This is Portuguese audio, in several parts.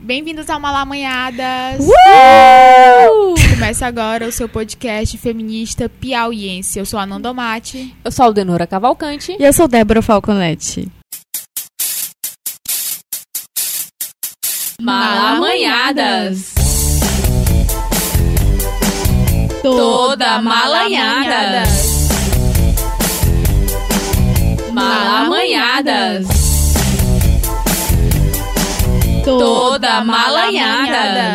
Bem-vindos ao Malamanhadas! Uh! Começa agora o seu podcast feminista piauiense. Eu sou a Nandomate. Eu sou a Aldenora Cavalcante. E eu sou Débora Falconetti. Malamanhadas! Toda malanhada! Malamanhadas! Toda malanhada!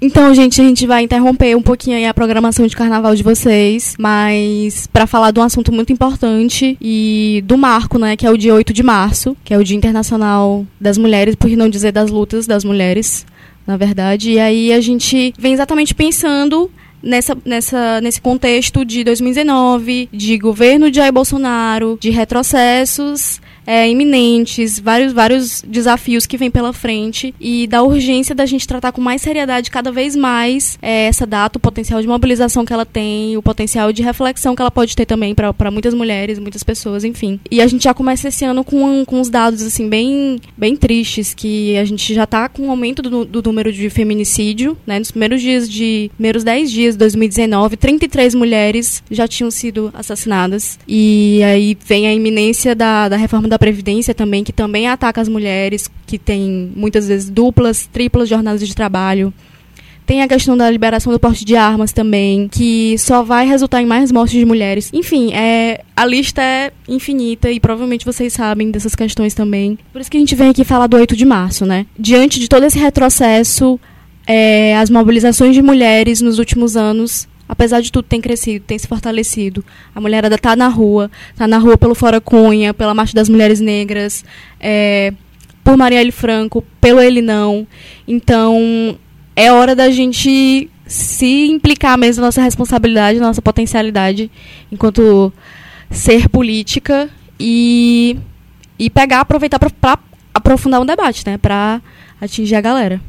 Então, gente, a gente vai interromper um pouquinho aí a programação de carnaval de vocês, mas para falar de um assunto muito importante e do marco, né, que é o dia 8 de março, que é o Dia Internacional das Mulheres, por não dizer das lutas das mulheres, na verdade. E aí a gente vem exatamente pensando nessa, nessa, nesse contexto de 2019, de governo de Jair Bolsonaro, de retrocessos é, iminentes, vários, vários desafios que vêm pela frente e da urgência da gente tratar com mais seriedade cada vez mais é, essa data, o potencial de mobilização que ela tem, o potencial de reflexão que ela pode ter também para muitas mulheres, muitas pessoas, enfim. E a gente já começa esse ano com, com os dados assim bem, bem tristes, que a gente já está com um aumento do, do número de feminicídio, né? Nos primeiros dias de primeiros 10 dias de 2019, 33 mulheres já tinham sido assassinadas. E aí vem a iminência da, da reforma da Previdência também, que também ataca as mulheres, que tem muitas vezes duplas, triplas jornadas de trabalho. Tem a questão da liberação do porte de armas também, que só vai resultar em mais mortes de mulheres. Enfim, é, a lista é infinita e provavelmente vocês sabem dessas questões também. Por isso que a gente vem aqui falar do 8 de março, né? Diante de todo esse retrocesso, é, as mobilizações de mulheres nos últimos anos apesar de tudo, tem crescido, tem se fortalecido. A mulherada está na rua, está na rua pelo Fora Cunha, pela Marcha das Mulheres Negras, é, por Marielle Franco, pelo Ele Não. Então, é hora da gente se implicar mesmo na nossa responsabilidade, na nossa potencialidade enquanto ser política e, e pegar, aproveitar para aprofundar um debate, né? Para atingir a galera.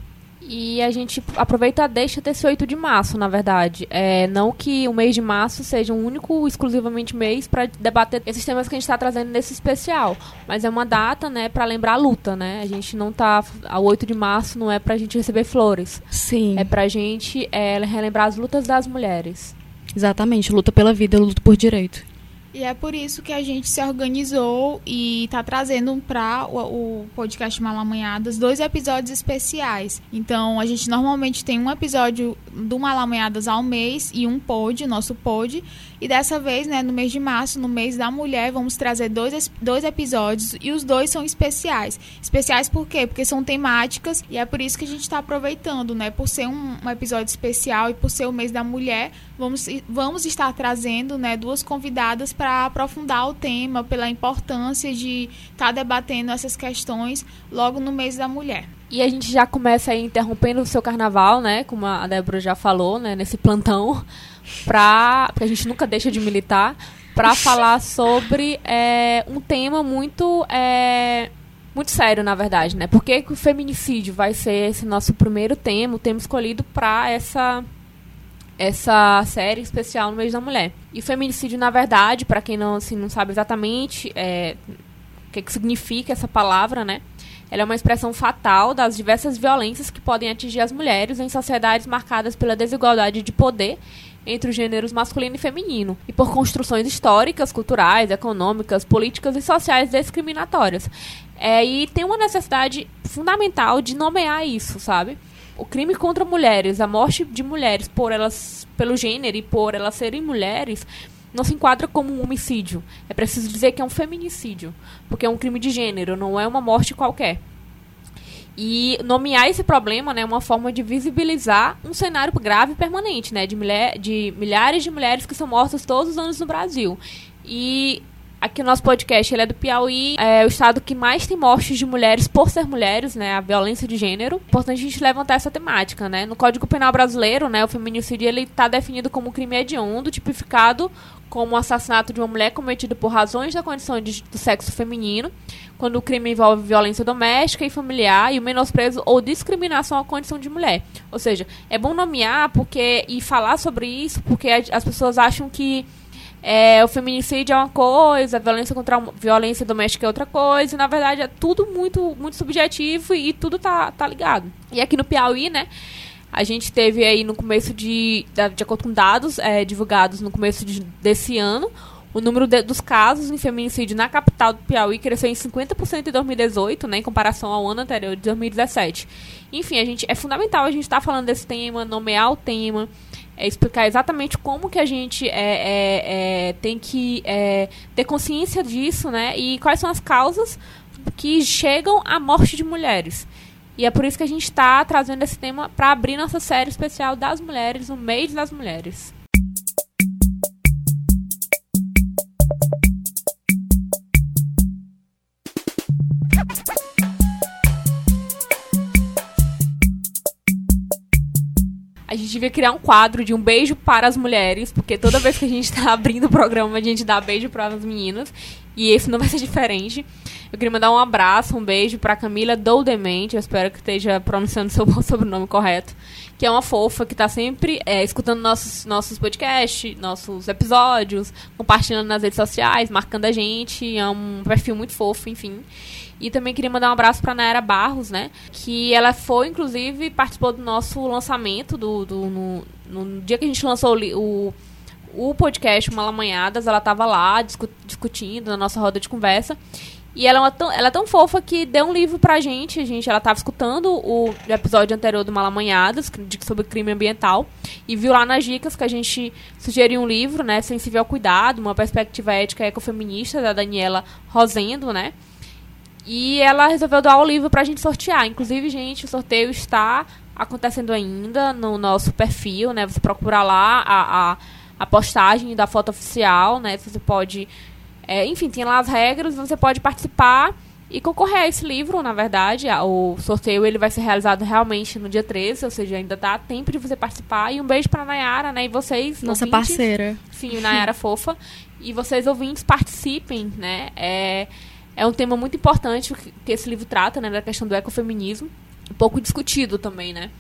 E a gente aproveita deixa desse 8 de março, na verdade. É, não que o mês de março seja um único, exclusivamente mês para debater esses temas que a gente está trazendo nesse especial. Mas é uma data, né, para lembrar a luta, né? A gente não tá. O 8 de março não é para a gente receber flores. Sim. É para a gente é, relembrar as lutas das mulheres. Exatamente. Luta pela vida, luta por direito. E é por isso que a gente se organizou e está trazendo para o, o, podcast Malamanhadas dois episódios especiais. Então, a gente normalmente tem um episódio do Malamanhadas ao mês e um pod, nosso pod. E dessa vez, né, no mês de março, no mês da mulher, vamos trazer dois, dois episódios e os dois são especiais. Especiais por quê? Porque são temáticas e é por isso que a gente está aproveitando, né? Por ser um, um, episódio especial e por ser o mês da mulher, vamos, vamos estar trazendo né, duas convidadas para aprofundar o tema, pela importância de estar tá debatendo essas questões logo no mês da mulher. E a gente já começa aí interrompendo o seu carnaval, né? Como a Débora já falou, né? Nesse plantão para porque a gente nunca deixa de militar, para falar sobre é, um tema muito é, muito sério, na verdade, né? Por que, que o feminicídio vai ser esse nosso primeiro tema, o tema escolhido para essa essa série especial no mês da mulher. E feminicídio, na verdade, para quem não assim, não sabe exatamente é, o que, que significa essa palavra, né? Ela é uma expressão fatal das diversas violências que podem atingir as mulheres em sociedades marcadas pela desigualdade de poder entre os gêneros masculino e feminino, e por construções históricas, culturais, econômicas, políticas e sociais discriminatórias. É, e tem uma necessidade fundamental de nomear isso, sabe? O crime contra mulheres, a morte de mulheres por elas, pelo gênero e por elas serem mulheres, não se enquadra como um homicídio. É preciso dizer que é um feminicídio, porque é um crime de gênero, não é uma morte qualquer. E nomear esse problema é uma forma de visibilizar um cenário grave e permanente, né, de, de milhares de mulheres que são mortas todos os anos no Brasil. E aqui o nosso podcast ele é do Piauí, é o estado que mais tem mortes de mulheres por ser mulheres, né, a violência de gênero. Importante a gente levantar essa temática, né? No Código Penal brasileiro, né, o feminicídio ele está definido como crime hediondo, tipificado como o assassinato de uma mulher cometido por razões da condição de, do sexo feminino, quando o crime envolve violência doméstica e familiar e o menosprezo ou discriminação à condição de mulher. Ou seja, é bom nomear porque e falar sobre isso porque as pessoas acham que é, o feminicídio é uma coisa, a violência contra a violência doméstica é outra coisa, e na verdade é tudo muito, muito subjetivo e, e tudo tá, tá ligado. E aqui no Piauí, né, a gente teve aí no começo de, de acordo com dados é, divulgados no começo de, desse ano, o número de, dos casos em feminicídio na capital do Piauí cresceu em 50% em 2018, né, em comparação ao ano anterior, de 2017. Enfim, a gente, é fundamental a gente estar tá falando desse tema, nomear o tema, é explicar exatamente como que a gente é, é, é tem que é, ter consciência disso, né, e quais são as causas que chegam à morte de mulheres. E é por isso que a gente está trazendo esse tema para abrir nossa série especial das mulheres, no mês das mulheres. Devia criar um quadro de um beijo para as mulheres, porque toda vez que a gente está abrindo o programa, a gente dá beijo para as meninas. E esse não vai ser diferente. Eu queria mandar um abraço, um beijo para Camila Doudemente. Eu espero que esteja pronunciando seu sobrenome correto. Que é uma fofa que está sempre é, escutando nossos, nossos podcasts, nossos episódios, compartilhando nas redes sociais, marcando a gente. É um perfil muito fofo, enfim. E também queria mandar um abraço para Naira Barros, né? Que ela foi, inclusive, participou do nosso lançamento do, do no, no dia que a gente lançou o, o podcast Malamanhadas. Ela estava lá discu discutindo na nossa roda de conversa. E ela é, tão, ela é tão fofa que deu um livro pra gente. Gente ela estava escutando o episódio anterior do Malamanhadas, sobre crime ambiental, e viu lá nas dicas que a gente sugeriu um livro, né? Sensível ao cuidado, uma perspectiva ética ecofeminista, da Daniela Rosendo, né? E ela resolveu doar o livro pra gente sortear. Inclusive, gente, o sorteio está acontecendo ainda no nosso perfil, né? Você procura lá a, a, a postagem da foto oficial, né? Você pode. É, enfim, tem lá as regras, você pode participar e concorrer a esse livro, na verdade. O sorteio ele vai ser realizado realmente no dia 13, ou seja, ainda dá tempo de você participar. E um beijo pra Nayara, né? E vocês. Nossa ouvintes, parceira. Sim, Nayara fofa. E vocês ouvintes participem, né? É é um tema muito importante que esse livro trata, né, da questão do ecofeminismo, um pouco discutido também, né?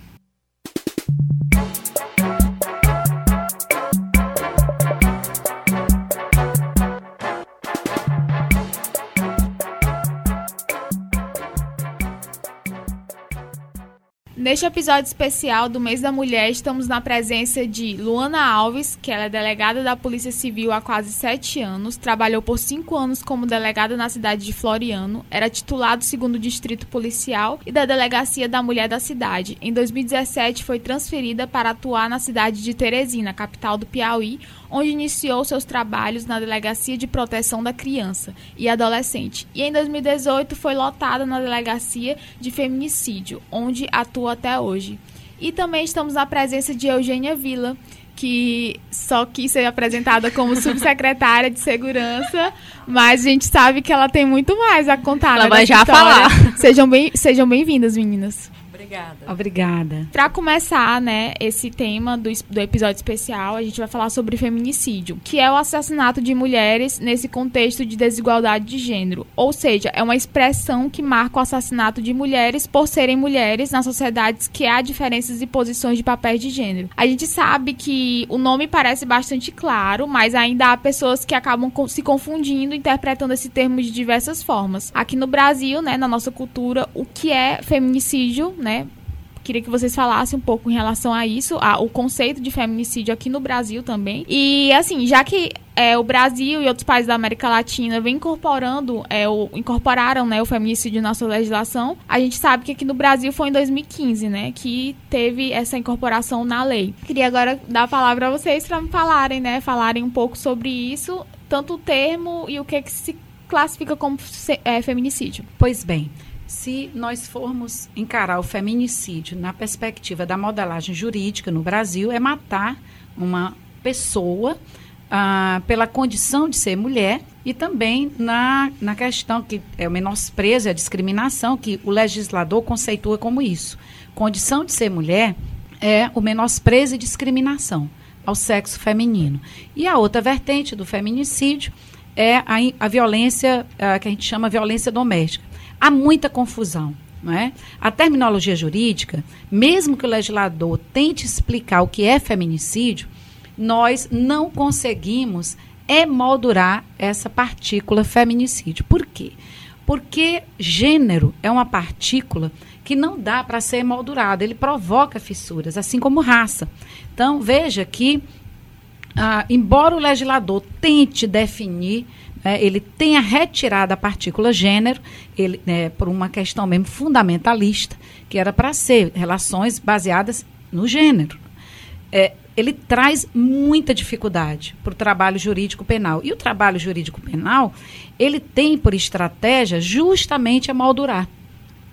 Neste episódio especial do Mês da Mulher, estamos na presença de Luana Alves, que ela é delegada da Polícia Civil há quase sete anos, trabalhou por cinco anos como delegada na cidade de Floriano, era titulado segundo distrito policial e da Delegacia da Mulher da cidade. Em 2017, foi transferida para atuar na cidade de Teresina, capital do Piauí, onde iniciou seus trabalhos na Delegacia de Proteção da Criança e Adolescente. E em 2018 foi lotada na Delegacia de Feminicídio, onde atua até hoje. E também estamos na presença de Eugênia Vila, que só quis ser apresentada como subsecretária de segurança, mas a gente sabe que ela tem muito mais a contar. Ela né, vai já história. falar. Sejam bem-vindas, sejam bem meninas. Obrigada. Obrigada. Para começar, né, esse tema do, do episódio especial, a gente vai falar sobre feminicídio, que é o assassinato de mulheres nesse contexto de desigualdade de gênero. Ou seja, é uma expressão que marca o assassinato de mulheres por serem mulheres nas sociedades que há diferenças de posições de papéis de gênero. A gente sabe que o nome parece bastante claro, mas ainda há pessoas que acabam se confundindo, interpretando esse termo de diversas formas. Aqui no Brasil, né, na nossa cultura, o que é feminicídio, né, Queria que vocês falassem um pouco em relação a isso, a, o conceito de feminicídio aqui no Brasil também. E, assim, já que é, o Brasil e outros países da América Latina vêm incorporando, é, o, incorporaram né, o feminicídio na sua legislação, a gente sabe que aqui no Brasil foi em 2015, né, que teve essa incorporação na lei. Queria agora dar a palavra a vocês para me falarem, né, falarem um pouco sobre isso, tanto o termo e o que, que se classifica como é, feminicídio. Pois bem, se nós formos encarar o feminicídio na perspectiva da modelagem jurídica no Brasil, é matar uma pessoa ah, pela condição de ser mulher e também na, na questão que é o menosprezo e a discriminação, que o legislador conceitua como isso. Condição de ser mulher é o menosprezo e discriminação ao sexo feminino. E a outra vertente do feminicídio é a, a violência, ah, que a gente chama violência doméstica há muita confusão. Não é? A terminologia jurídica, mesmo que o legislador tente explicar o que é feminicídio, nós não conseguimos emoldurar essa partícula feminicídio. Por quê? Porque gênero é uma partícula que não dá para ser emoldurada, ele provoca fissuras, assim como raça. Então, veja que, ah, embora o legislador tente definir, né, ele tenha retirado a partícula gênero, ele, né, por uma questão mesmo fundamentalista, que era para ser relações baseadas no gênero. É, ele traz muita dificuldade para o trabalho jurídico penal. E o trabalho jurídico penal, ele tem por estratégia justamente a moldurar.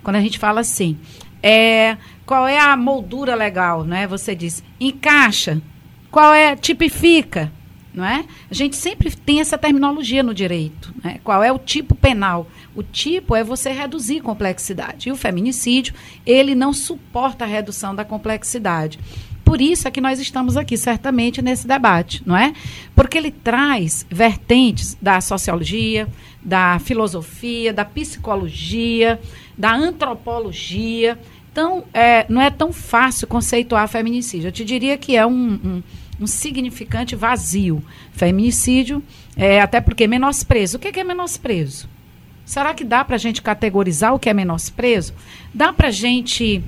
Quando a gente fala assim, é, qual é a moldura legal, né? Você diz, encaixa. Qual é, tipifica, não é? A gente sempre tem essa terminologia no direito, né? Qual é o tipo penal? O tipo é você reduzir complexidade. E o feminicídio, ele não suporta a redução da complexidade. Por isso é que nós estamos aqui, certamente, nesse debate, não é? Porque ele traz vertentes da sociologia, da filosofia, da psicologia, da antropologia. Então, é, não é tão fácil conceituar feminicídio. Eu te diria que é um, um, um significante vazio. Feminicídio, é, até porque menosprezo. O que é, que é menosprezo? Será que dá para a gente categorizar o que é menosprezo? Dá para a gente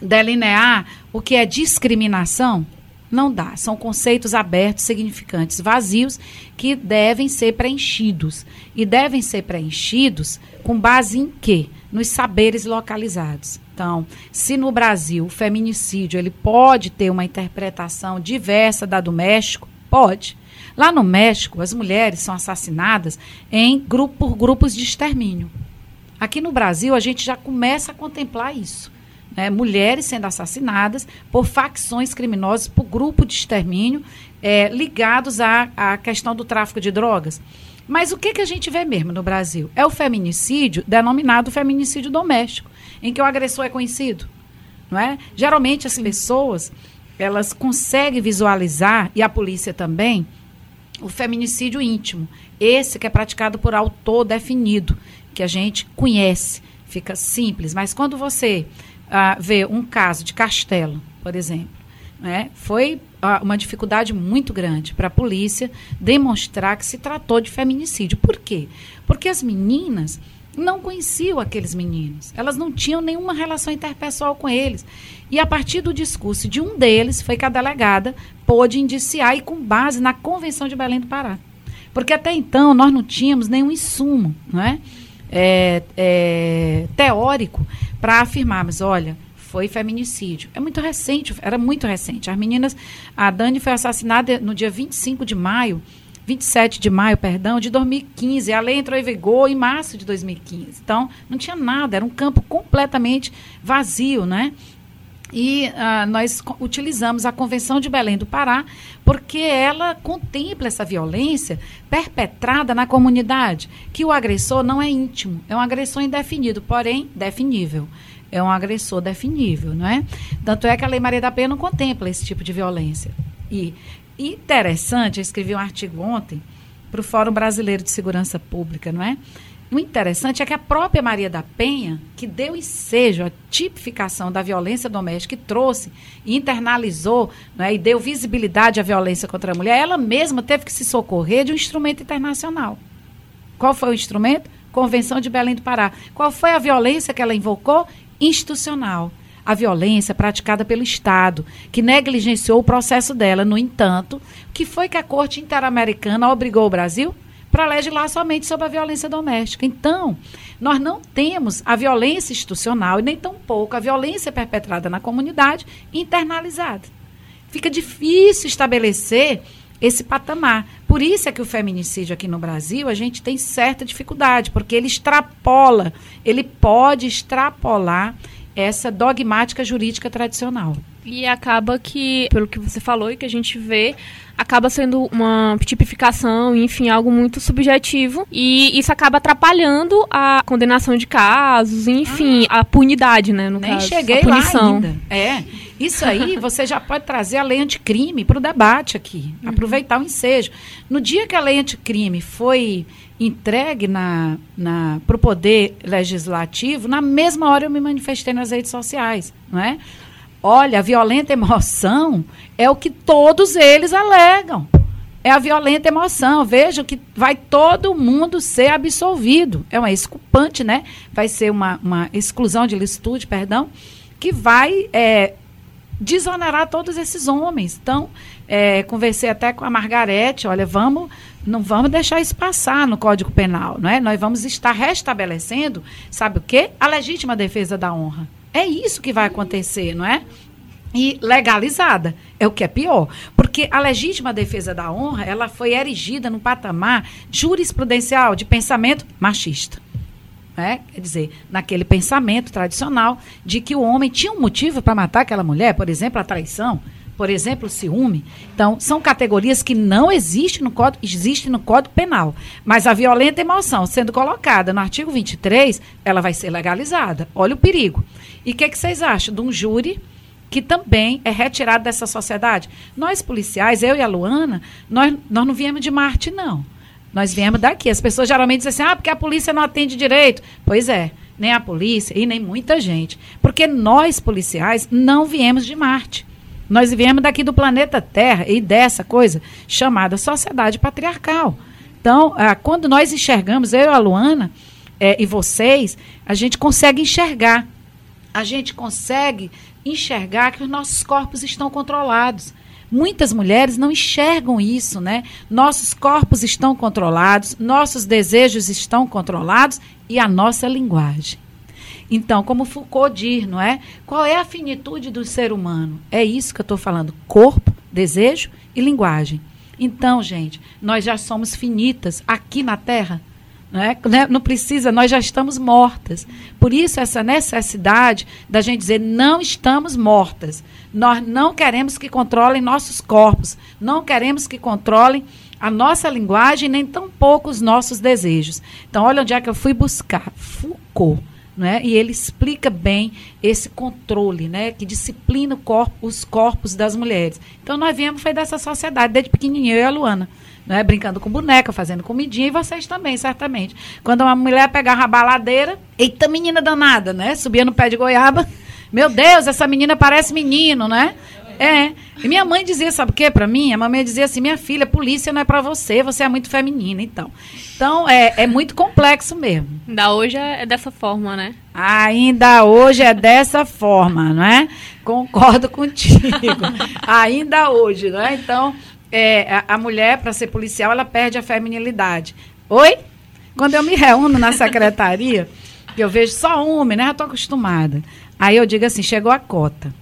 delinear o que é discriminação? Não dá. São conceitos abertos, significantes, vazios, que devem ser preenchidos. E devem ser preenchidos com base em quê? Nos saberes localizados. Então, se no Brasil o feminicídio ele pode ter uma interpretação diversa da do México, pode. Lá no México, as mulheres são assassinadas em grupo, por grupos de extermínio. Aqui no Brasil, a gente já começa a contemplar isso né, mulheres sendo assassinadas por facções criminosas, por grupo de extermínio é, ligados à, à questão do tráfico de drogas. Mas o que, que a gente vê mesmo no Brasil? É o feminicídio, denominado feminicídio doméstico, em que o agressor é conhecido. Não é? Geralmente as pessoas elas conseguem visualizar, e a polícia também, o feminicídio íntimo. Esse que é praticado por autor definido, que a gente conhece. Fica simples. Mas quando você uh, ver um caso de Castelo, por exemplo, né, foi uh, uma dificuldade muito grande para a polícia demonstrar que se tratou de feminicídio. Por quê? Porque as meninas não conheciam aqueles meninos. Elas não tinham nenhuma relação interpessoal com eles. E a partir do discurso de um deles, foi que a delegada pôde indiciar e com base na Convenção de Belém do Pará. Porque até então nós não tínhamos nenhum insumo não é? É, é, teórico para afirmarmos, olha, foi feminicídio. É muito recente, era muito recente. As meninas, a Dani foi assassinada no dia 25 de maio, 27 de maio, perdão, de 2015. A lei entrou em vigor em março de 2015. Então, não tinha nada, era um campo completamente vazio, né? E uh, nós utilizamos a Convenção de Belém do Pará porque ela contempla essa violência perpetrada na comunidade, que o agressor não é íntimo, é um agressor indefinido, porém definível. É um agressor definível, não é? Tanto é que a Lei Maria da Penha não contempla esse tipo de violência. E interessante, eu escrevi um artigo ontem para o Fórum Brasileiro de Segurança Pública, não é? O interessante é que a própria Maria da Penha, que deu ensejo à tipificação da violência doméstica e trouxe e internalizou né, e deu visibilidade à violência contra a mulher, ela mesma teve que se socorrer de um instrumento internacional. Qual foi o instrumento? Convenção de Belém do Pará. Qual foi a violência que ela invocou? Institucional. A violência praticada pelo Estado, que negligenciou o processo dela. No entanto, que foi que a Corte Interamericana obrigou o Brasil? para legislar somente sobre a violência doméstica. Então, nós não temos a violência institucional e nem tampouco a violência perpetrada na comunidade internalizada. Fica difícil estabelecer esse patamar. Por isso é que o feminicídio aqui no Brasil a gente tem certa dificuldade, porque ele extrapola, ele pode extrapolar essa dogmática jurídica tradicional. E acaba que, pelo que você falou e que a gente vê, acaba sendo uma tipificação, enfim, algo muito subjetivo. E isso acaba atrapalhando a condenação de casos, enfim, ah, a punidade, né? No nem caso, cheguei a punição. ainda. É. Isso aí você já pode trazer a lei anticrime para o debate aqui. Uhum. Aproveitar o ensejo. No dia que a lei anticrime foi entregue na, na, para o poder legislativo, na mesma hora eu me manifestei nas redes sociais, não é? Olha, a violenta emoção é o que todos eles alegam. é a violenta emoção. Vejam que vai todo mundo ser absolvido. É uma exculpante, né? Vai ser uma, uma exclusão de licitude, perdão, que vai é, desonerar todos esses homens. Então, é, conversei até com a Margarete, olha, vamos, não vamos deixar isso passar no Código Penal, não é? Nós vamos estar restabelecendo, sabe o quê? A legítima defesa da honra. É isso que vai acontecer, não é? E legalizada, é o que é pior, porque a legítima defesa da honra, ela foi erigida no patamar jurisprudencial de pensamento machista. É? Quer dizer, naquele pensamento tradicional de que o homem tinha um motivo para matar aquela mulher, por exemplo, a traição, por exemplo, ciúme. Então, são categorias que não existem no Código, existem no Código Penal. Mas a violenta emoção sendo colocada no artigo 23, ela vai ser legalizada. Olha o perigo. E o que, que vocês acham de um júri que também é retirado dessa sociedade? Nós, policiais, eu e a Luana, nós, nós não viemos de Marte, não. Nós viemos daqui. As pessoas geralmente dizem assim, ah, porque a polícia não atende direito. Pois é, nem a polícia e nem muita gente. Porque nós, policiais, não viemos de Marte. Nós viemos daqui do planeta Terra e dessa coisa chamada sociedade patriarcal. Então, ah, quando nós enxergamos, eu a Luana, é, e vocês, a gente consegue enxergar. A gente consegue enxergar que os nossos corpos estão controlados. Muitas mulheres não enxergam isso, né? Nossos corpos estão controlados, nossos desejos estão controlados e a nossa linguagem. Então, como Foucault diz, não é? Qual é a finitude do ser humano? É isso que eu estou falando: corpo, desejo e linguagem. Então, gente, nós já somos finitas aqui na Terra. Não, é? Não precisa, nós já estamos mortas. Por isso, essa necessidade da gente dizer: não estamos mortas. Nós não queremos que controlem nossos corpos, não queremos que controlem a nossa linguagem, nem tampouco os nossos desejos. Então, olha onde é que eu fui buscar. Foucault né? E ele explica bem esse controle, né? Que disciplina corpo, os corpos das mulheres. Então nós viemos foi dessa sociedade desde pequenininho eu e a Luana, né? Brincando com boneca, fazendo comidinha e vocês também, certamente. Quando uma mulher pegava a baladeira, eita menina danada, né? Subia no pé de goiaba. Meu Deus, essa menina parece menino, né? É. E minha mãe dizia, sabe o que para mim? A mamãe dizia assim: minha filha, polícia não é para você, você é muito feminina, então. Então, é, é muito complexo mesmo. Ainda hoje é dessa forma, né? Ainda hoje é dessa forma, não é? Concordo contigo. Ainda hoje, não é? Então, é, a, a mulher, para ser policial, ela perde a feminilidade. Oi? Quando eu me reúno na secretaria, que eu vejo só homem, né? Eu tô acostumada. Aí eu digo assim: chegou a cota.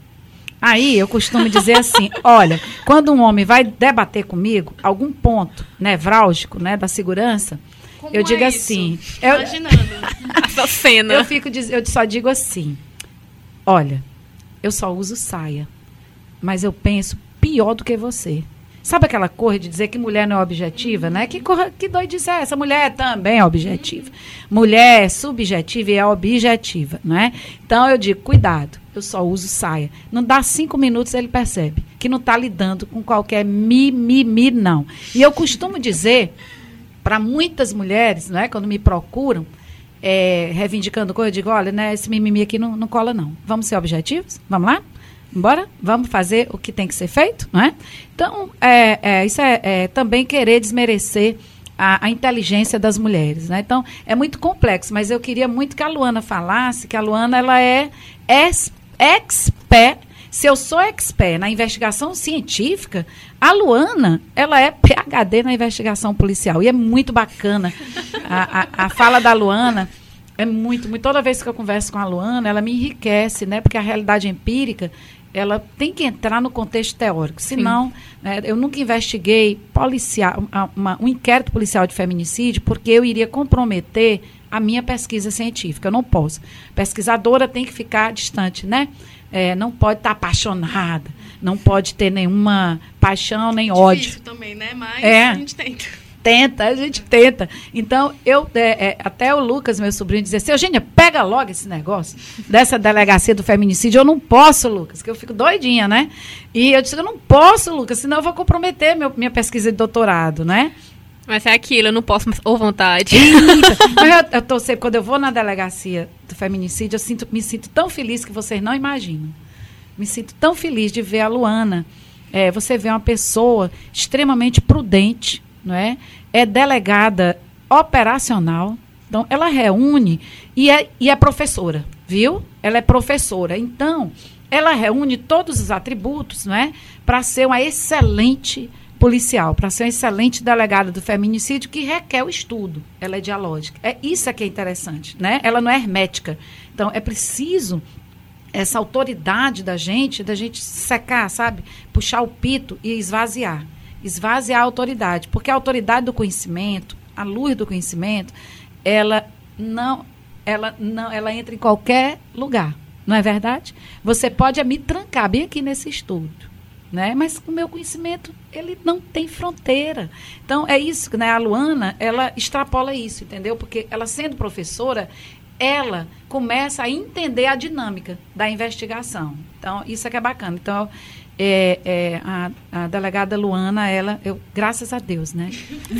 Aí eu costumo dizer assim: olha, quando um homem vai debater comigo algum ponto nevrálgico né, da segurança, Como eu digo é assim. Eu, Imaginando essa cena. Eu, fico, eu só digo assim: olha, eu só uso saia, mas eu penso pior do que você. Sabe aquela coisa de dizer que mulher não é objetiva, né? Que, corra, que doidice é essa? Mulher também é objetiva. Mulher é subjetiva e é objetiva, não é? Então eu digo, cuidado, eu só uso saia. Não dá cinco minutos ele percebe que não está lidando com qualquer mimimi, não. E eu costumo dizer para muitas mulheres, não é? Quando me procuram, é, reivindicando coisa, eu digo, olha, né, esse mimimi aqui não, não cola, não. Vamos ser objetivos? Vamos lá? Embora, vamos fazer o que tem que ser feito, não é? Então, é, é isso é, é, também querer desmerecer a, a, inteligência das mulheres, né? Então, é muito complexo, mas eu queria muito que a Luana falasse que a Luana, ela é expert se eu sou expert na investigação científica, a Luana, ela é PhD na investigação policial. E é muito bacana a, a, a fala da Luana. É muito, muito. Toda vez que eu converso com a Luana, ela me enriquece, né? Porque a realidade empírica, ela tem que entrar no contexto teórico. Senão, né, eu nunca investiguei policial, uma, um inquérito policial de feminicídio, porque eu iria comprometer a minha pesquisa científica. Eu não posso. Pesquisadora tem que ficar distante, né? É, não pode estar tá apaixonada, não pode ter nenhuma paixão nem Difícil ódio. também, né? Mas é. a gente tenta tenta, a gente tenta. Então, eu é, é, até o Lucas, meu sobrinho, dizia assim, Eugênia, pega logo esse negócio dessa delegacia do feminicídio. Eu não posso, Lucas, que eu fico doidinha, né? E eu disse, eu não posso, Lucas, senão eu vou comprometer meu, minha pesquisa de doutorado, né? Mas é aquilo, eu não posso, ou vontade. Mas eu, eu tô sempre, quando eu vou na delegacia do feminicídio, eu sinto, me sinto tão feliz que vocês não imaginam. Me sinto tão feliz de ver a Luana é, você vê uma pessoa extremamente prudente, não é? É delegada operacional, então ela reúne e é, e é professora, viu? Ela é professora. Então, ela reúne todos os atributos, não é? Para ser uma excelente policial, para ser uma excelente delegada do feminicídio que requer o estudo. Ela é dialógica. É isso é que é interessante, né? Ela não é hermética. Então, é preciso essa autoridade da gente, da gente secar, sabe? Puxar o pito e esvaziar. Esvaziar a autoridade, porque a autoridade do conhecimento, a luz do conhecimento, ela não ela não ela entra em qualquer lugar. Não é verdade? Você pode me trancar bem aqui nesse estudo, né? Mas o meu conhecimento, ele não tem fronteira. Então, é isso, né? A Luana, ela extrapola isso, entendeu? Porque ela sendo professora, ela começa a entender a dinâmica da investigação. Então, isso é que é bacana. Então, é, é, a, a, delegada Luana, ela, eu, graças a Deus, né?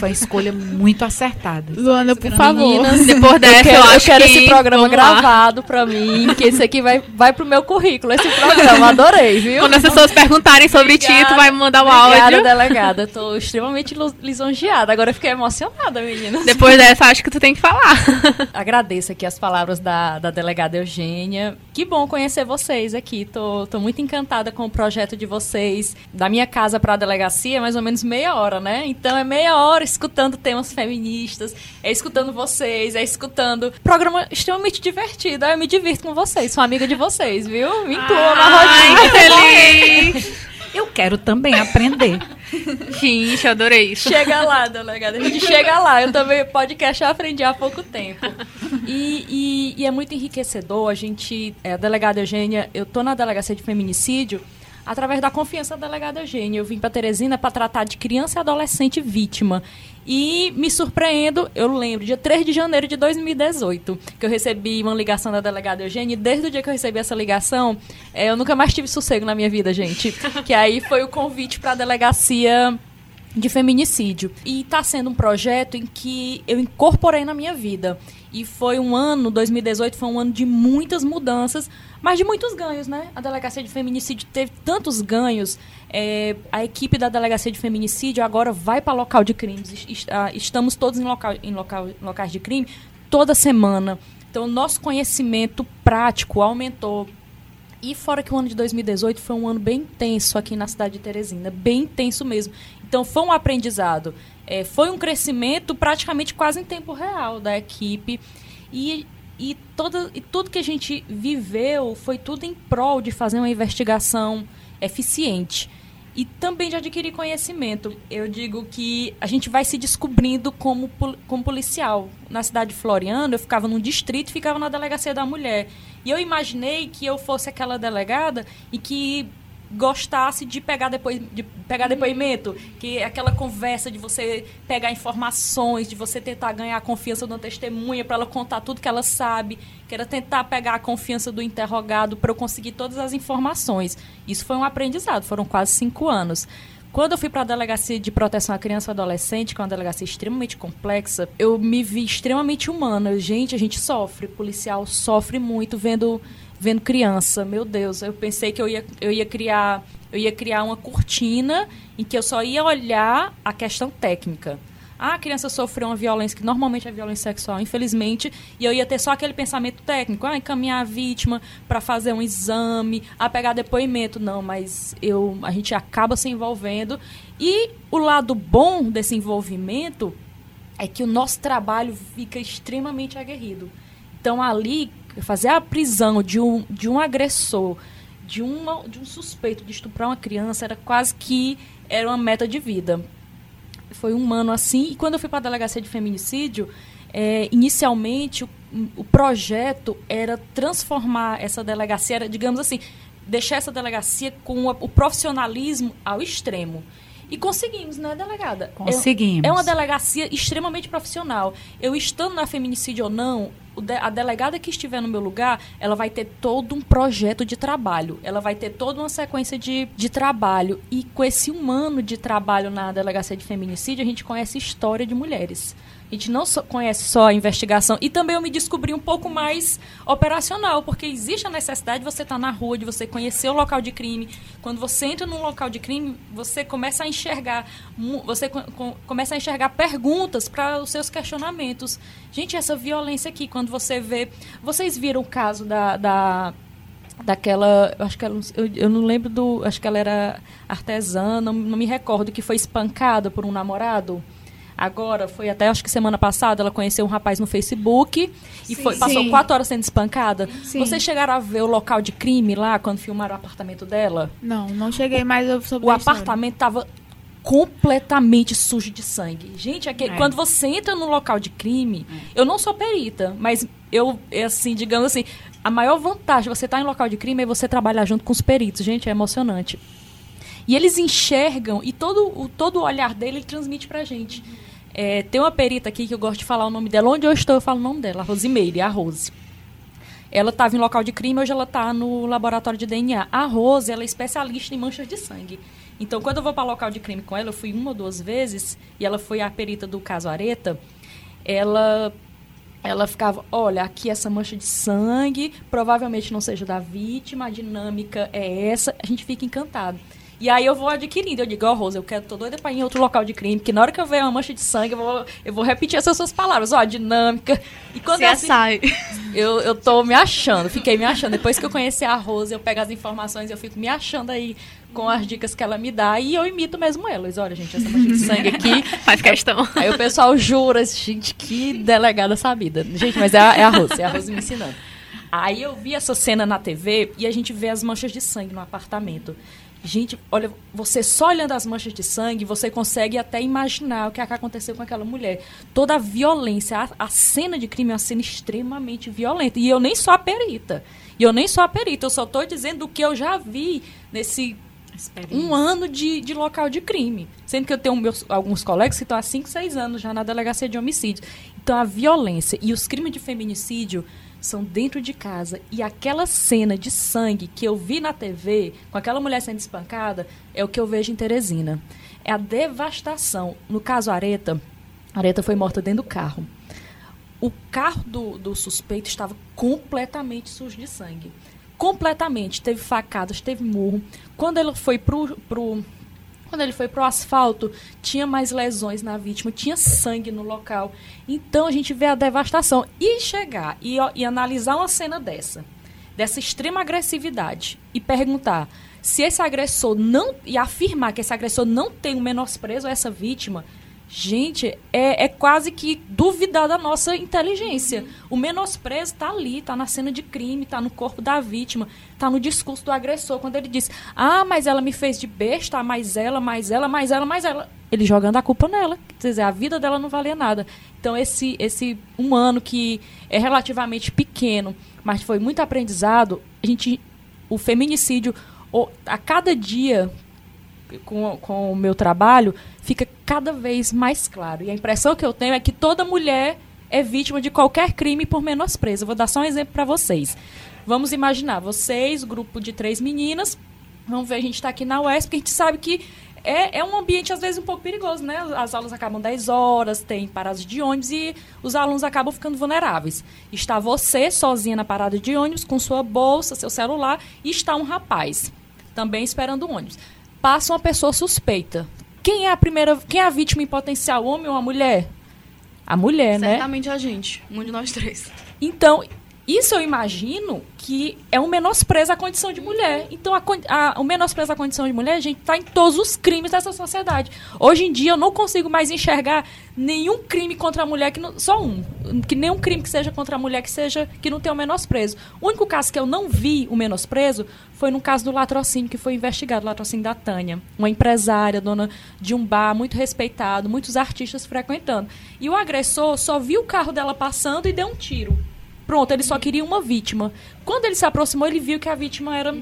Foi uma escolha muito acertada. Luana, por favor. Meninas, depois dessa, eu, quero, eu, eu quero que, esse programa gravado para mim, que esse aqui vai, vai pro meu currículo, esse programa. Adorei, viu? Quando as pessoas perguntarem sobre ti, tu vai mandar o obrigada, áudio. Obrigada, delegada. Tô extremamente lisonjeada. Agora eu fiquei emocionada, meninas. Depois dessa, acho que tu tem que falar. Agradeço aqui as palavras da, da delegada Eugênia. Que bom conhecer vocês aqui. Tô, tô muito encantada com o projeto de vocês, da minha casa para a delegacia, é mais ou menos meia hora, né? Então é meia hora escutando temas feministas, é escutando vocês, é escutando. Programa extremamente divertido. Eu me divirto com vocês, sou amiga de vocês, viu? Me incluam na rodinha. feliz! Eu quero também aprender. Gente, adorei isso. Chega lá, delegada. A gente chega lá. Eu também, podcast, eu aprendi há pouco tempo. E, e, e é muito enriquecedor. A gente, é, a delegada Eugênia, eu tô na delegacia de feminicídio através da confiança da delegada Eugênia. Eu vim para Teresina para tratar de criança e adolescente vítima. E me surpreendo, eu lembro, dia 3 de janeiro de 2018, que eu recebi uma ligação da delegada Eugênia, e desde o dia que eu recebi essa ligação, é, eu nunca mais tive sossego na minha vida, gente. que aí foi o convite para a delegacia de feminicídio. E está sendo um projeto em que eu incorporei na minha vida. E foi um ano, 2018, foi um ano de muitas mudanças, mas de muitos ganhos, né? A Delegacia de Feminicídio teve tantos ganhos. É, a equipe da Delegacia de Feminicídio agora vai para local de crimes. Ah, estamos todos em, local, em local, locais de crime toda semana. Então, nosso conhecimento prático aumentou. E fora que o ano de 2018 foi um ano bem intenso aqui na cidade de Teresina, bem intenso mesmo. Então foi um aprendizado. É, foi um crescimento praticamente quase em tempo real da equipe. E, e, toda, e tudo que a gente viveu foi tudo em prol de fazer uma investigação eficiente. E também de adquirir conhecimento. Eu digo que a gente vai se descobrindo como, como policial. Na cidade de Floriano, eu ficava num distrito e ficava na delegacia da mulher. E eu imaginei que eu fosse aquela delegada e que gostasse de pegar, depois, de pegar depoimento, que é aquela conversa de você pegar informações, de você tentar ganhar a confiança uma testemunha para ela contar tudo que ela sabe, que era tentar pegar a confiança do interrogado para eu conseguir todas as informações. Isso foi um aprendizado, foram quase cinco anos. Quando eu fui para a delegacia de proteção à criança e adolescente, que é uma delegacia extremamente complexa, eu me vi extremamente humana. Gente, a gente sofre, policial sofre muito vendo vendo criança. Meu Deus, eu pensei que eu ia, eu ia criar eu ia criar uma cortina em que eu só ia olhar a questão técnica. Ah, a criança sofreu uma violência, que normalmente é violência sexual, infelizmente, e eu ia ter só aquele pensamento técnico, ah, encaminhar a vítima para fazer um exame, a pegar depoimento. Não, mas eu, a gente acaba se envolvendo. E o lado bom desse envolvimento é que o nosso trabalho fica extremamente aguerrido. Então, ali, fazer a prisão de um, de um agressor, de, uma, de um suspeito de estuprar uma criança, era quase que era uma meta de vida. Foi um ano assim. E quando eu fui para a delegacia de feminicídio, é, inicialmente o, o, projeto era transformar essa delegacia, era, digamos assim, deixar essa delegacia com o profissionalismo ao extremo. E conseguimos, né, delegada? Conseguimos. É, é uma delegacia extremamente profissional. Eu estando na feminicídio ou não, a delegada que estiver no meu lugar, ela vai ter todo um projeto de trabalho. Ela vai ter toda uma sequência de, de trabalho. E com esse um ano de trabalho na delegacia de feminicídio, a gente conhece história de mulheres. A gente não só conhece só a investigação. E também eu me descobri um pouco mais operacional, porque existe a necessidade de você estar na rua, de você conhecer o local de crime. Quando você entra num local de crime, você começa a enxergar, você começa a enxergar perguntas para os seus questionamentos. Gente, essa violência aqui, quando você vê. Vocês viram o caso da, da daquela, acho que ela, eu, eu, não lembro do, acho que ela era artesã, não, não me recordo, que foi espancada por um namorado. Agora, foi até acho que semana passada, ela conheceu um rapaz no Facebook e sim, foi, passou sim. quatro horas sendo espancada. Sim. Vocês chegaram a ver o local de crime lá, quando filmaram o apartamento dela? Não, não cheguei mais sobre O apartamento estava completamente sujo de sangue. Gente, é. quando você entra no local de crime, é. eu não sou perita, mas eu, é assim, digamos assim, a maior vantagem de você estar em local de crime é você trabalhar junto com os peritos. Gente, é emocionante. E eles enxergam, e todo o, todo o olhar dele ele transmite pra gente. É, tem uma perita aqui que eu gosto de falar o nome dela. Onde eu estou, eu falo o nome dela, a Rosimeire, a Rose. Ela estava em local de crime, hoje ela está no laboratório de DNA. A Rose, ela é especialista em manchas de sangue. Então, quando eu vou para local de crime com ela, eu fui uma ou duas vezes, e ela foi a perita do caso Areta, ela ela ficava, olha, aqui essa mancha de sangue, provavelmente não seja da vítima, a dinâmica é essa, a gente fica encantado. E aí eu vou adquirindo, eu digo, ó, oh, Rosa, eu quero, tô doida pra ir em outro local de crime, que na hora que eu ver uma mancha de sangue, eu vou, eu vou repetir essas suas palavras, ó, a dinâmica. E quando Você assim, sai. Eu, eu tô me achando, fiquei me achando. Depois que eu conheci a Rosa, eu pego as informações, eu fico me achando aí com as dicas que ela me dá e eu imito mesmo elas. Olha, gente, essa mancha de sangue aqui. Faz questão. Aí o pessoal jura, gente, que delegada sabida. Gente, mas é a, é a Rose, é a Rose me ensinando. Aí eu vi essa cena na TV e a gente vê as manchas de sangue no apartamento. Gente, olha, você só olhando as manchas de sangue, você consegue até imaginar o que, é que aconteceu com aquela mulher. Toda a violência, a, a, cena de crime é uma cena extremamente violenta. E eu nem sou a perita. E eu nem sou a perita, eu só estou dizendo o que eu já vi nesse um ano de, de local de crime. Sendo que eu tenho meus, alguns colegas que estão há 5, 6 anos já na delegacia de homicídio. Então, a violência e os crimes de feminicídio são dentro de casa. E aquela cena de sangue que eu vi na TV, com aquela mulher sendo espancada, é o que eu vejo em Teresina. É a devastação. No caso Areta, Areta foi morta dentro do carro. O carro do, do suspeito estava completamente sujo de sangue completamente. Teve facadas, teve murro. Quando ele foi pro, pro quando ele foi pro asfalto, tinha mais lesões na vítima, tinha sangue no local. Então a gente vê a devastação. E chegar e, e analisar uma cena dessa, dessa extrema agressividade, e perguntar se esse agressor não. e afirmar que esse agressor não tem um menosprezo a essa vítima, Gente, é, é quase que duvidar da nossa inteligência. Uhum. O menosprezo está ali, está na cena de crime, está no corpo da vítima, está no discurso do agressor. Quando ele diz, ah, mas ela me fez de besta, mais ela, mais ela, mais ela, mais ela. Ele jogando a culpa nela. Quer dizer, a vida dela não valia nada. Então, esse, esse um ano que é relativamente pequeno, mas foi muito aprendizado, a gente, o feminicídio, a cada dia com, com o meu trabalho, fica cada vez mais claro. E a impressão que eu tenho é que toda mulher é vítima de qualquer crime por menosprezo. Vou dar só um exemplo para vocês. Vamos imaginar, vocês, grupo de três meninas, vamos ver, a gente está aqui na UESP, porque a gente sabe que é, é um ambiente, às vezes, um pouco perigoso, né? As aulas acabam 10 horas, tem paradas de ônibus e os alunos acabam ficando vulneráveis. Está você sozinha na parada de ônibus, com sua bolsa, seu celular, e está um rapaz também esperando o ônibus passa uma pessoa suspeita. Quem é a primeira, quem é a vítima em potencial, homem ou a mulher? A mulher, Certamente né? Certamente a gente, um de nós três. Então, isso eu imagino que é um menosprezo à condição de mulher. Então, a, a, o menosprezo à condição de mulher, a gente, está em todos os crimes dessa sociedade. Hoje em dia, eu não consigo mais enxergar nenhum crime contra a mulher, que não, só um. Que nenhum crime que seja contra a mulher que seja que não tenha o menosprezo. O único caso que eu não vi o menosprezo foi no caso do latrocínio, que foi investigado, o latrocínio da Tânia. Uma empresária, dona de um bar muito respeitado, muitos artistas frequentando. E o agressor só viu o carro dela passando e deu um tiro Pronto, ele só queria uma vítima. Quando ele se aproximou, ele viu que a vítima era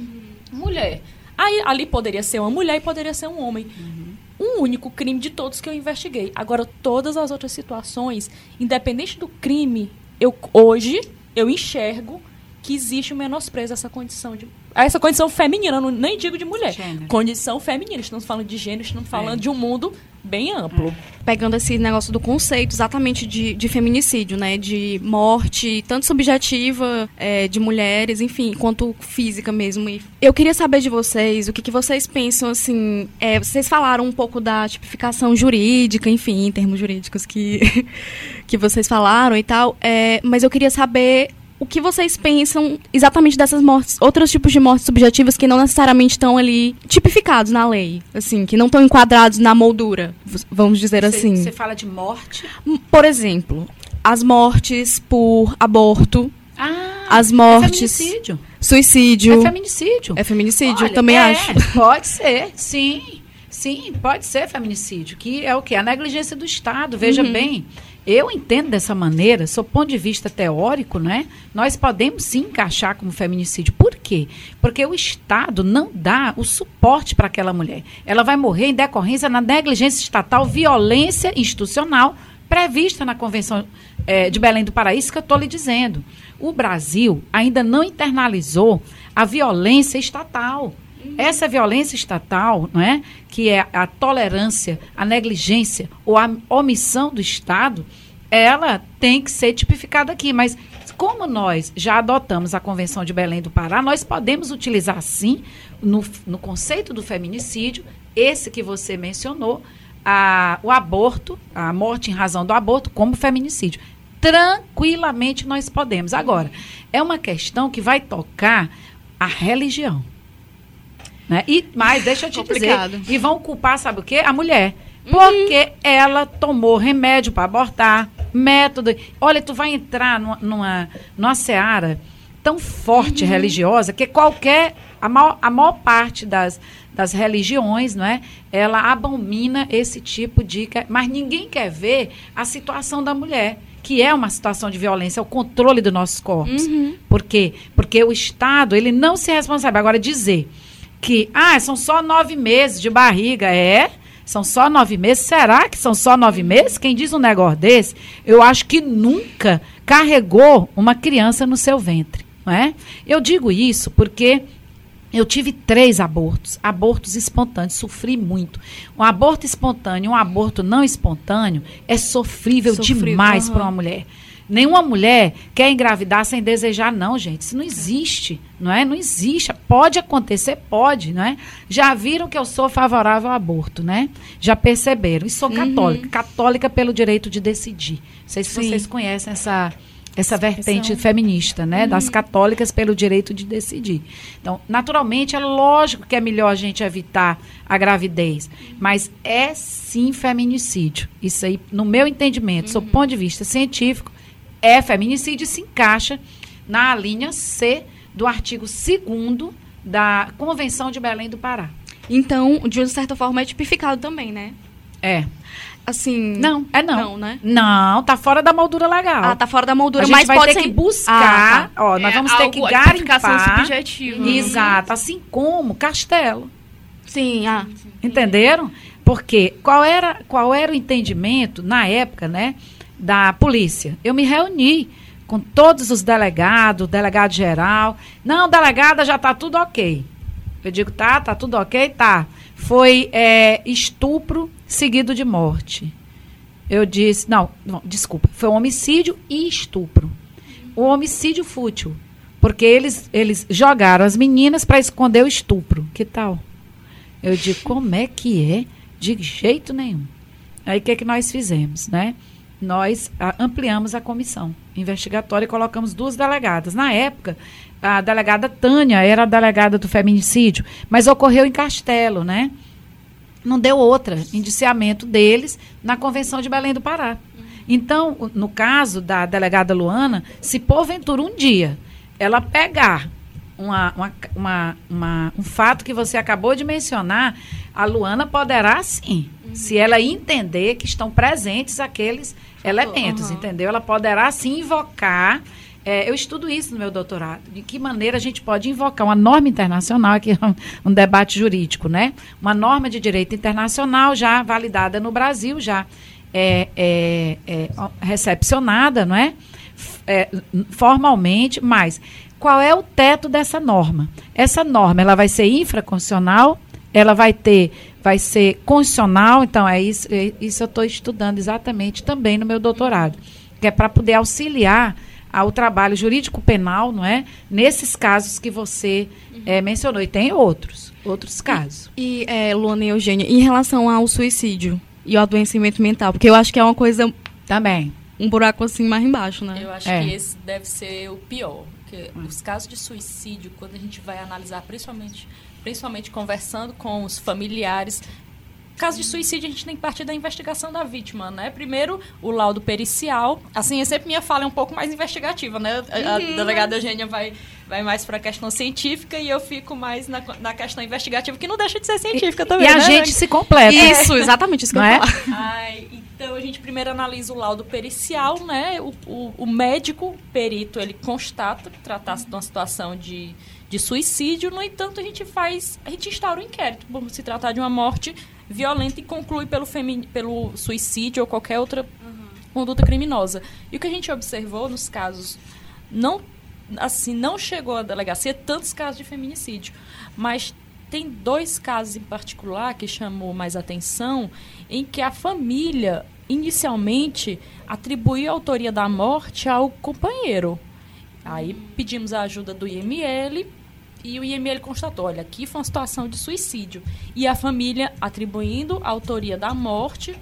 mulher. Aí ali poderia ser uma mulher e poderia ser um homem. Uhum. Um único crime de todos que eu investiguei. Agora, todas as outras situações, independente do crime, eu hoje eu enxergo que existe um menosprezo a essa condição de a essa condição feminina, não, nem digo de mulher. Gênero. Condição feminina. Estamos falando de gênero, estamos falando é. de um mundo bem amplo. pegando esse negócio do conceito exatamente de, de feminicídio, né? De morte, tanto subjetiva é, de mulheres, enfim, quanto física mesmo. E eu queria saber de vocês o que, que vocês pensam, assim. é, vocês falaram um pouco da tipificação jurídica, enfim, em termos jurídicos que, que vocês falaram e tal. é, mas eu queria saber o que vocês pensam exatamente dessas mortes, outros tipos de mortes subjetivas que não necessariamente estão ali tipificados na lei, assim, que não estão enquadrados na moldura, vamos dizer assim. Você fala de morte. Por exemplo, as mortes por aborto, Ah, as é mortes, feminicídio. suicídio. É feminicídio. É feminicídio, Olha, também é, acho. Pode ser, sim. Sim, pode ser feminicídio, que é o quê? A negligência do Estado. Veja Uhum. bem, eu entendo dessa maneira, sob ponto de vista teórico, né? Nós podemos sim encaixar como feminicídio. Por quê? Porque o Estado não dá o suporte para aquela mulher. Ela vai morrer em decorrência na negligência estatal, violência institucional prevista na Convenção eh, de Belém do Pará. Isso que eu estou lhe dizendo. O Brasil ainda não internalizou a violência estatal. Essa violência estatal, não é, que é a tolerância, a negligência ou a omissão do Estado, ela tem que ser tipificada aqui. Mas como nós já adotamos a Convenção de Belém do Pará, nós podemos utilizar sim, no, no conceito do feminicídio, esse que você mencionou, a- o aborto, a morte em razão do aborto, como feminicídio. Tranquilamente nós podemos. Agora, é uma questão que vai tocar a religião. Né? E, mas deixa eu te Complicado. dizer, e vão culpar, sabe o quê? A mulher. Porque ela tomou remédio para abortar, método. Olha, tu vai entrar numa, numa, numa seara tão forte religiosa que qualquer. A maior, a maior parte das, das religiões, não é? Ela abomina esse tipo de. Mas ninguém quer ver a situação da mulher, que é uma situação de violência, é o controle dos nossos corpos. Por quê? Porque o Estado, ele não se responsável. Agora, dizer que, ah, são só nove meses de barriga, é? São só nove meses? Será que são só nove meses? Quem diz um negócio desse, eu acho que nunca carregou uma criança no seu ventre, não é? Eu digo isso porque eu tive três abortos, abortos espontâneos, sofri muito. Um aborto espontâneo, um aborto não espontâneo é sofrível, Sofrível, demais aham. para uma mulher. Nenhuma mulher quer engravidar sem desejar, não, gente. Isso não existe, não é? Não existe. Pode acontecer, pode, não é? Já viram que eu sou favorável ao aborto, né? Já perceberam. E sou católica, católica pelo direito de decidir. Não sei se Uhum. Sim. vocês conhecem essa essa vertente feminista, né, das católicas pelo direito de decidir. Então, naturalmente, é lógico que é melhor a gente evitar a gravidez, mas é sim feminicídio. Isso aí, no meu entendimento, sob ponto de vista científico, é feminicídio e se encaixa na linha C do artigo 2 da Convenção de Belém do Pará. Então, de certa forma, é tipificado também, né? É. Assim. Não, é não. Não, né? Não, tá fora da moldura legal. Ah, tá fora da moldura, a gente mas vai pode ter ser. que buscar, Ah, ó, nós É vamos ter algo- que garimpar. subjetiva. Exato, assim como Castelo. Sim, ah. Entenderam? Porque qual era, qual era o entendimento na época, né, da polícia? Eu me reuni com todos os delegados, delegado geral. Não, delegada, já tá tudo ok. Eu digo, tá, tá tudo ok? Tá. Foi é, estupro seguido de morte. Eu disse, não, não, desculpa, foi homicídio e estupro. O homicídio fútil. Porque eles, eles jogaram as meninas para esconder o estupro. Que tal? Eu digo, como é que é? De jeito nenhum. Aí o que, é que nós fizemos, né? Nós ah, ampliamos a comissão investigatória e colocamos duas delegadas. Na época, a delegada Tânia era a delegada do feminicídio, mas ocorreu em Castelo, né? Não deu outra, indiciamento deles na Convenção de Belém do Pará. Então, no caso da delegada Luana, se porventura um dia ela pegar uma, uma- uma- um fato que você acabou de mencionar, a Luana poderá sim, se ela entender que estão presentes aqueles elementos, Uhum. entendeu? Ela poderá sim invocar. é, eu estudo isso no meu doutorado. De que maneira a gente pode invocar uma norma internacional, aqui é um, um debate jurídico, né? Uma norma de direito internacional já validada no Brasil, já é, é, é, recepcionada, não é? É, formalmente, mas qual é o teto dessa norma? Essa norma ela vai ser infraconstitucional, ela vai ter, vai ser constitucional, então é isso, é, isso eu estou estudando exatamente também no meu doutorado, que é para poder auxiliar ao trabalho jurídico penal, não é? Nesses casos que você é, mencionou. E tem outros, outros casos. E, é, Luana e Eugênia, em relação ao suicídio e ao adoecimento mental, porque eu acho que é uma coisa, Também. um buraco assim mais embaixo, né? Eu acho É. que esse deve ser o pior. Porque os casos de suicídio, quando a gente vai analisar, principalmente, principalmente conversando com os familiares, caso de suicídio a gente tem que partir da investigação da vítima, né? Primeiro, o laudo pericial. Assim, é sempre minha fala é um pouco mais investigativa, né? A, a delegada Eugênia vai, vai mais para a questão científica e eu fico mais na, na questão investigativa, que não deixa de ser científica também, e a né? gente se completa. Isso, exatamente isso que Não eu é? Ai, então a gente primeiro analisa o laudo pericial, né? O, o, o médico perito ele constata que tratasse de uma situação de, de suicídio. No entanto, a gente faz, a gente instaura o inquérito por se tratar de uma morte violenta e conclui pelo, femi- pelo suicídio ou qualquer outra conduta criminosa. E o que a gente observou nos casos não assim não chegou à delegacia tantos casos de feminicídio, mas tem dois casos em particular que chamou mais atenção, em que a família inicialmente atribuiu a autoria da morte ao companheiro. Aí pedimos a ajuda do IML e o IML constatou, olha, aqui foi uma situação de suicídio. E a família atribuindo a autoria da morte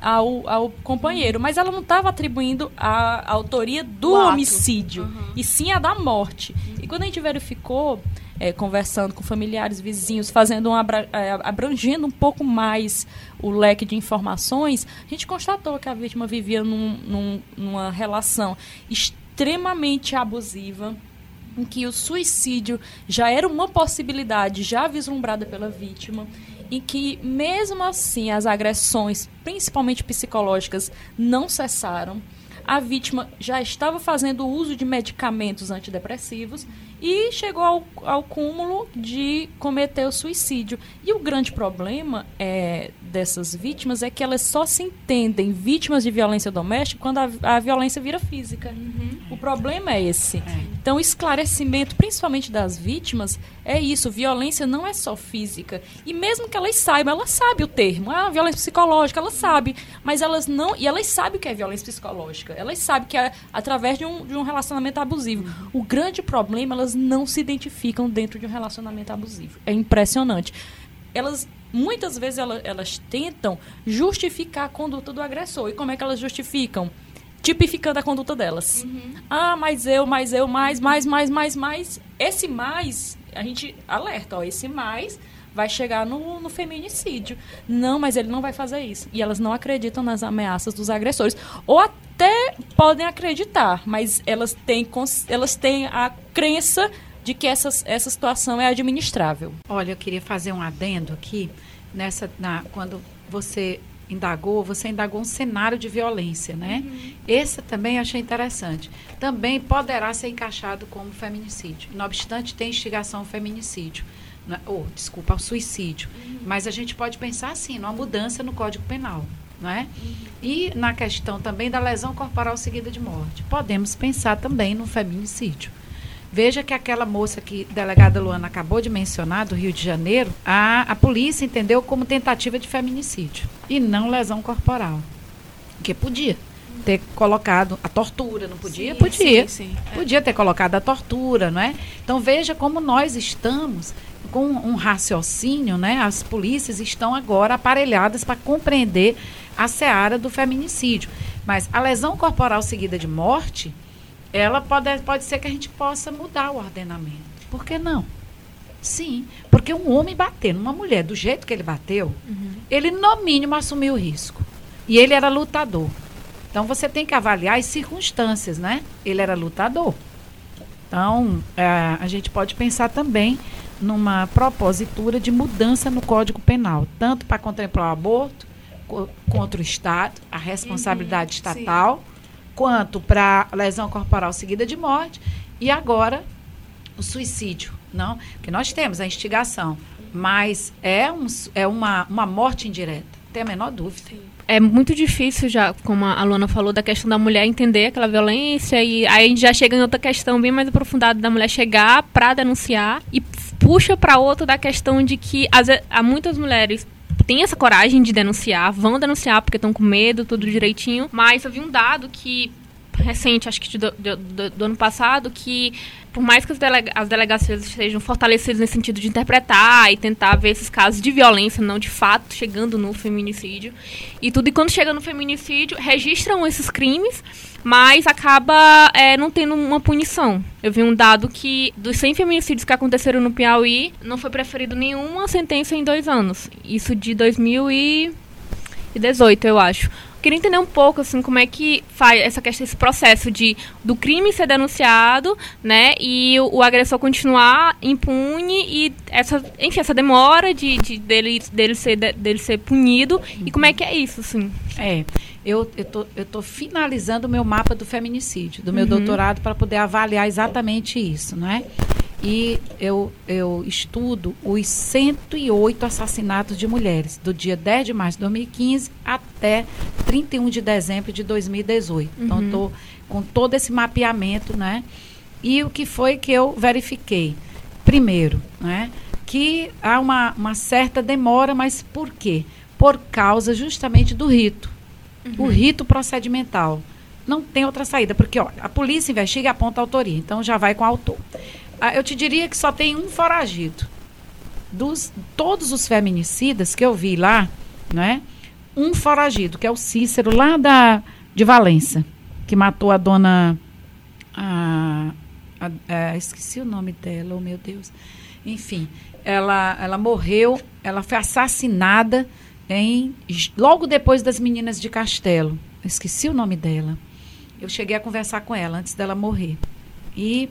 ao, ao companheiro. Mas ela não estava atribuindo a, a autoria do ato. homicídio, e sim a da morte. E quando a gente verificou, é, conversando com familiares, vizinhos, fazendo um abra- é, abrangendo um pouco mais o leque de informações, a gente constatou que a vítima vivia num- num- numa relação extremamente abusiva, em que o suicídio já era uma possibilidade já vislumbrada pela vítima, em que mesmo assim as agressões, principalmente psicológicas, não cessaram. A vítima já estava fazendo uso de medicamentos antidepressivos e chegou ao, ao cúmulo de cometer o suicídio. E o grande problema é, dessas vítimas é que elas só se entendem vítimas de violência doméstica quando a, a violência vira física. O problema é esse. Então, o esclarecimento, principalmente das vítimas, é isso. Violência não é só física. E mesmo que elas saibam, elas sabem o termo. Ah, violência psicológica, elas sabem. Mas elas não. E elas sabem o que é violência psicológica. Elas sabem que é através de um, de um relacionamento abusivo. O grande problema, elas não se identificam dentro de um relacionamento abusivo. É impressionante. Elas. Muitas vezes ela- elas tentam justificar a conduta do agressor. E como é que elas justificam? tipificando a conduta delas. Ah, mas eu, mas eu, mais, mais, mais, mais, mais. Esse mais, a gente alerta, ó, esse mais vai chegar no, no feminicídio. Não, mas ele não vai fazer isso. E elas não acreditam nas ameaças dos agressores. Ou até podem acreditar, mas elas têm, elas têm a crença de que essa, essa situação é administrável. Olha, eu queria fazer um adendo aqui nessa na, quando você indagou, você indagou um cenário de violência, né? Esse também achei interessante. Também poderá ser encaixado como feminicídio. Não obstante, tem instigação ao feminicídio. Né? Ou, desculpa, ao suicídio. Mas a gente pode pensar assim, numa mudança no Código Penal. Não é? E na questão também da lesão corporal seguida de morte. Podemos pensar também no feminicídio. Veja que aquela moça que a delegada Luana acabou de mencionar, do Rio de Janeiro, a, a polícia entendeu como tentativa de feminicídio e não lesão corporal. Porque podia ter colocado a tortura, não podia? podia. Sim, sim. Podia ter colocado a tortura, não é? Então veja como nós estamos com um raciocínio, né? As polícias estão agora aparelhadas para compreender a seara do feminicídio. Mas a lesão corporal seguida de morte, ela pode, pode ser que a gente possa mudar o ordenamento. Por que não? Sim, porque um homem bater numa mulher do jeito que ele bateu, ele no mínimo assumiu o risco. E ele era lutador. Então você tem que avaliar as circunstâncias, né? Ele era lutador. Então, eh, a gente pode pensar também numa propositura de mudança no Código Penal, tanto para contemplar o aborto co- contra o Estado, a responsabilidade estatal, quanto para lesão corporal seguida de morte e agora o suicídio, não? Porque nós temos a instigação, mas é, um, é uma, uma morte indireta, tem a menor dúvida. É muito difícil já, como a Luana falou, da questão da mulher entender aquela violência e aí a gente já chega em outra questão bem mais aprofundada da mulher chegar pra denunciar e puxa para outra da questão de que as, há muitas mulheres têm essa coragem de denunciar, vão denunciar porque estão com medo, tudo direitinho, mas eu vi um dado que recente, acho que do, do, ano passado, que por mais que as, delega as delegacias estejam fortalecidas nesse sentido de interpretar e tentar ver esses casos de violência, não de fato chegando no feminicídio e tudo, e quando chega no feminicídio, registram esses crimes, mas acaba é, não tendo uma punição. Eu vi um dado que dos 100 feminicídios que aconteceram no Piauí, não foi preferido nenhuma sentença em dois anos. Isso de 2018, eu acho queria entender um pouco assim como é que faz essa questão esse processo de do crime ser denunciado né e o, o agressor continuar impune e essa enfim essa demora de, de dele dele ser de, dele ser punido. E como é que é isso assim? É eu eu tô, eu tô finalizando o meu mapa do feminicídio do meu uhum. doutorado para poder avaliar exatamente isso não é e eu, eu estudo os 108 assassinatos de mulheres, do dia 10 de março de 2015 até 31 de dezembro de 2018. Então, uhum. Então, estou com todo esse mapeamento, né? E o que foi que eu verifiquei? Primeiro, né? Que há uma, uma certa demora, mas por quê? Por causa justamente do rito. Uhum. O rito procedimental. Não tem outra saída, porque ó, a polícia investiga e aponta a autoria, então já vai com o autor. Ah, eu te diria que só tem um foragido. Dos todos os feminicidas que eu vi lá, né? Um foragido, que é o Cícero, lá da, de Valença, que matou a dona. A, a, a, esqueci o nome dela, oh meu Deus. Enfim, ela, ela morreu, ela foi assassinada em, logo depois das meninas de Castelo. Esqueci o nome dela. Eu cheguei a conversar com ela antes dela morrer. E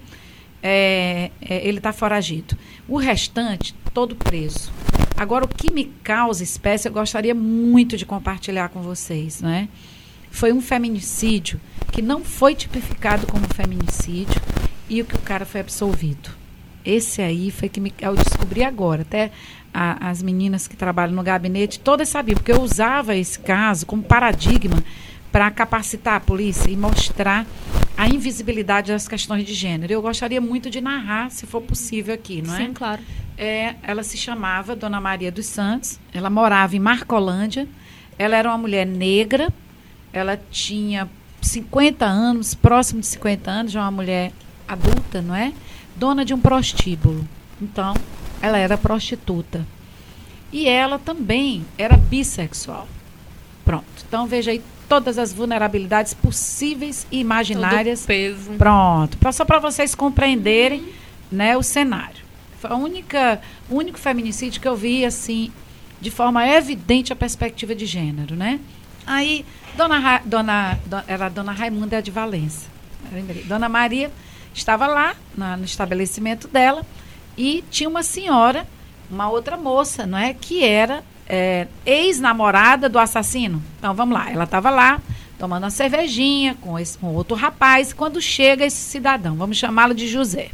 é, é, ele está foragido. O restante, todo preso. Agora, o que me causa espécie, eu gostaria muito de compartilhar com vocês, né? Foi um feminicídio que não foi tipificado como feminicídio e o que o cara foi absolvido. Esse aí foi que me, eu descobri agora. Até a, as meninas que trabalham no gabinete todas sabiam, porque eu usava esse caso como paradigma para capacitar a polícia e mostrar a invisibilidade das questões de gênero. Eu gostaria muito de narrar, se for possível aqui, não é? Sim, claro. É, ela se chamava Dona Maria dos Santos, ela morava em Marcolândia, ela era uma mulher negra, ela tinha 50 anos, próximo de 50 anos, já uma mulher adulta, não é? Dona de um prostíbulo. Então, ela era prostituta. E ela também era bissexual. Pronto. Então, veja aí todas as vulnerabilidades possíveis e imaginárias. Todo peso. Pronto. Só para vocês compreenderem né, o cenário. Foi a única, o único feminicídio que eu vi, assim, de forma evidente a perspectiva de gênero, né? Aí, dona, Ra, dona, dona era a dona Raimunda de Valença. Dona Maria estava lá na, no estabelecimento dela e tinha uma senhora, uma outra moça, não é, que era é, ex-namorada do assassino. Então vamos lá, ela estava lá tomando uma cervejinha com, esse, com outro rapaz. Quando chega esse cidadão, vamos chamá-lo de José.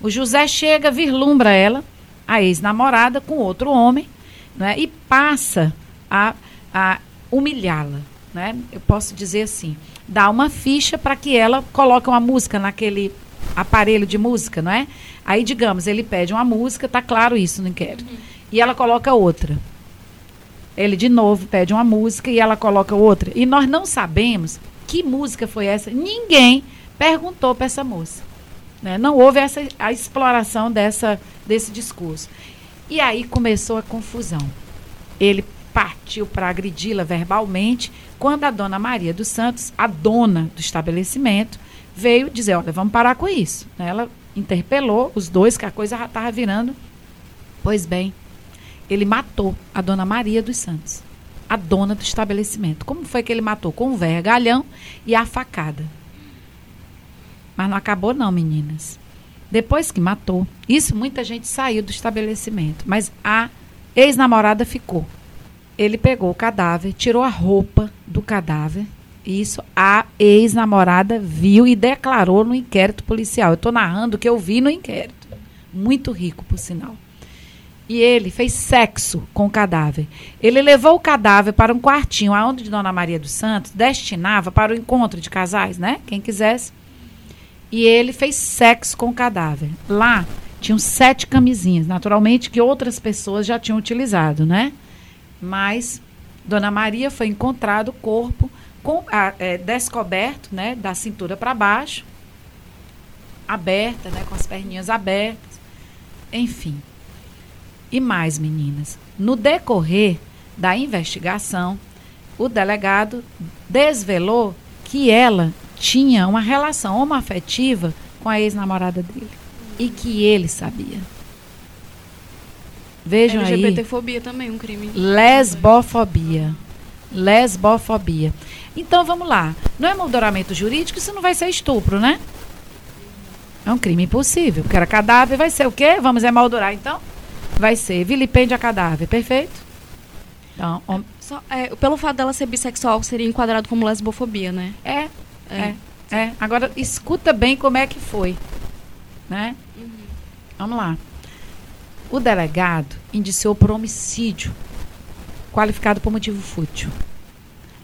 O José chega, vislumbra ela, a ex-namorada, com outro homem, né, e passa a, a humilhá-la. Né? Eu posso dizer assim, dá uma ficha para que ela coloque uma música naquele aparelho de música, não é? Aí, digamos, ele pede uma música, tá claro isso no inquérito. Uhum. E ela coloca outra. Ele de novo pede uma música e ela coloca outra. E nós não sabemos que música foi essa. Ninguém perguntou para essa moça. Né? Não houve essa, a exploração dessa, desse discurso. E aí começou a confusão. Ele partiu para agredi-la verbalmente, quando a dona Maria dos Santos, a dona do estabelecimento, veio dizer: Olha, vamos parar com isso. Ela interpelou os dois, que a coisa já estava virando. Pois bem, ele matou a dona Maria dos Santos, a dona do estabelecimento. Como foi que ele matou? Com um vergalhão e a facada. Mas não acabou não, meninas. Depois que matou, isso muita gente saiu do estabelecimento, mas a ex-namorada ficou. Ele pegou o cadáver, tirou a roupa do cadáver. Isso a ex-namorada viu e declarou no inquérito policial. Eu estou narrando o que eu vi no inquérito. Muito rico, por sinal e ele fez sexo com o cadáver. Ele levou o cadáver para um quartinho aonde Dona Maria dos Santos destinava para o encontro de casais, né? Quem quisesse. E ele fez sexo com o cadáver. Lá, Tinham sete camisinhas, naturalmente que outras pessoas já tinham utilizado, né? Mas Dona Maria foi encontrado o corpo com, a, é, descoberto, né, da cintura para baixo, aberta, né, com as perninhas abertas, enfim. E mais, meninas, no decorrer da investigação, o delegado desvelou que ela tinha uma relação homoafetiva com a ex-namorada dele e que ele sabia. Vejam aí. LGBTfobia também, um crime. Lesbofobia. Lesbofobia. Então vamos lá. Não é molduramento jurídico, isso não vai ser estupro, né? É um crime impossível. Porque era cadáver, vai ser o quê? Vamos emoldurar então? Vai ser vilipêndio a cadáver, perfeito? Então, hom- Só, é, pelo fato dela ser bissexual, seria enquadrado como lesbofobia, né? é, é, é. Agora escuta bem como é que foi, né? Vamos lá. O delegado indiciou por homicídio qualificado por motivo fútil.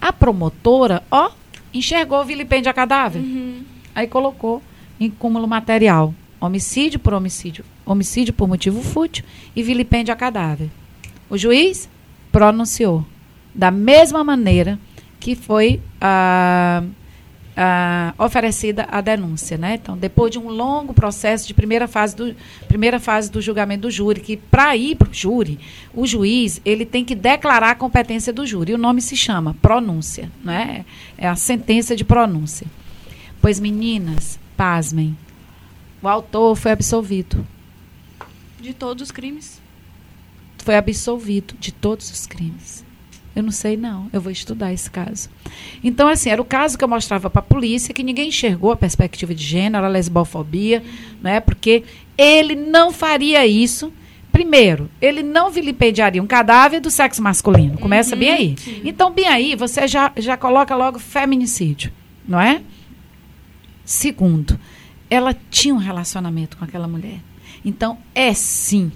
A promotora, ó, enxergou o vilipêndio a cadáver. Aí colocou em cúmulo material homicídio por homicídio, homicídio por motivo fútil e vilipêndio a cadáver. O juiz pronunciou da mesma maneira que foi ah, ah, oferecida a denúncia, né? Então, depois de um longo processo de primeira fase do primeira fase do julgamento do júri, que para ir para o júri, o juiz ele tem que declarar a competência do júri. O nome se chama pronúncia, né? É a sentença de pronúncia. Pois meninas, pasmem, o autor foi absolvido. De todos os crimes. Foi absolvido de todos os crimes. Eu não sei, não. Eu vou estudar esse caso. Então, assim, era o caso que eu mostrava para a polícia, que ninguém enxergou a perspectiva de gênero, a lesbofobia, né? Porque ele não faria isso. Primeiro, ele não vilipendiaria um cadáver do sexo masculino. Começa bem aí. Então, bem aí, você já, já coloca logo feminicídio, não é? Segundo, ela tinha um relacionamento com aquela mulher. Então, é sim.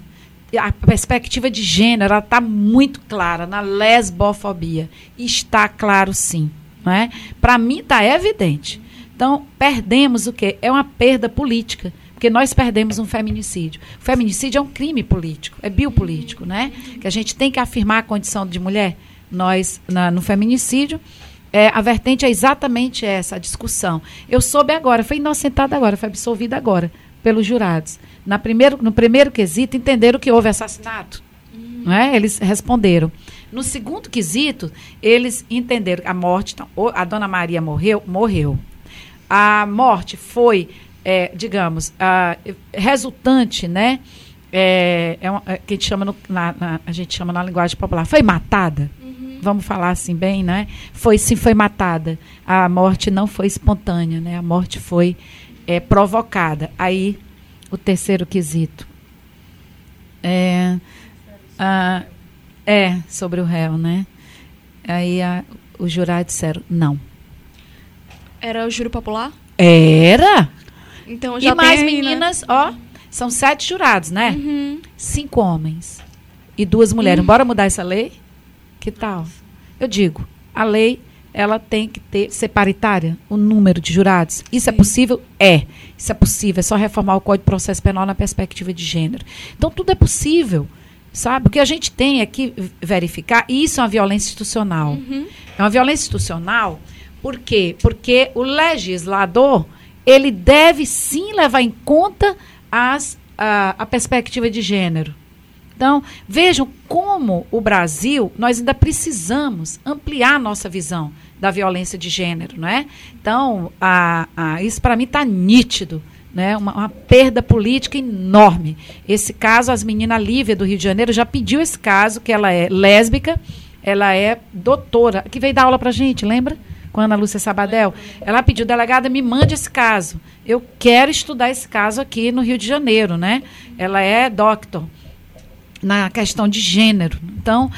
A perspectiva de gênero está muito clara na lesbofobia. Está claro, sim. Não é? Para mim, está evidente. Então, perdemos o quê? É uma perda política. Porque nós perdemos um feminicídio. O feminicídio é um crime político, é biopolítico, né? Que a gente tem que afirmar a condição de mulher. Nós, na- no feminicídio, é, a vertente é exatamente essa, a discussão. Eu soube agora, foi inocentada agora, foi absolvida agora pelos jurados. Na primeiro, no primeiro quesito, entenderam que houve assassinato. Não é? Eles responderam. No segundo quesito, eles entenderam que a morte, então, a dona Maria morreu, morreu. A morte foi, é, digamos, a, resultante, né? É, é uma- é, que a gente chama no- na, na- a gente chama na linguagem popular, foi matada. Vamos falar assim bem, né? Foi sim, foi matada. A morte não foi espontânea, né? A morte foi é, provocada. Aí, o terceiro quesito. É, ah, é sobre o réu, né? Aí a, os jurados disseram não. Era o júri popular? Era? Então já e mais aí, né? meninas, ó, são sete jurados, né? Uhum. Cinco homens e duas mulheres. Bora mudar essa lei? Que tal? Eu digo, a lei ela tem que ter ser paritária, o número de jurados. Isso é possível? É. Isso é possível. É só reformar o Código de Processo Penal na perspectiva de gênero. Então tudo é possível. Sabe? O que a gente tem é que verificar, e isso é uma violência institucional. É uma violência institucional, por quê? Porque o legislador, ele deve sim levar em conta as, a, a perspectiva de gênero. Então, vejam como o Brasil, nós ainda precisamos ampliar nossa visão da violência de gênero, não é? Então, a, a, isso para mim está nítido, né? Uma, uma perda política enorme. Esse caso, as meninas Lívia do Rio de Janeiro já pediu esse caso, que ela é lésbica, ela é doutora, que veio dar aula para gente, lembra? Com a Ana Lúcia Sabadell. Ela pediu, delegada, me mande esse caso. Eu quero estudar esse caso aqui no Rio de Janeiro, né? Ela é doctor na questão de gênero. Então,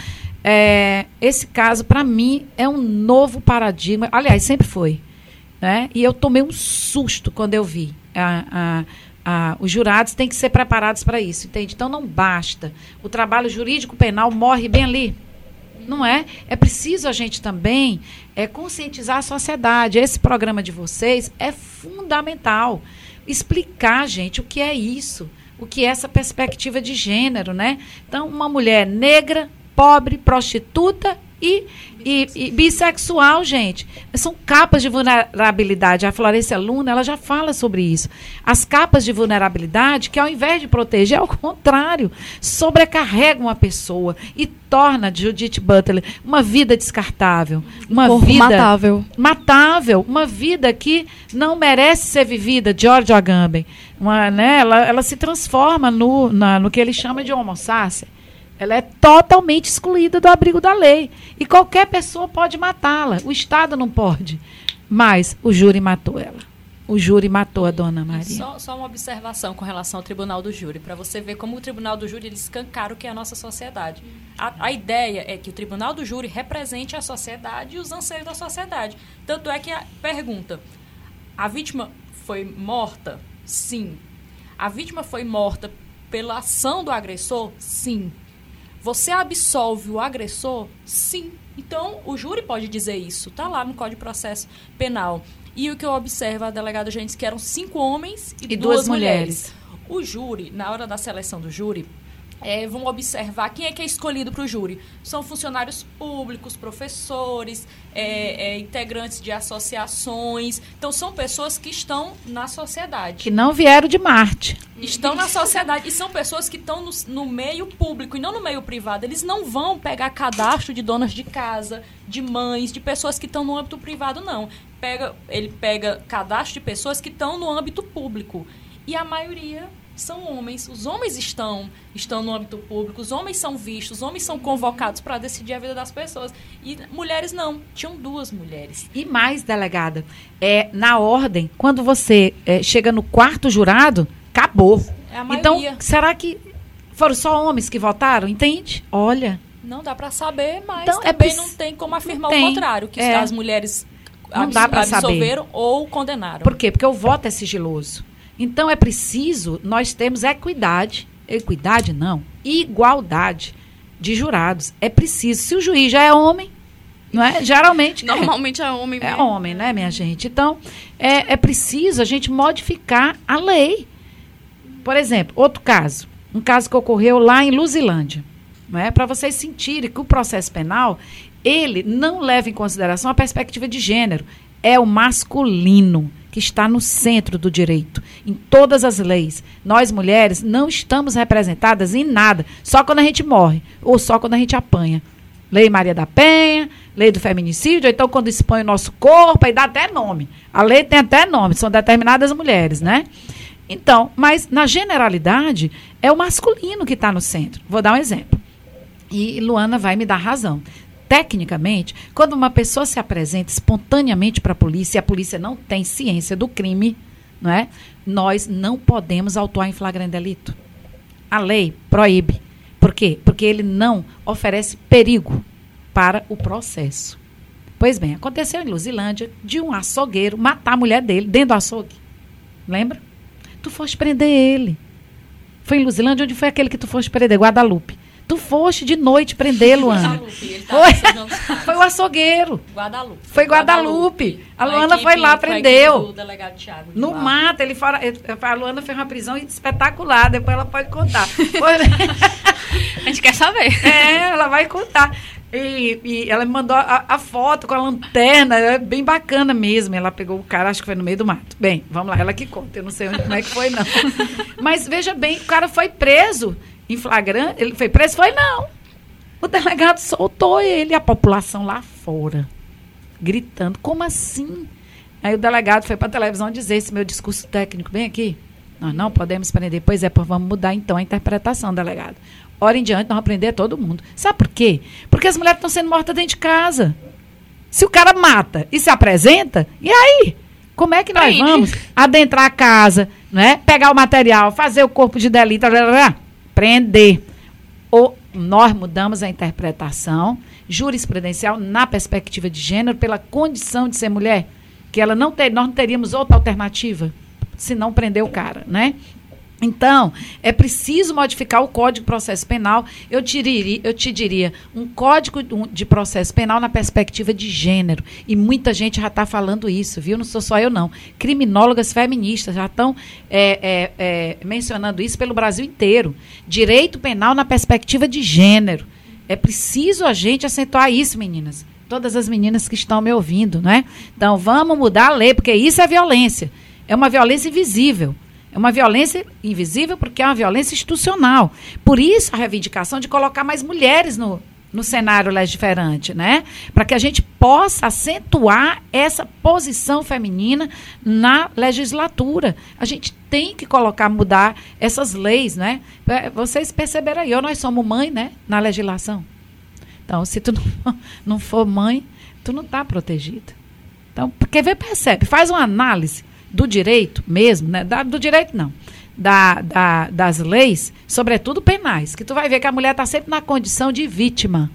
é, esse caso, para mim, é um novo paradigma. Aliás, sempre foi. Né? E eu tomei um susto quando eu vi. A, a, a, os jurados têm que ser preparados para isso, entende? Então, não basta. O trabalho jurídico penal morre bem ali. Não é? É preciso a gente também é, conscientizar a sociedade. Esse programa de vocês é fundamental. Explicar, gente, o que é isso. O que é essa perspectiva de gênero, né? Então, uma mulher negra, pobre, prostituta e, e, e, bissexual, gente. São capas de vulnerabilidade. A Florencia Luna, ela já fala sobre isso. As capas de vulnerabilidade que, ao invés de proteger, ao contrário, sobrecarregam a pessoa e torna Judith Butler uma vida descartável. Uma Corpo vida matável. matável. Uma vida que não merece ser vivida. George Agamben. Uma, né, ela, ela se transforma no, na, no que ele chama de homo sacer. Ela é totalmente excluída do abrigo da lei. E qualquer pessoa pode matá-la. O Estado não pode. Mas o júri matou ela. O júri matou a dona Maria. Só, só uma observação com relação ao Tribunal do Júri, para você ver como o Tribunal do Júri escancara o que é a nossa sociedade. A, a, ideia é que o Tribunal do Júri represente a sociedade e os anseios da sociedade. Tanto é que a pergunta: a vítima foi morta? Sim. A vítima foi morta pela ação do agressor? Sim. Você absolve o agressor? Sim. Então, o júri pode dizer isso. Está lá no Código de Processo Penal. E o que eu observo, a delegada disse que eram cinco homens e, E duas, duas mulheres. O júri, na hora da seleção do júri, é, vão observar quem é que é escolhido para o júri. São funcionários públicos, professores, é, é, integrantes de associações. Então, são pessoas que estão na sociedade Que não vieram de Marte. estão na sociedade e são pessoas que estão no, no meio público e não no meio privado. Eles não vão pegar cadastro de donas de casa, de mães, de pessoas que estão no âmbito privado, não. Pega, ele pega cadastro de pessoas que estão no âmbito público. E a maioria são homens. Os homens estão, estão no âmbito público, os homens são vistos, os homens são convocados para decidir a vida das pessoas. E mulheres não. Tinham duas mulheres. E mais, delegada, é, na ordem, quando você é, chega no quarto jurado, acabou. É Então, será que foram só homens que votaram? Entende? Olha. Não dá para saber, mas Então, é também preci- não tem como afirmar tem. o contrário, que É. as mulheres Não dá pra saber. absolveram ou condenaram. Por quê? Porque o voto é sigiloso. Então é preciso nós termos equidade, equidade não, igualdade de jurados. É preciso. Se o juiz já é homem, não é? Geralmente é. Normalmente é homem É mesmo. homem, né, minha gente? Então, é, é preciso a gente modificar a lei. Por exemplo, outro caso. Um caso que ocorreu lá em Luzilândia. Não é? Para vocês sentirem que o processo penal, ele não leva em consideração a perspectiva de gênero. É o masculino que está no centro do direito, em todas as leis. Nós, mulheres, não estamos representadas em nada, só quando a gente morre ou só quando a gente apanha. Lei Maria da Penha, lei do feminicídio, ou então quando expõe o nosso corpo, aí dá até nome. A lei tem até nome, são determinadas mulheres, né? Então, mas na generalidade, é o masculino que está no centro. Vou dar um exemplo. E Luana vai me dar razão. Tecnicamente, quando uma pessoa se apresenta espontaneamente para a polícia e a polícia não tem ciência do crime, não é? nós não podemos autuar em flagrante delito. A lei proíbe. Por quê? Porque ele não oferece perigo para o processo. Pois bem, aconteceu em Luzilândia de um açougueiro matar a mulher dele dentro do açougue. Lembra? Tu foste prender ele. Foi em Luzilândia onde foi aquele que tu foste prender, Guadalupe. Tu foste de noite prender, Luana. Guadalupe, ele tá Foi. Foi o açougueiro. Guadalupe. Foi Guadalupe. A Luana equipe- foi lá, prendeu. Thiago No lá. mato, ele fora, a Luana fez uma prisão espetacular, depois ela pode contar. A gente quer saber. É, ela vai contar. E, e ela me mandou a, a foto com a lanterna, é bem bacana mesmo. Ela pegou o cara, acho que foi no meio do mato. Bem, vamos lá, ela que conta, eu não sei onde, como é que foi, não. Mas veja bem, o cara foi preso em flagrante. Ele foi preso? Foi não. O delegado soltou ele, a população lá fora, gritando: como assim? Aí o delegado foi para a televisão dizer esse meu discurso técnico bem aqui. Nós não podemos prender. Pois é, vamos mudar então a interpretação, delegado. Hora em diante, nós vamos prender todo mundo. Sabe por quê? Porque as mulheres estão sendo mortas dentro de casa. Se o cara mata e se apresenta, e aí? Como é que nós Prende. vamos adentrar a casa, né? pegar o material, fazer o corpo de delito, blá, blá, blá, prender? Ou nós mudamos a interpretação jurisprudencial na perspectiva de gênero pela condição de ser mulher, que ela não ter, nós não teríamos outra alternativa se não prender o cara, né? Então, é preciso modificar o Código de Processo Penal. Eu te diria, eu te diria um Código de Processo Penal na perspectiva de gênero. E muita gente já está falando isso, viu? Não sou só eu, não. Criminólogas feministas já estão é, é, é, mencionando isso pelo Brasil inteiro. Direito penal na perspectiva de gênero. É preciso a gente acentuar isso, meninas. Todas as meninas que estão me ouvindo, né? Então, vamos mudar a lei, porque isso é violência. É uma violência invisível. É uma violência invisível porque é uma violência institucional. Por isso a reivindicação de colocar mais mulheres no, no cenário legiferante, né? Para que a gente possa acentuar essa posição feminina na legislatura. A gente tem que colocar, mudar essas leis, né? É, vocês perceberam aí, nós somos mãe, né? Na legislação. Então, se tu não, não for mãe, tu não está protegida. Então, porque vê, percebe, faz uma análise do direito mesmo, né? Da, do direito não. Da, da, das leis, sobretudo penais, que tu vai ver que a mulher está sempre na condição de vítima.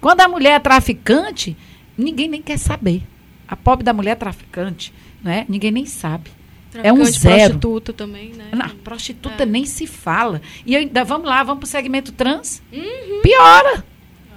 Quando a mulher é traficante, ninguém nem quer saber. A pobre da mulher é traficante, né? ninguém nem sabe. é um zero. prostituta também, né? Não, prostituta é. nem se fala. E ainda, vamos lá, vamos para o segmento trans? Uhum. Piora.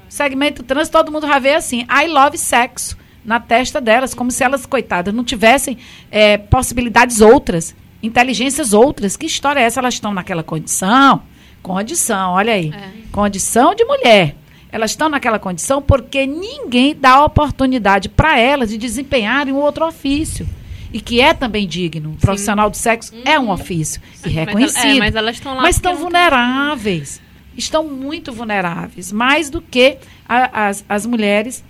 Segmento trans, todo mundo já vê assim, I love sexo na testa delas, como se elas, coitadas, não tivessem é, possibilidades outras, inteligências outras. Que história é essa? Elas estão naquela condição? Condição, olha aí. É. Condição de mulher. Elas estão naquela condição porque ninguém dá oportunidade para elas de desempenharem um outro ofício. E que é também digno. O profissional do sexo uhum. é um ofício. E reconhecido. Mas, é, mas elas estão lá. Mas estão vulneráveis. Estão muito vulneráveis. Mais do que a, as, as mulheres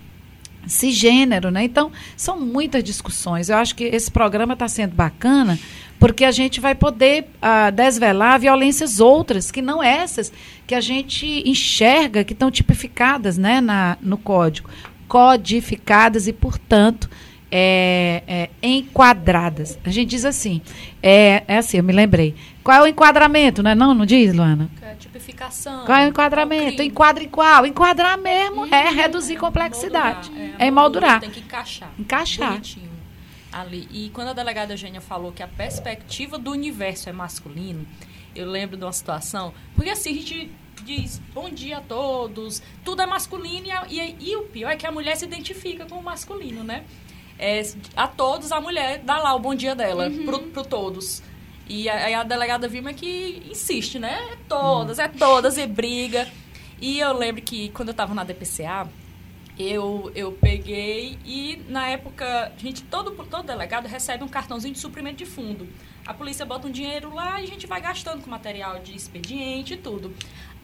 cisgênero, né? Então, são muitas discussões. Eu acho que esse programa está sendo bacana porque a gente vai poder uh, desvelar violências outras, que não essas que a gente enxerga, que estão tipificadas né, na, no código. Codificadas e, portanto, é, é, enquadradas. A gente diz assim, é, é assim, eu me lembrei. Qual é o enquadramento, não é não? Não diz, Luana? É. Qual é o enquadramento? Enquadra em qual? Enquadrar mesmo é uhum. reduzir complexidade. É, emoldurar. Tem que encaixar. Encaixar. Bonitinho ali. E quando a delegada Eugênia falou que a perspectiva do universo é masculino, eu lembro de uma situação, porque assim, a gente diz bom dia a todos, tudo é masculino e, e, e o pior é que a mulher se identifica com o masculino, né? É, a todos a mulher dá lá o bom dia dela, uhum. pro, pro todos. E aí a, delegada Vilma que insiste, né? É todas, é todas, e briga. E eu lembro que quando eu estava na DPCA, eu, eu peguei e na época, gente, todo, todo delegado recebe um cartãozinho de suprimento de fundo. A polícia bota um dinheiro lá e a gente vai gastando com material de expediente e tudo.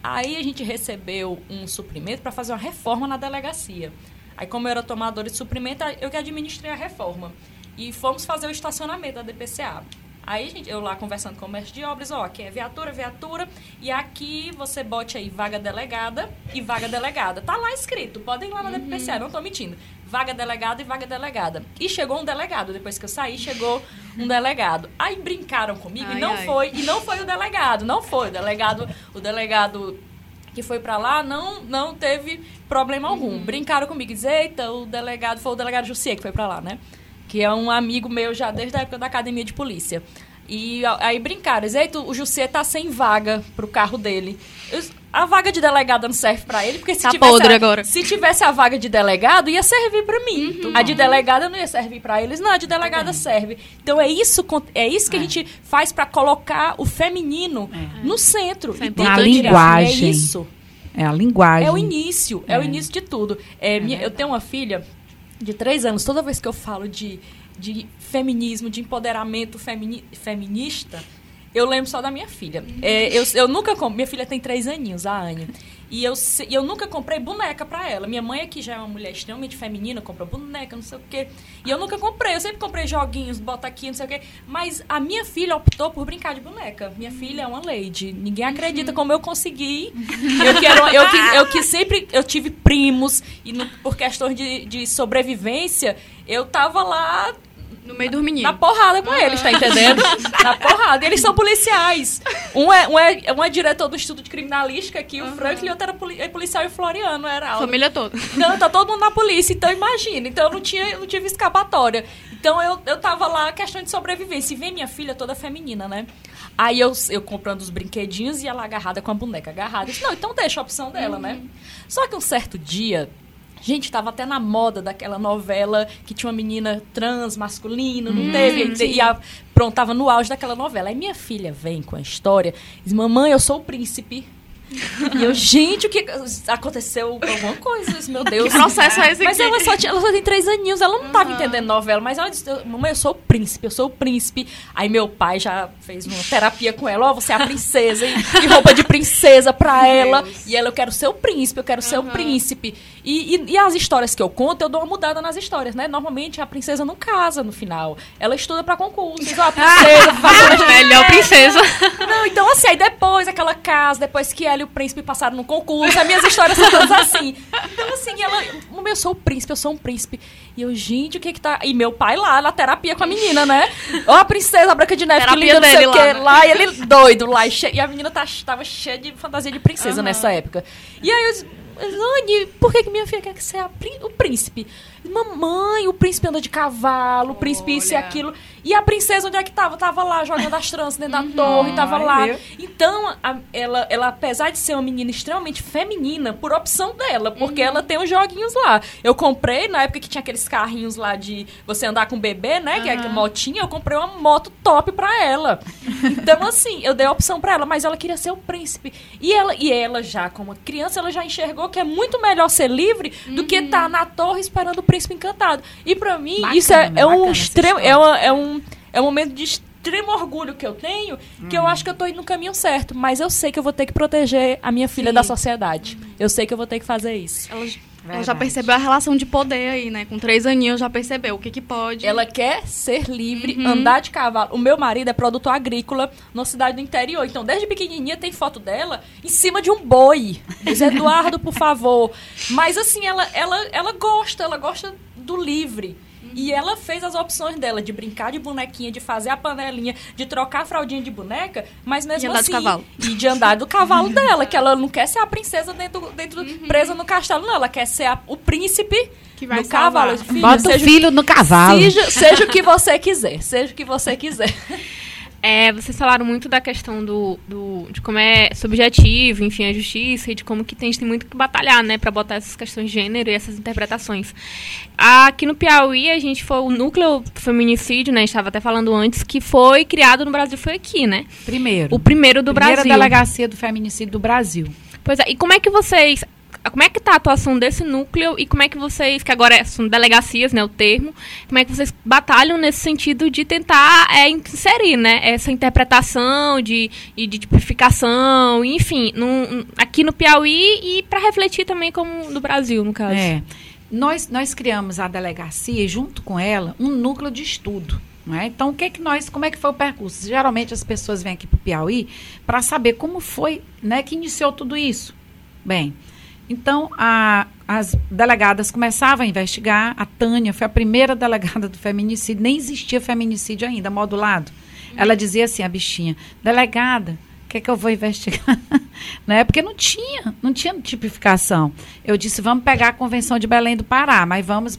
Aí a gente recebeu um suprimento para fazer uma reforma na delegacia. Aí, como eu era tomadora de suprimento, eu que administrei a reforma. E fomos fazer o estacionamento da DPCA. Aí, gente, eu lá conversando com o mestre de obras, ó, aqui é viatura, viatura, e aqui você bote aí vaga delegada e vaga delegada. Tá lá escrito, podem ir lá na uhum. DPCA, não tô mentindo. Vaga delegada e vaga delegada. E chegou um delegado, depois que eu saí, chegou um delegado. Aí brincaram comigo ai, e não ai. foi, e não foi o delegado, não foi o delegado, o delegado que foi para lá não não teve problema algum. Uhum. Brincaram comigo, dizer, eita, o delegado foi o delegado Jussier que foi para lá, né? Que é um amigo meu já desde a época da academia de polícia. E aí brincaram, Eita, o Jussier tá sem vaga pro carro dele. a vaga de delegado não serve para ele, porque se tá tivesse, a, agora. se tivesse a vaga de delegado, ia servir para mim. Uhum. A de delegada não ia servir para eles, não, a de delegada serve. Então é isso, é isso que é. a gente faz para colocar o feminino é. no centro. É Na linguagem. É isso. É a linguagem. É o início, é, o é. início de tudo. É, minha, eu tenho uma filha de três anos, toda vez que eu falo de, de feminismo, de empoderamento femini, feminista, eu lembro só da minha filha. É, eu, eu nunca. Minha filha tem três aninhos, a Anya. E eu, eu nunca comprei boneca para ela. Minha mãe aqui já é uma mulher extremamente feminina, compra boneca, não sei o quê. E eu nunca comprei. Eu sempre comprei joguinhos, bota aqui, não sei o quê. Mas a minha filha optou por brincar de boneca. Minha filha é uma lady. Ninguém acredita como eu consegui. Eu que, era, eu que, eu que sempre eu tive primos e no, por questões de, de sobrevivência, eu tava lá no meio dos meninos. Na porrada com eles, tá entendendo? Na porrada. E eles são policiais. Um é, um é, um é diretor do Instituto de Criminalística aqui, uhum. o Franklin, e outro era poli é policial e Floriano, era a Família toda. Não, tá todo mundo na polícia, então imagina. Então eu não, tinha, eu não tive escapatória. Então eu, eu tava lá, questão de sobrevivência. E vem minha filha toda feminina, né? Aí eu, eu comprando os brinquedinhos e ela agarrada com a boneca agarrada. Eu disse, não, então deixa a opção dela, né? Só que um certo dia, gente, tava até na moda daquela novela que tinha uma menina trans, masculino, não teve? E, e a, pronto, tava no auge daquela novela. Aí minha filha vem com a história, diz, mamãe, eu sou o príncipe. E eu, gente, o que aconteceu? Alguma coisa, meu Deus. Que processo é esse Mas aqui? ela só, tinha, ela só tem três aninhos, ela não tava entendendo novela, mas ela disse, mamãe, eu sou o príncipe, eu sou o príncipe. Aí meu pai já fez uma terapia com ela, ó, você é a princesa, e, e roupa de princesa pra ela. E ela, eu quero ser o príncipe, eu quero ser o príncipe. E, e, e as histórias que eu conto, eu dou uma mudada nas histórias, né? Normalmente a princesa não casa no final. Ela estuda pra concursos, ó, a princesa, Melhor princesa. não, então assim, aí depois aquela casa, depois que ela e o príncipe passaram no concurso, as minhas histórias são todas assim. Então assim, ela, "Mãe, eu sou o príncipe, eu sou um príncipe. E eu, gente, o que que tá... E meu pai lá na terapia com a menina, né? Ó a princesa, a Branca de Neve, que Terapia linda, não sei o quê. lá, né? Lá, e ele doido lá. E, che- e a menina tá, tava cheia de fantasia de princesa nessa época. E aí eu Anne, por que, que minha filha quer ser o príncipe? Mamãe, o príncipe anda de cavalo, o príncipe isso e Olha. aquilo. E a princesa onde é que tava? Tava lá jogando as tranças dentro da torre, tava lá. viu? Então, a- ela, ela, apesar de ser uma menina extremamente feminina, por opção dela, porque ela tem os joguinhos lá. Eu comprei, na época que tinha aqueles carrinhos lá de você andar com bebê, né? Que é que motinha, eu comprei uma moto top pra ela. Então, assim, eu dei a opção pra ela, mas ela queria ser o príncipe. E ela, e ela já, como criança, ela já enxergou que é muito melhor ser livre do que estar na torre esperando o príncipe encantado. E pra mim, Bacana, isso é, é um extremo. É, uma- é um, é um momento de extremo orgulho que eu tenho, que eu acho que eu tô indo no caminho certo. Mas eu sei que eu vou ter que proteger a minha filha Sim. da sociedade. Eu sei que eu vou ter que fazer isso. Ela, ela já Verdade. percebeu a relação de poder aí, né? Com três aninhos já percebeu o que que pode. Ela quer ser livre, andar de cavalo. O meu marido é produtor agrícola numa cidade do interior. Então, desde pequenininha tem foto dela em cima de um boi. Diz, Eduardo, por favor. Mas, assim, ela, ela, ela gosta, ela gosta do livre. E ela fez as opções dela de brincar de bonequinha, de fazer a panelinha, de trocar a fraldinha de boneca, mas mesmo andar de assim. cavalo. E de andar do cavalo dela, que ela não quer ser a princesa dentro, dentro presa no castelo, não. Ela quer ser a- o príncipe Que vai no cavalo. salvar. Filha, Bota o seja- filho no cavalo. Seja, seja o que você quiser. Seja o que você quiser. É, vocês falaram muito da questão do, do- de como é subjetivo, enfim, a justiça e de como que tem, a gente tem muito que batalhar, né, para botar essas questões de gênero e essas interpretações. Aqui no Piauí, a gente foi o núcleo do feminicídio, né, a gente estava até falando antes, que foi criado no Brasil, foi aqui, né? Primeiro. O primeiro do Primeira Brasil. delegacia do feminicídio do Brasil. Pois é, e como é que vocês. Como é que tá a atuação desse núcleo e como é que vocês, que agora é- são delegacias, né, o termo, como é que vocês batalham nesse sentido de tentar é, inserir, né, essa interpretação de, e de tipificação, enfim, aqui no Piauí e para refletir também como no Brasil, no caso. É. Nós, nós criamos a delegacia e junto com ela um núcleo de estudo. É? Então, o que que nós, como é que foi o percurso? Geralmente as pessoas vêm aqui para o Piauí para saber como foi né, que iniciou tudo isso. Bem, então a- as delegadas começavam a investigar. A Tânia foi a primeira delegada do feminicídio, nem existia feminicídio ainda, modulado. Ela dizia assim, a bichinha, delegada, o que é que eu vou investigar? né? Porque não tinha, não tinha tipificação. Eu disse, vamos pegar a Convenção de Belém do Pará, mas vamos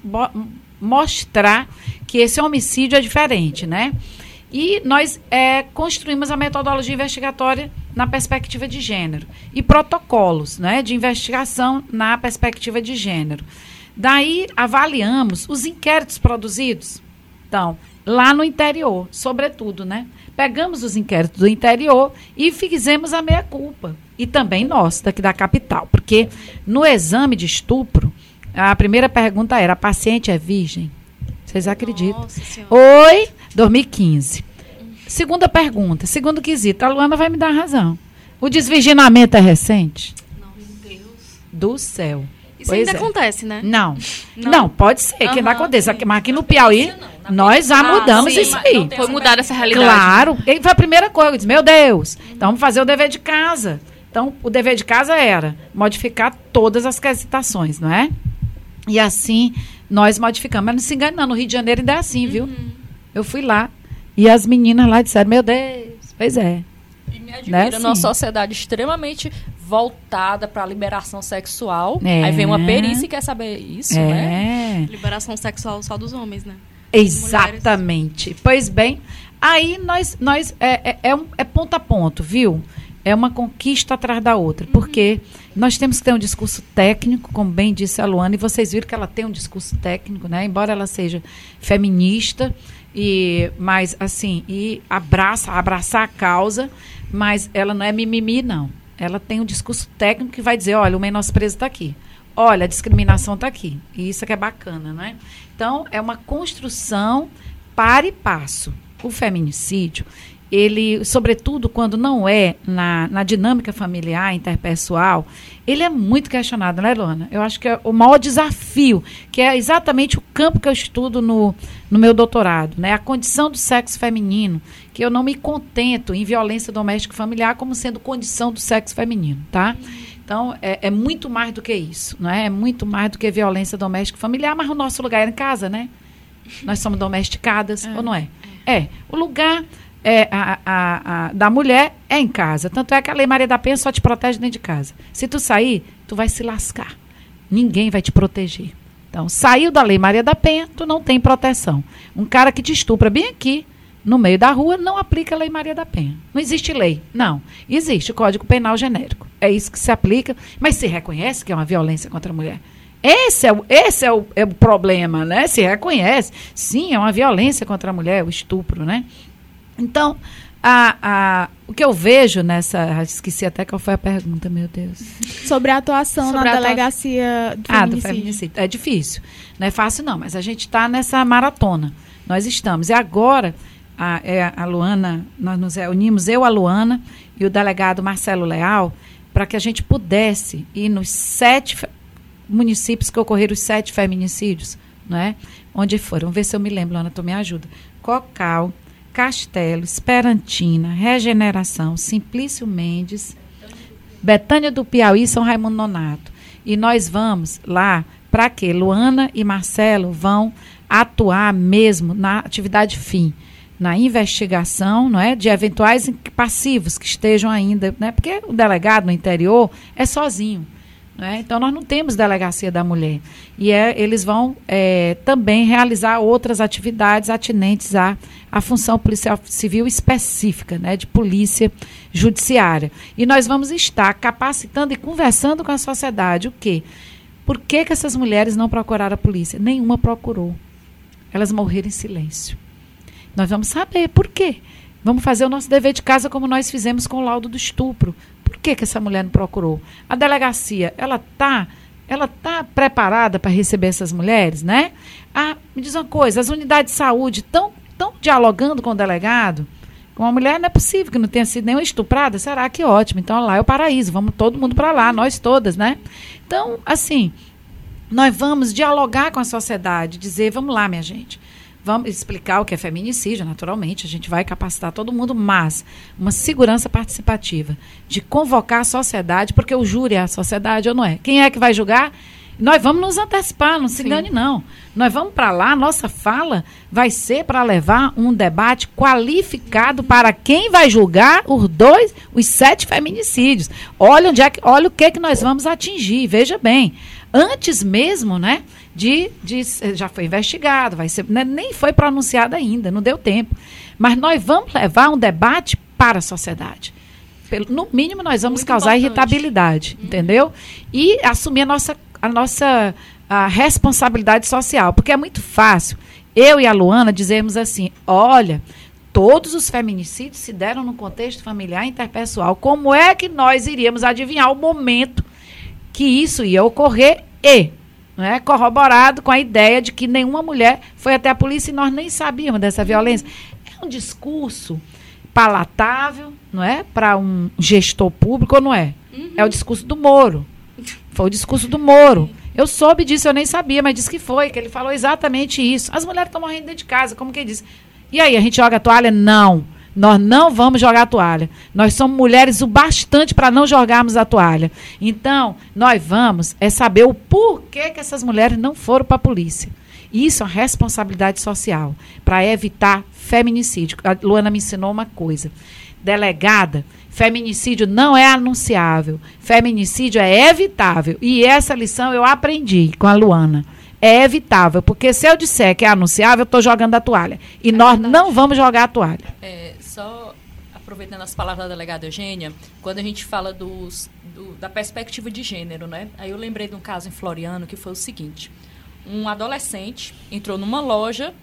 mostrar que esse homicídio é diferente, né? E nós é, construímos a metodologia investigatória na perspectiva de gênero e protocolos né, de investigação na perspectiva de gênero. Daí avaliamos os inquéritos produzidos. Então, lá no interior, sobretudo, né? Pegamos os inquéritos do interior e fizemos a meia-culpa. E também nós, daqui da capital. Porque no exame de estupro, a primeira pergunta era: a paciente é virgem? Vocês acreditam? Oi, 2015. Segunda pergunta, segundo quesito, a Luana vai me dar razão. O desvirginamento é recente? Do céu. Isso Pois ainda é. acontece, né? Não. Não? Não, pode ser que ainda aconteça. sim. Mas aqui no Piauí, nós já Ah, mudamos sim, isso aí. não Foi mudar essa realidade. Claro. E foi a primeira coisa. Eu disse, meu Deus, então vamos fazer o dever de casa. Então, o dever de casa era modificar todas as quesitações, não é? E assim, nós modificamos. Mas não se engane, não. No Rio de Janeiro ainda é assim, viu? Eu fui lá e as meninas lá disseram, meu Deus, pois é. E me admira Né, numa sim. sociedade extremamente voltada para a liberação sexual. É. Aí vem uma perícia e quer saber isso, né? é. Liberação sexual só dos homens, né? Exatamente. Pois bem, Aí nós, nós é, é, é, um, é ponto a ponto, viu? É uma conquista atrás da outra, porque nós temos que ter um discurso técnico, como bem disse a Luana, e vocês viram que ela tem um discurso técnico, né? Embora ela seja feminista, e mas assim, e abraça, abraçar a causa, mas ela não é mimimi, não. Ela tem um discurso técnico que vai dizer, olha, o menosprezo está aqui. Olha, a discriminação está aqui. E isso é que é bacana, né? Então, é uma construção para e passo. O feminicídio, ele, sobretudo quando não é na, na dinâmica familiar, interpessoal, ele é muito questionado, né, Luana? Eu acho que é o maior desafio, que é exatamente o campo que eu estudo no, no meu doutorado, né? A condição do sexo feminino, que eu não me contento em violência doméstica familiar como sendo condição do sexo feminino, tá? Então, é, é muito mais do que isso, não é? É muito mais do que violência doméstica familiar, mas o nosso lugar é em casa, né? Nós somos domesticadas, é. ou não é? É. O lugar é, a, a, a, da mulher é em casa. Tanto é que a Lei Maria da Penha só te protege dentro de casa. Se tu sair, tu vai se lascar. Ninguém vai te proteger. Então, saiu da Lei Maria da Penha, tu não tem proteção. Um cara que te estupra bem aqui, no meio da rua, não aplica a Lei Maria da Penha. Não existe lei. Não. Existe o Código Penal genérico. É isso que se aplica, mas se reconhece que é uma violência contra a mulher. Esse é, o, esse é o, é o problema, né? Se reconhece. Sim, é uma violência contra a mulher, o estupro, né? Então, a, a, o que eu vejo nessa. Esqueci até qual foi a pergunta, meu Deus. Sobre a atuação Sobre na a delegacia do ah, do feminicídio. É difícil. Não é fácil, não, mas a gente está nessa maratona. Nós estamos. E agora, a, é, a Luana, nós nos reunimos, eu, a Luana e o delegado Marcelo Leal, para que a gente pudesse ir nos sete municípios que ocorreram os sete feminicídios, não é? Onde foram? Vamos ver se eu me lembro, Luana, tu me ajuda. Cocal, Castelo, Esperantina, Regeneração, Simplício Mendes, Betânia do Piauí São Raimundo Nonato. E nós vamos lá para quê? Luana e Marcelo vão atuar mesmo na atividade fim, na investigação, não é, de eventuais passivos que estejam ainda, né? Porque o delegado no interior é sozinho. Né? Então, nós não temos delegacia da mulher. E é, eles vão é, também realizar outras atividades atinentes à, à função policial civil específica, né, de polícia judiciária. E nós vamos estar capacitando e conversando com a sociedade o quê? Por que, que essas mulheres não procuraram a polícia? Nenhuma procurou. Elas morreram em silêncio. Nós vamos saber por quê. Vamos fazer o nosso dever de casa como nós fizemos com o laudo do estupro. Por que, que essa mulher não procurou? A delegacia, ela está ela tá preparada para receber essas mulheres, né? Ah, me diz uma coisa, as unidades de saúde estão tão dialogando com o delegado? Com uma mulher não é possível que não tenha sido nenhuma estuprada? Será que ótimo? Então lá é o paraíso, vamos todo mundo para lá, nós todas, né? Então, assim, nós vamos dialogar com a sociedade, dizer, vamos lá, minha gente. Vamos explicar o que é feminicídio, naturalmente, a gente vai capacitar todo mundo, mas uma segurança participativa, de convocar a sociedade, porque o júri é a sociedade ou não é? Quem é que vai julgar? Nós vamos nos antecipar, não se Sim. engane, não. Nós vamos para lá, nossa fala vai ser para levar um debate qualificado para quem vai julgar os dois, os sete feminicídios. Olha onde é que, olha o que, que nós vamos atingir, veja bem. Antes mesmo, né? De, de já foi investigado, vai ser, né, nem foi pronunciado ainda, não deu tempo. Mas nós vamos levar um debate para a sociedade. Pelo, no mínimo, nós vamos Muito causar importante. irritabilidade, uhum. entendeu? E assumir a nossa, a nossa a responsabilidade social. Porque é muito fácil eu e a Luana dizermos assim: olha, todos os feminicídios se deram no contexto familiar e interpessoal. Como é que nós iríamos adivinhar o momento que isso ia ocorrer e né, corroborado com a ideia de que nenhuma mulher foi até a polícia e nós nem sabíamos dessa violência. É um discurso palatável, não é, para um gestor público ou não é? Uhum. É o discurso do Moro. Foi o discurso do Moro. Eu soube disso, eu nem sabia, mas disse que foi, que ele falou exatamente isso. As mulheres estão morrendo dentro de casa, como que ele disse? E aí, a gente joga a toalha? Não. Nós não vamos jogar a toalha. Nós somos mulheres o bastante para não jogarmos a toalha. Então, nós vamos é saber o porquê que essas mulheres não foram para a polícia. Isso é uma responsabilidade social para evitar feminicídio. A Luana me ensinou uma coisa. Delegada, feminicídio não é anunciável. Feminicídio é evitável. E essa lição eu aprendi com a Luana. é evitável, porque se eu disser que é anunciável, eu estou jogando a toalha. E nós não vamos jogar a toalha. É, só aproveitando as palavras da delegada Eugênia, quando a gente fala dos, do- da perspectiva de gênero, né? Aí eu lembrei de um caso em Floriano que foi o seguinte: um adolescente entrou numa loja,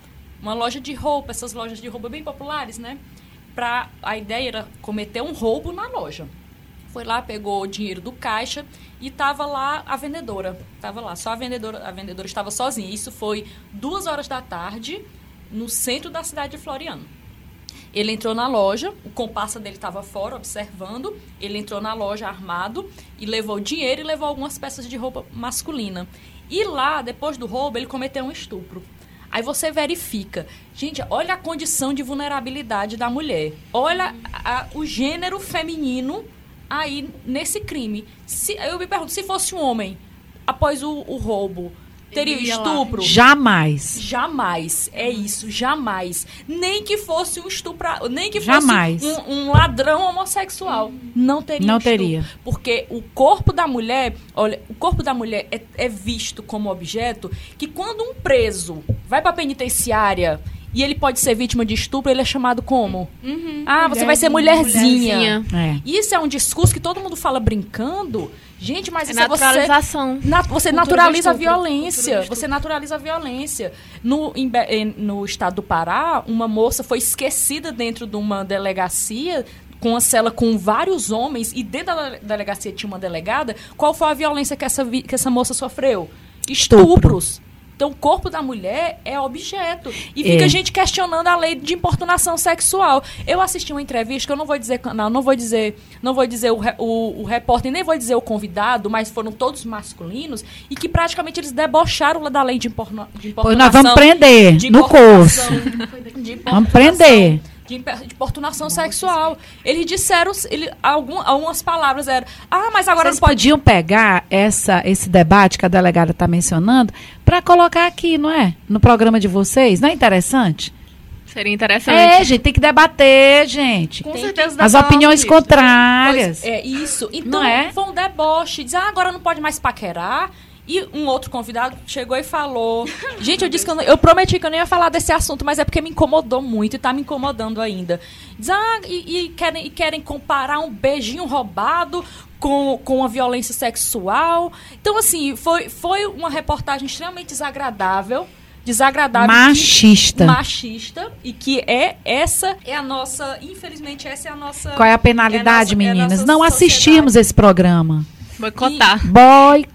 uma loja de roupa, essas lojas de roupa bem populares, né? Pra, a ideia era cometer um roubo na loja. Foi lá, pegou o dinheiro do caixa e tava lá a vendedora. Tava lá, só a vendedora, a vendedora estava sozinha. Isso foi duas horas da tarde no centro da cidade de Floriano. Ele entrou na loja, o comparsa dele estava fora observando. Ele entrou na loja armado e levou dinheiro e levou algumas peças de roupa masculina. E lá, depois do roubo, ele cometeu um estupro. Aí você verifica. Gente, olha a condição de vulnerabilidade da mulher. Olha a- o gênero feminino aí nesse crime. Se, eu me pergunto, se fosse um homem, após o, o roubo, teria ia lá. estupro? Jamais. Jamais. É isso, jamais. Nem que fosse um estupra, nem que Jamais. fosse um, um ladrão homossexual. Não teria. Não um estupro. teria. Porque o corpo da mulher, olha, o corpo da mulher é, é visto como objeto que quando um preso vai pra penitenciária e ele pode ser vítima de estupro, ele é chamado como? ah, você vai ser mulherzinha. Mulherzinha. É. Isso é um discurso que todo mundo fala brincando. Gente, mas É isso é você naturalização. na- você Cultura naturaliza a estupro. violência. Estupro. Você naturaliza a violência. No, em no estado do Pará, uma moça foi esquecida dentro de uma delegacia com uma cela com vários homens e dentro da delegacia tinha uma delegada. Qual foi a violência que essa, que essa moça sofreu? Estupros. Então, o corpo da mulher é objeto. E fica É. gente questionando a lei de importunação sexual. Eu assisti uma entrevista, que eu não vou dizer canal, não vou dizer, não vou dizer o, o, o repórter, nem vou dizer o convidado, mas foram todos masculinos, e que praticamente eles debocharam da lei de, importuna, de Pois importunação. nós vamos prender de no curso. Vamos prender. De, importunação sexual. Eles disseram, ele, algum, algumas palavras eram, ah, mas agora Vocês não pode podiam pegar essa, esse debate que a delegada está mencionando para colocar aqui, não é? No programa de vocês. Não é interessante? Seria interessante. É, gente, tem que debater, gente. Com Tem certeza dá As opiniões contrárias. Pois é, isso. Então, Não é? foi um deboche. Diz, ah, agora não pode mais paquerar. E um outro convidado chegou e falou. Gente, eu disse que eu, não- eu prometi que eu não ia falar desse assunto, mas é porque me incomodou muito e tá me incomodando ainda. Diz, ah, e, e querem, e querem comparar um beijinho roubado com, com a violência sexual. Então, assim, foi, foi uma reportagem extremamente desagradável. Desagradável. que- Machista. machista e que é essa é a nossa, infelizmente essa é a nossa Qual é a penalidade, é a nossa- é a meninas? não assistimos esse programa. Boicotar. Boicotar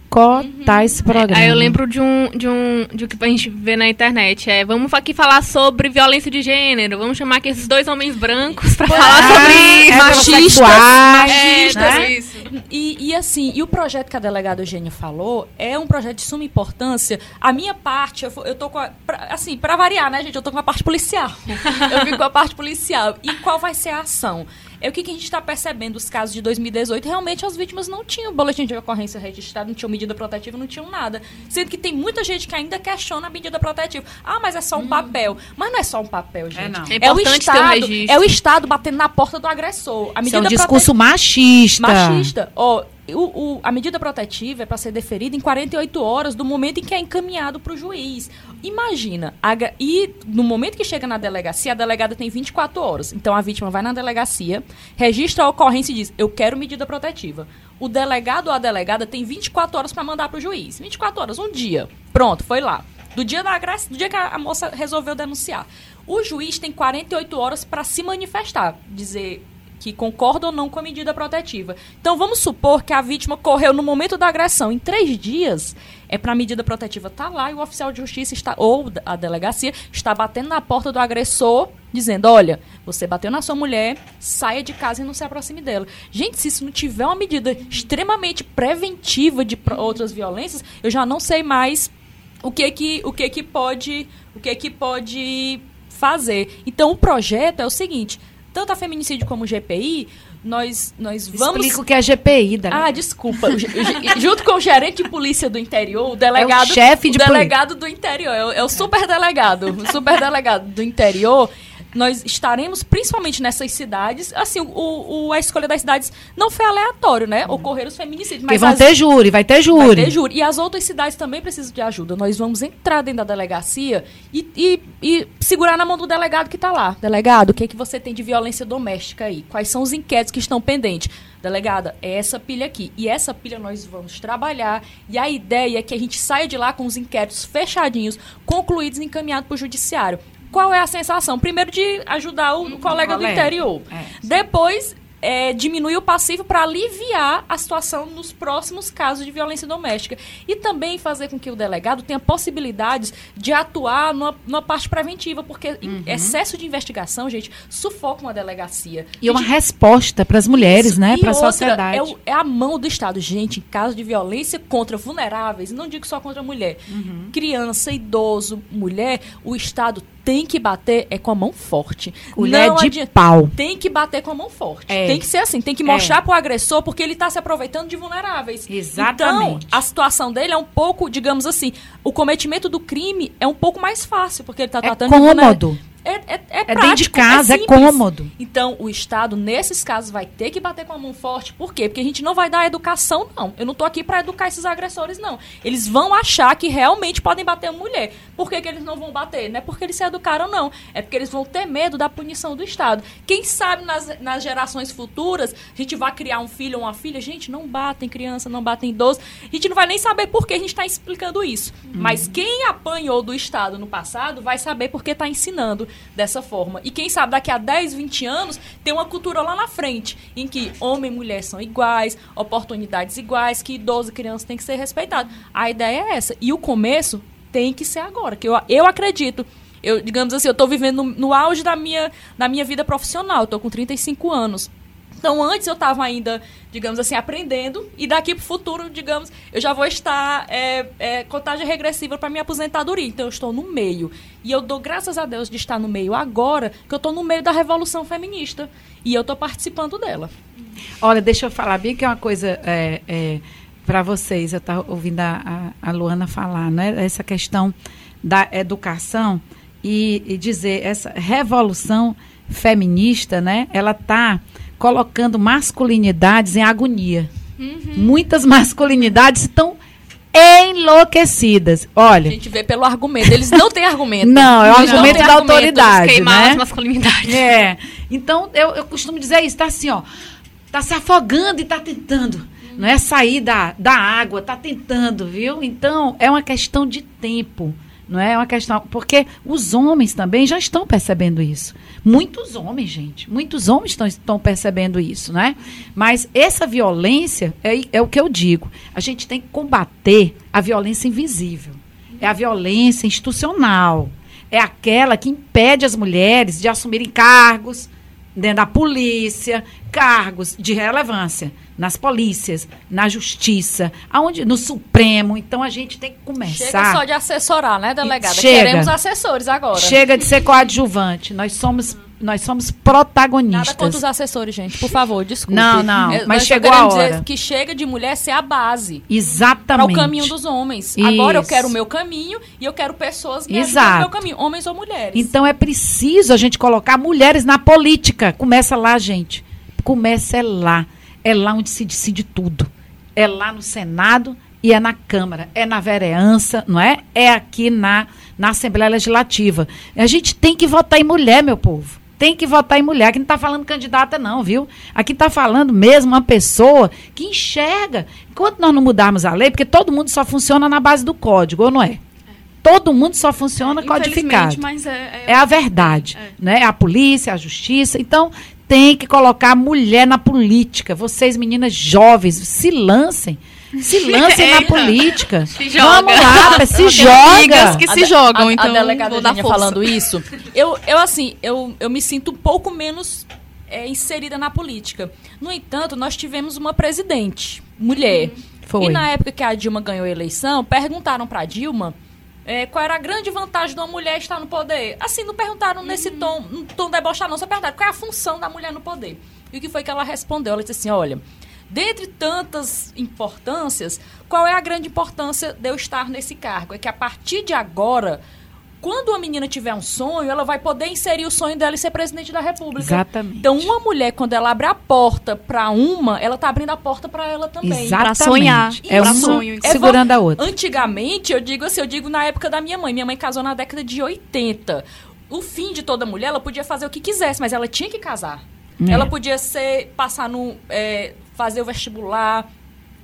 esse programa. Aí eu lembro de um, de um de o que a gente vê na internet. É, vamos aqui falar sobre violência de gênero. Vamos chamar aqui esses dois homens brancos pra falar sobre isso. machistas, machistas, É, né? isso. E, e assim, e o projeto que a delegada Eugênia falou é um projeto de suma importância. A minha parte, eu, eu tô com a, pra- assim, pra variar, né, gente? Eu tô com a parte policial. eu vim com a parte policial. E qual vai ser a ação? É o que, que a gente está percebendo, os casos de 2018, realmente as vítimas não tinham boletim de ocorrência registrado, não tinham medida protetiva, não tinham nada. Sendo que tem muita gente que ainda questiona a medida protetiva. Ah, mas é só um papel. Mas não é só um papel, gente. não. É É, o importante ter o Estado, registro. é o Estado batendo na porta do agressor. A Isso é um medida discurso machista. Machista. Ó, o, o- a medida protetiva é para ser deferida em 48 horas do momento em que é encaminhado para o juiz. Imagina, a e no momento que chega na delegacia, a delegada tem 24 horas. Então a vítima vai na delegacia, registra a ocorrência e diz: Eu quero medida protetiva. O delegado ou a delegada tem 24 horas para mandar para o juiz. 24 horas, um dia. Pronto, foi lá. Do dia da agressão, do dia que a moça resolveu denunciar. O juiz tem 48 horas para se manifestar, dizer que concorda ou não com a medida protetiva. Então vamos supor que a vítima correu no momento da agressão. Em três dias, é para a medida protetiva estar lá e o oficial de justiça está, ou a delegacia está batendo na porta do agressor, dizendo: olha, você bateu na sua mulher, saia de casa e não se aproxime dela. Gente, se isso não tiver uma medida extremamente preventiva de outras violências, eu já não sei mais o que que o que que pode o que que pode fazer. Então o projeto é o seguinte, tanto a feminicídio como o GPI, nós nós vamos Explica o que é GPI, delegada. ah, desculpa. Junto com o gerente de polícia do interior, o delegado. É o chefe de o delegado do interior, é o, é o super delegado. O super delegado do interior. Nós estaremos principalmente nessas cidades. Assim, o, o- a escolha das cidades não foi aleatório, né? Ocorreram os feminicídios. Mas vão as- ter júri, vai ter Vai júri. ter júri. E as outras cidades também precisam de ajuda. Nós vamos entrar dentro da delegacia e, e- e segurar na mão do delegado que está lá. Delegado, o que, é que você tem de violência doméstica aí? Quais são os inquéritos que estão pendentes? Delegada, é essa pilha aqui. E essa pilha nós vamos trabalhar. E a ideia é que a gente saia de lá com os inquéritos fechadinhos, concluídos e encaminhados para o judiciário. Qual é a sensação? Primeiro de ajudar o colega do colega. interior. É. Depois, é, diminuir o passivo para aliviar a situação nos próximos casos de violência doméstica. E também fazer com que o delegado tenha possibilidades de atuar numa, numa parte preventiva, porque em- excesso de investigação, gente, sufoca uma delegacia. Uhum. E uma Gente, resposta para as mulheres, né? e Para a sociedade. É, o- é a mão do Estado. Gente, em caso de violência contra vulneráveis, não digo só contra mulher, Uhum. criança, idoso, mulher, o Estado tem que bater é com a mão forte. Colher não de adianta- pau. tem que bater com a mão forte. É. Tem que ser assim, tem que mostrar pro agressor porque ele tá se aproveitando de vulneráveis. Exatamente. Então, a situação dele é um pouco, digamos assim, o cometimento do crime é um pouco mais fácil, porque ele tá É tratando de vulner- É, é, é, É prático, dentro de casa, é simples. cômodo. Então, o Estado, nesses casos, vai ter que bater com a mão forte. Por quê? Porque a gente não vai dar educação, não. Eu não tô aqui para educar esses agressores, não. Eles vão achar que realmente podem bater a mulher. Por que, que eles não vão bater? Não é porque eles se educaram, não. É porque eles vão ter medo da punição do Estado. Quem sabe nas, nas gerações futuras, a gente vai criar um filho ou uma filha. Gente, não batem criança, não batem idoso. A gente não vai nem saber por que a gente está explicando isso. Mas quem apanhou do Estado no passado vai saber porque está ensinando dessa forma. E quem sabe daqui a 10, 20 anos tem uma cultura lá na frente em que homem e mulher são iguais, oportunidades iguais, que idoso e criança tem que ser respeitado. A ideia é essa. E o começo tem que ser agora, que eu, eu acredito. Eu, digamos assim, eu estou vivendo no, no auge da minha, da minha vida profissional. Tô com 35 anos. Então, antes eu estava ainda, digamos assim, aprendendo, e daqui para o futuro, digamos, eu já vou estar é, é, contagem regressiva para minha aposentadoria. Então, eu estou no meio. E eu dou graças a Deus de estar no meio agora, que eu estou no meio da revolução feminista. E eu estou participando dela. Olha, deixa eu falar bem que é uma coisa é, para vocês. Eu estava ouvindo a, a, a Luana falar, né? Essa questão da educação e, e dizer essa revolução feminista, né? Ela está colocando masculinidades em agonia. Muitas masculinidades estão enlouquecidas. A Olha, gente vê pelo argumento. Eles não têm argumento. não, é o Eles argumento da autoridade, Queimar né? as masculinidades. É. Então, eu, eu costumo dizer isso, tá assim, ó. Tá se afogando e tá tentando. Não é sair da, da água, tá tentando, viu? Então, é uma questão de tempo. Não É uma questão. Porque os homens também já estão percebendo isso. Muitos homens, gente. Muitos homens estão, estão percebendo isso, né? Mas essa violência é, é o que eu digo. A gente tem que combater a violência invisível. É a violência institucional. É aquela que impede as mulheres de assumirem cargos dentro da polícia, cargos de relevância nas polícias, na justiça, aonde no Supremo. Então a gente tem que começar. Chega só de assessorar, né, delegada? Chega. Queremos assessores agora. Chega de ser coadjuvante. Nós somos, nós somos Nada protagonistas. contra os assessores, gente. Por favor, desculpe. Não, não, Eu- mas nós chegou a hora. dizer que chega de mulher ser a base. para Exatamente. o caminho dos homens. Agora eu Isso. quero o meu caminho e eu quero pessoas me ajudando Exato. no meu caminho, homens ou mulheres. Então é preciso a gente colocar mulheres na política. Começa lá, gente. Começa é lá. É lá onde se decide tudo. É lá no Senado e é na Câmara. É na vereança, não é? É aqui na, na Assembleia Legislativa. A gente tem que votar em mulher, meu povo. Tem que votar em mulher. Aqui não está falando candidata, não, viu? Aqui está falando mesmo uma pessoa que enxerga. Enquanto nós não mudarmos a lei, porque todo mundo só funciona na base do código, ou não é? Todo mundo só funciona codificado. Infelizmente, mas é, É a verdade, É. né? A polícia, a justiça. Então, tem que colocar a mulher na política. Vocês, meninas jovens, se lancem. Se lancem na polícia. Se joga. Vamos lá, se joga. que se jogam, a, então a delegada vou falando isso. Eu, eu assim, eu, eu me sinto um pouco menos é, inserida na política. No entanto, nós tivemos uma presidente, mulher. Foi. E na época que a Dilma ganhou a eleição, perguntaram para Dilma é, qual era a grande vantagem de uma mulher estar no poder. Assim, não perguntaram nesse tom, um tom debochado, não, só perguntaram qual é a função da mulher no poder. E o que foi que ela respondeu? Ela disse assim: olha. Dentre tantas importâncias, qual é a grande importância de eu estar nesse cargo? É que a partir de agora, quando a menina tiver um sonho, ela vai poder inserir o sonho dela e ser presidente da República. Exatamente. Então, uma mulher, quando ela abre a porta para uma, ela tá abrindo a porta para ela também. Exatamente. Pra sonhar. É uma sonho. É segurando a outra. Antigamente, eu digo assim, eu digo na época da minha mãe. Minha mãe casou na década de 80. O fim de toda mulher, ela podia fazer o que quisesse, mas ela tinha que casar. É. Ela podia ser, passar no. é, fazer o vestibular,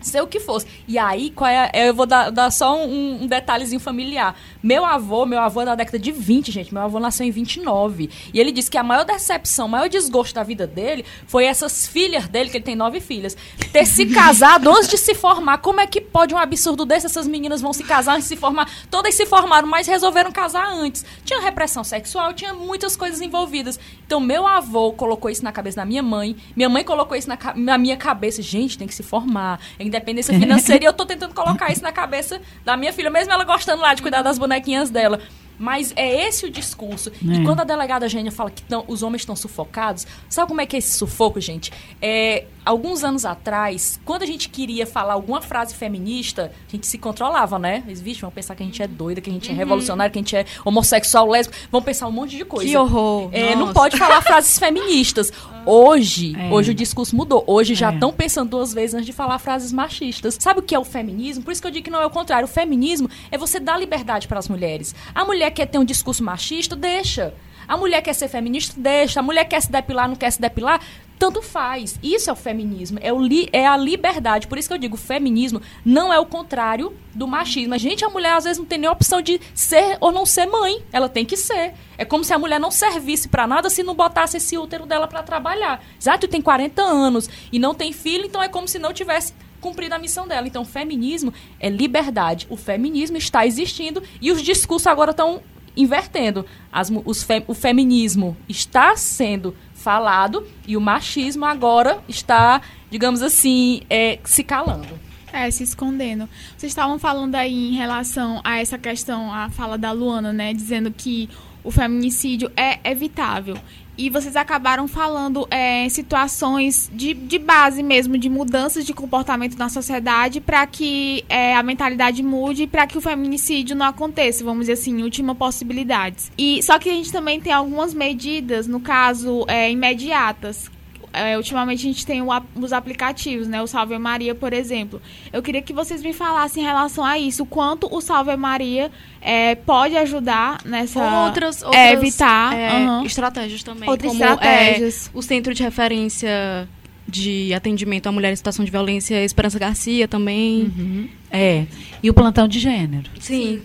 ser o que fosse. E aí, qual é, a- eu vou dar, dar só um, um detalhezinho familiar. Meu avô, meu avô é da década de 20, gente. Meu avô nasceu em 29. E ele disse que a maior decepção, o maior desgosto da vida dele foi essas filhas dele, que ele tem nove filhas, ter se casado antes de se formar. Como é que pode um absurdo desse? Essas meninas vão se casar antes de se formar. Todas se formaram, mas resolveram casar antes. Tinha repressão sexual, tinha muitas coisas envolvidas. Então, meu avô colocou isso na cabeça da minha mãe. Minha mãe colocou isso na, na minha cabeça. Gente, tem que se formar. É independência financeira. e eu tô tentando colocar isso na cabeça da minha filha, mesmo ela gostando lá de cuidar das bonequinhas dela. Mas é esse o discurso. É. E quando a delegada Gênia fala que tão- os homens estão sufocados, sabe como é que é esse sufoco, gente? É, alguns anos atrás, quando a gente queria falar alguma frase feminista, a gente se controlava, né? Eles, vixe, vão pensar que a gente é doida, que a gente é revolucionária, que a gente é homossexual, lésbico. Vão pensar um monte de coisa. Que horror. É, não pode falar frases feministas. Hoje, É. hoje o discurso mudou. Hoje já É. estão pensando duas vezes antes de falar frases machistas. Sabe o que é o feminismo? Por isso que eu digo que não é o contrário. O feminismo é você dar liberdade para as mulheres. A mulher quer ter um discurso machista, deixa. A mulher quer ser feminista, deixa. A mulher quer se depilar, não quer se depilar, tanto faz. Isso é o feminismo, é, o li- é a liberdade. Por isso que eu digo, o feminismo não é o contrário do machismo. A gente, a mulher, às vezes não tem nem opção de ser ou não ser mãe. Ela tem que ser. É como se a mulher não servisse para nada se não botasse esse útero dela para trabalhar. Exato, tem 40 anos e não tem filho, então é como se não tivesse cumprido a missão dela. Então, o feminismo é liberdade. O feminismo está existindo e os discursos agora estão invertendo. As os o feminismo está sendo falado e o machismo agora está, digamos assim, é, se calando. É, se escondendo. Vocês estavam falando aí em relação a essa questão, a fala da Luana, né? Dizendo que o feminicídio é evitável. E vocês acabaram falando é, situações de, de base mesmo, de mudanças de comportamento na sociedade para que é, a mentalidade mude e para que o feminicídio não aconteça, vamos dizer assim, última possibilidade. E, só que a gente também tem algumas medidas, no caso, é, imediatas, é, ultimamente a gente tem o os aplicativos, né? O Salve Maria, por exemplo. Eu queria que vocês me falassem em relação a isso. O quanto o Salve Maria é, pode ajudar nessa... Outras, outras é, evitar é, aham. estratégias também. Outras como, estratégias. é, o Centro de Referência de Atendimento à Mulher em Situação de Violência, Esperança Garcia também. É. E o plantão de gênero. Sim.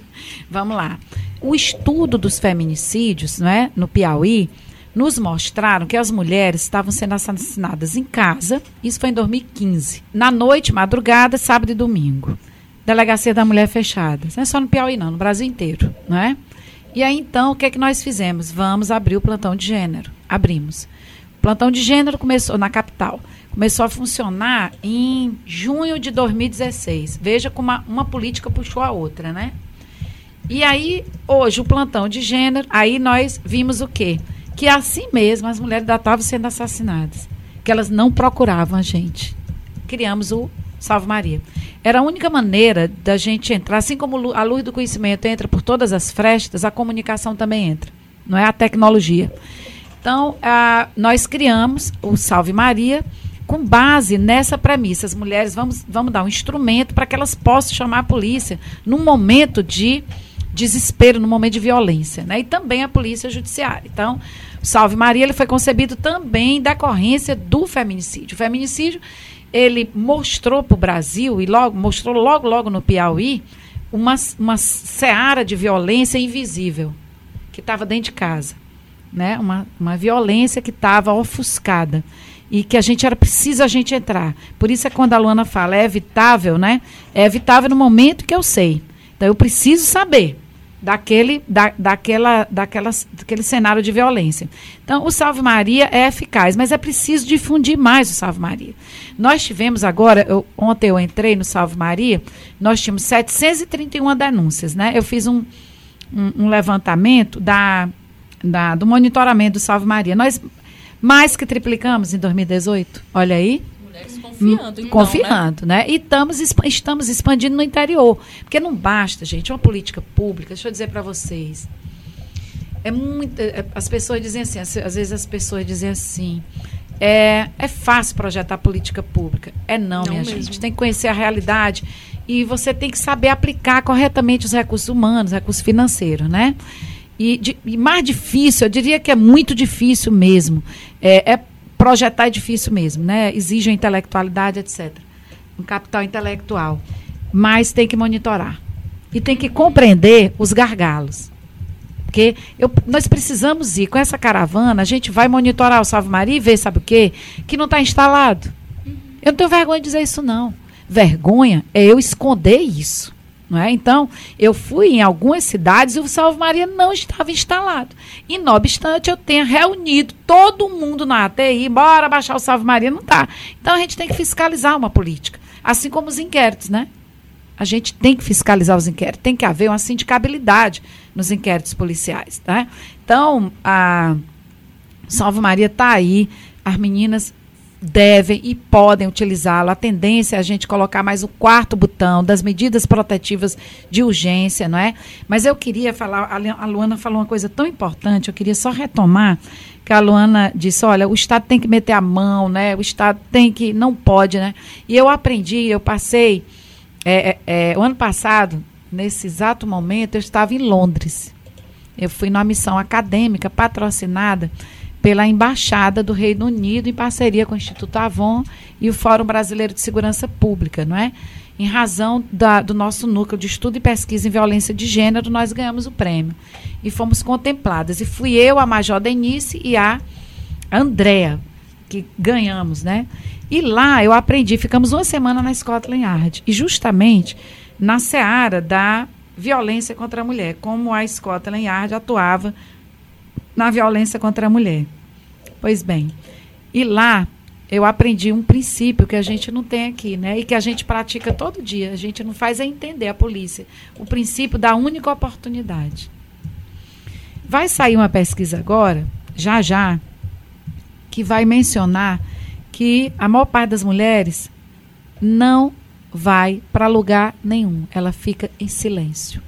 Vamos lá. O estudo dos feminicídios, não é, no Piauí, nos mostraram que as mulheres estavam sendo assassinadas em casa. Isso foi em 2015. Na noite, madrugada, sábado e domingo. Delegacia da Mulher fechada. Não é só no Piauí, não, no Brasil inteiro, não é? E aí, então, o que é que nós fizemos? Vamos abrir o plantão de gênero. Abrimos. O plantão de gênero começou na capital. Começou a funcionar em junho de 2016. Veja como uma, uma política puxou a outra, né? E aí, hoje, o plantão de gênero, aí nós vimos o quê? Que assim mesmo as mulheres ainda estavam sendo assassinadas. Que elas não procuravam a gente. Criamos o Salve Maria. Era a única maneira da gente entrar, assim como a luz do conhecimento entra por todas as frestas, a comunicação também entra. Não é a tecnologia. Então, ah, nós criamos o Salve Maria com base nessa premissa. As mulheres, vamos, vamos dar um instrumento para que elas possam chamar a polícia num momento de desespero, num momento de violência. Né? E também a polícia judiciária. Então, Salve Maria ele foi concebido também em decorrência do feminicídio. O feminicídio ele mostrou para o Brasil, e logo mostrou logo, logo no Piauí, uma, uma seara de violência invisível que estava dentro de casa né? Uma, uma violência que estava ofuscada e que a gente era preciso a gente entrar. Por isso é quando a Luana fala é evitável, né? É evitável no momento que eu sei. Então eu preciso saber daquele, da, daquela, daquela, daquele cenário de violência. Então o Salve Maria é eficaz, mas é preciso difundir mais o Salve Maria. Nós tivemos agora, eu, ontem eu entrei no Salve Maria, nós tínhamos 731 denúncias, né? Eu fiz um, um, um levantamento da da- do monitoramento do Salve Maria. Nós mais que triplicamos em 2018. Olha aí. Mulheres confiando, então, né? confiando, né? E estamos, estamos expandindo no interior. Porque não basta, gente, uma política pública. Deixa eu dizer para vocês. é muito. é- as pessoas dizem assim, às às vezes as pessoas dizem assim. É, é fácil projetar política pública. É não, Não minha mesmo. gente. Tem que conhecer a realidade e você tem que saber aplicar corretamente os recursos humanos, recursos financeiros, né? E, de- e mais difícil, eu diria que é muito difícil mesmo. É, é projetar é difícil mesmo, né? Exige intelectualidade, etc. Um capital intelectual. Mas tem que monitorar. E tem que compreender os gargalos. Porque eu- nós precisamos ir com essa caravana, a gente vai monitorar o Salve Maria e ver, sabe o quê? Que não está instalado. Eu não tenho vergonha de dizer isso, não. Vergonha é eu esconder isso. Não é? Então, eu fui em algumas cidades e o Salve Maria não estava instalado. E, não obstante, eu tenha reunido todo mundo na ATI, bora baixar o Salve Maria, não está. Então, a gente tem que fiscalizar uma política. Assim como os inquéritos, né? A gente tem que fiscalizar os inquéritos, tem que haver uma sindicabilidade nos inquéritos policiais. Tá? Então, a Salve Maria está aí, as meninas devem e podem utilizá-lo. A tendência é a gente colocar mais o quarto botão das medidas protetivas de urgência, não é? Mas eu queria falar, a Lu- a Luana falou uma coisa tão importante, eu queria só retomar que a Luana disse, olha, o Estado tem que meter a mão, né? O Estado tem que, não pode, né? E eu aprendi, eu passei, é, é, é, o ano passado, nesse exato momento, eu estava em Londres. Eu fui numa missão acadêmica patrocinada pela Embaixada do Reino Unido em parceria com o Instituto Avon e o Fórum Brasileiro de Segurança Pública, não é? Em razão da- do nosso núcleo de estudo e pesquisa em violência de gênero, nós ganhamos o prêmio e fomos contempladas. E fui eu, a Major Denise e a Andrea que ganhamos, né? E lá eu aprendi, ficamos uma semana na Scotland Yard e justamente na seara da violência contra a mulher, como a Scotland Yard atuava na violência contra a mulher. Pois bem, e lá eu aprendi um princípio que a gente não tem aqui, né? E que a gente pratica todo dia. A gente não faz é entender a polícia. O princípio da única oportunidade. Vai sair uma pesquisa agora, já já, que vai mencionar que a maior parte das mulheres não vai para lugar nenhum. Ela fica em silêncio.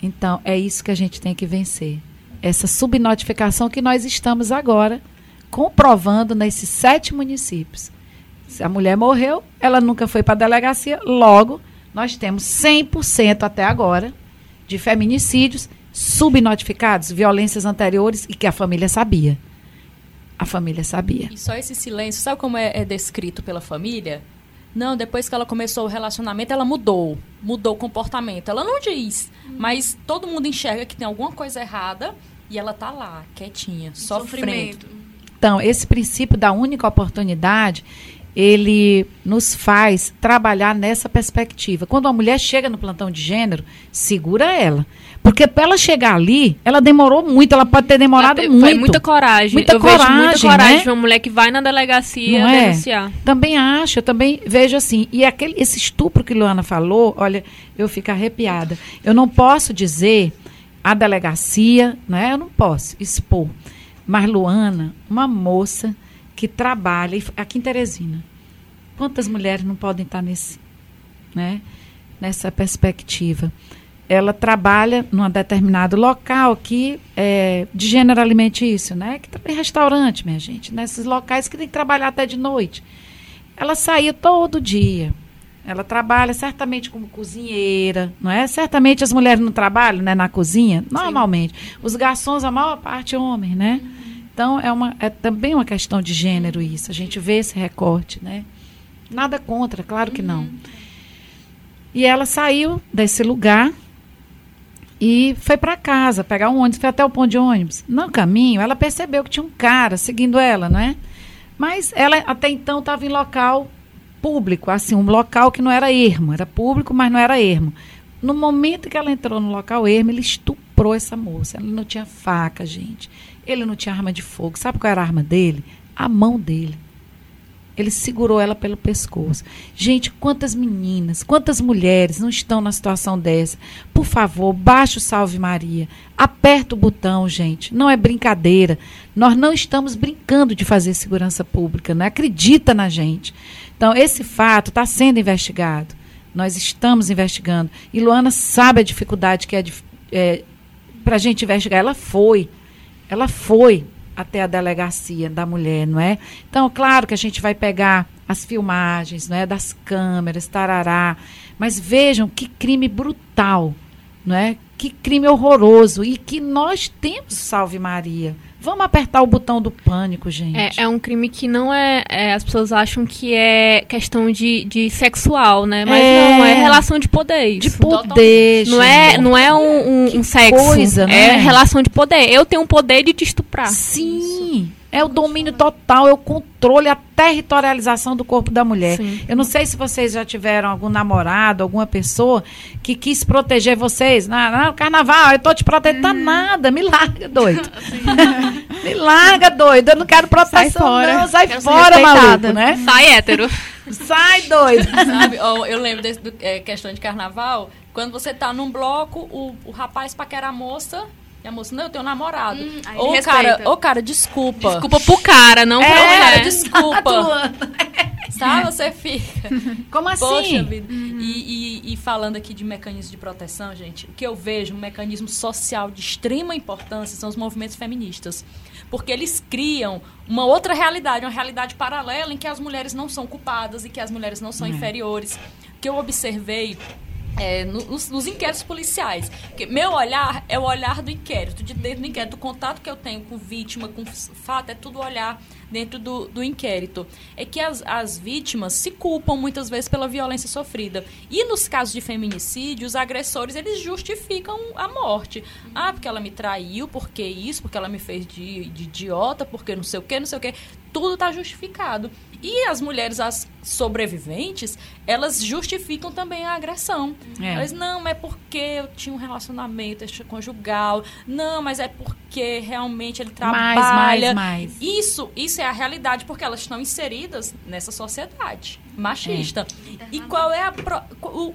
Então, é isso que a gente tem que vencer. Essa subnotificação que nós estamos agora comprovando nesses sete municípios. Se a mulher morreu, ela nunca foi para a delegacia, logo, nós temos 100% até agora de feminicídios subnotificados, violências anteriores e que a família sabia. A família sabia. E só esse silêncio, sabe como é, é descrito pela família? Não, depois que ela começou o relacionamento, ela mudou. Mudou o comportamento. Ela não diz, mas todo mundo enxerga que tem alguma coisa errada e ela tá lá, quietinha, sofrendo. Então, esse princípio da única oportunidade, ele nos faz trabalhar nessa perspectiva. Quando uma mulher chega no plantão de gênero, segura ela. Porque para ela chegar ali, ela demorou muito, ela pode ter demorado Foi muito. muita coragem. Muita eu vejo muita coragem, coragem né? de uma mulher que vai na delegacia Não é? denunciar. Também acho, eu também vejo assim. E aquele, esse estupro que Luana falou, olha, eu fico arrepiada. Eu não posso dizer a delegacia, né? Eu não posso expor. Mas Luana, uma moça que trabalha aqui em Teresina. Quantas mulheres não podem estar nesse, né? Nessa perspectiva. Ela trabalha num determinado local que é de gênero alimentício, né? Que tem restaurante, minha gente, nesses locais que tem que trabalhar até de noite. Ela saía todo dia. Ela trabalha certamente como cozinheira, não é? Certamente as mulheres não trabalham, né, na cozinha, normalmente. Os garçons, a maior parte homens, né? Então é uma é também uma questão de gênero isso. A gente vê esse recorte, né? Nada contra, claro que não. E ela saiu desse lugar e foi para casa pegar um ônibus, foi até o ponto de ônibus. No caminho, ela percebeu que tinha um cara seguindo ela, não é? Mas ela até então estava em local público, assim, um local que não era ermo, era público, mas não era ermo. No momento que ela entrou no local ermo, ele estuprou essa moça. Ela não tinha faca, gente. Ele não tinha arma de fogo. Sabe qual era a arma dele? A mão dele. Ele segurou ela pelo pescoço. Gente, quantas meninas, quantas mulheres não estão na situação dessa? Por favor, baixe o Salve Maria. Aperta o botão, gente. Não é brincadeira. Nós não estamos brincando de fazer segurança pública. Não acredita na gente. Então, esse fato está sendo investigado. Nós estamos investigando. E Luana sabe a dificuldade que é é, para a gente investigar. Ela foi, ela foi até a delegacia da mulher, não é? Então, claro que a gente vai pegar as filmagens, não é, das câmeras, tarará, mas vejam que crime brutal, não é? Que crime horroroso e que nós temos, salve Maria. Vamos apertar o botão do pânico, gente. É, é um crime que não é, é, As pessoas acham que é questão de, de sexual, né? Mas É. não, é relação de poder. de Isso. poder, Não é, não é um, um, um sexo. coisa, é né? relação de poder. Eu tenho o poder de te estuprar. Sim, é o domínio total, é o controle, a territorialização do corpo da mulher. Sim. Eu não sei se vocês já tiveram algum namorado, alguma pessoa que quis proteger vocês. Não, não, carnaval, eu tô te protegendo. Tá nada, me larga, doido. me larga, doido. Eu não quero proteção, Sai fora. não. Sai Quero fora, maluco, né? Sai hétero. Sai, doido. Sabe? Eu lembro desse, do, é, questão de carnaval, quando você tá num bloco, o, o rapaz paquera a moça, e a moça, não, eu tenho um namorado. Hum, cara, ô, cara, desculpa. Desculpa pro cara, não pra Ô, cara, mulher. desculpa. Sabe? Você fica. Como assim? Poxa vida. E, e- e falando aqui de mecanismos de proteção, gente, o que eu vejo, um mecanismo social de extrema importância são os movimentos feministas. Porque eles criam uma outra realidade, uma realidade paralela em que as mulheres não são culpadas e que as mulheres não são inferiores. O que eu observei é, no- nos, nos inquéritos policiais. Porque meu olhar é o olhar do inquérito, de dentro do inquérito. O contato que eu tenho com vítima, com fato, é tudo olhar dentro do, do inquérito. É que as, as vítimas se culpam muitas vezes pela violência sofrida. E nos casos de feminicídio, os agressores, eles justificam a morte. Ah, porque ela me traiu, porque isso, porque ela me fez de, de idiota, porque não sei o que, não sei o que. Tudo está justificado. E as mulheres, as sobreviventes, elas justificam também a agressão. É. Elas, não, mas é porque eu tinha um relacionamento extraconjugal. Não, mas é porque realmente ele Mais, trabalha. mais, mais. Isso, isso é a realidade, porque elas estão inseridas nessa sociedade machista. E qual é, a pro-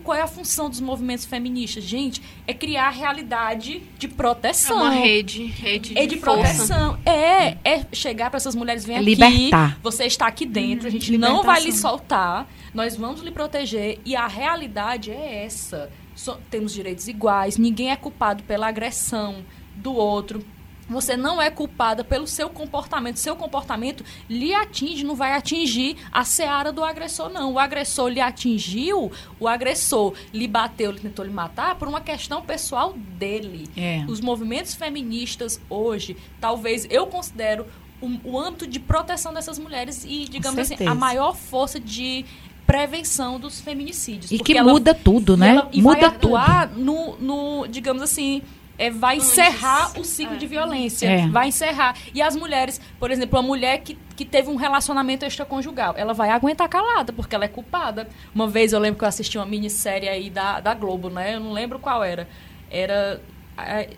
qual é a função dos movimentos feministas? Gente, é criar realidade de É proteção. uma rede. Rede É de força. proteção. É, é chegar para essas mulheres, vem É aqui, libertar. você está aqui dentro, a gente não vai lhe libertação. soltar, nós vamos lhe proteger e a realidade é essa. So- temos direitos iguais, ninguém é culpado pela agressão do outro. Você não é culpada pelo seu comportamento. Seu comportamento lhe atinge, não vai atingir a seara do agressor, não. O agressor lhe atingiu, o agressor lhe bateu, ele tentou lhe matar por uma questão pessoal dele. É. Os movimentos feministas hoje, talvez eu considero o, o âmbito de proteção dessas mulheres e, digamos assim, a maior força de prevenção dos feminicídios. E que ela- muda tudo, né? ela- e muda vai tudo. atuar no, no, digamos assim, é, vai encerrar o ciclo de violência. É. Vai encerrar. E as mulheres, por exemplo, a mulher que, que teve um relacionamento extraconjugal, ela vai aguentar calada, porque ela é culpada. Uma vez eu lembro que eu assisti uma minissérie aí da, da Globo, né? Eu não lembro qual era. Era.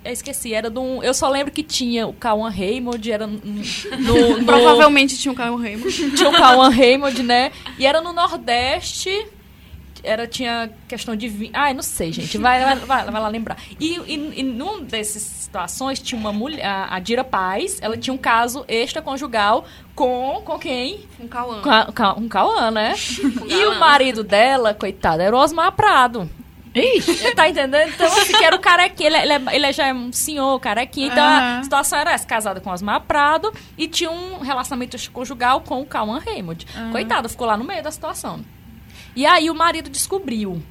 Eu esqueci, era de um. Eu só lembro que tinha o Cauan Raymond, era no, no- Provavelmente tinha um Caio Raymond. tinha o Cauan Raymond, né? E era no Nordeste. Era, tinha questão de vinho. Ai, não sei, gente. Vai, vai, vai, vai lá lembrar. E, e, e num dessas situações tinha uma mulher, a, a Dira Paz, ela tinha um caso extraconjugal com, com quem? Um Cauã. A, um Cauã, né? e galã. o marido dela, coitado, era o Osmar Prado. Ixi, Tá entendendo? Então, assim, que era o carequinha. Ele, ele, é- ele é já é um senhor, carequinha. Então, a Aham. situação era essa: casada com Osmar Prado e tinha um relacionamento conjugal com o Cauã Raymond. Coitado, ficou lá no meio da situação. E aí o marido descobriu.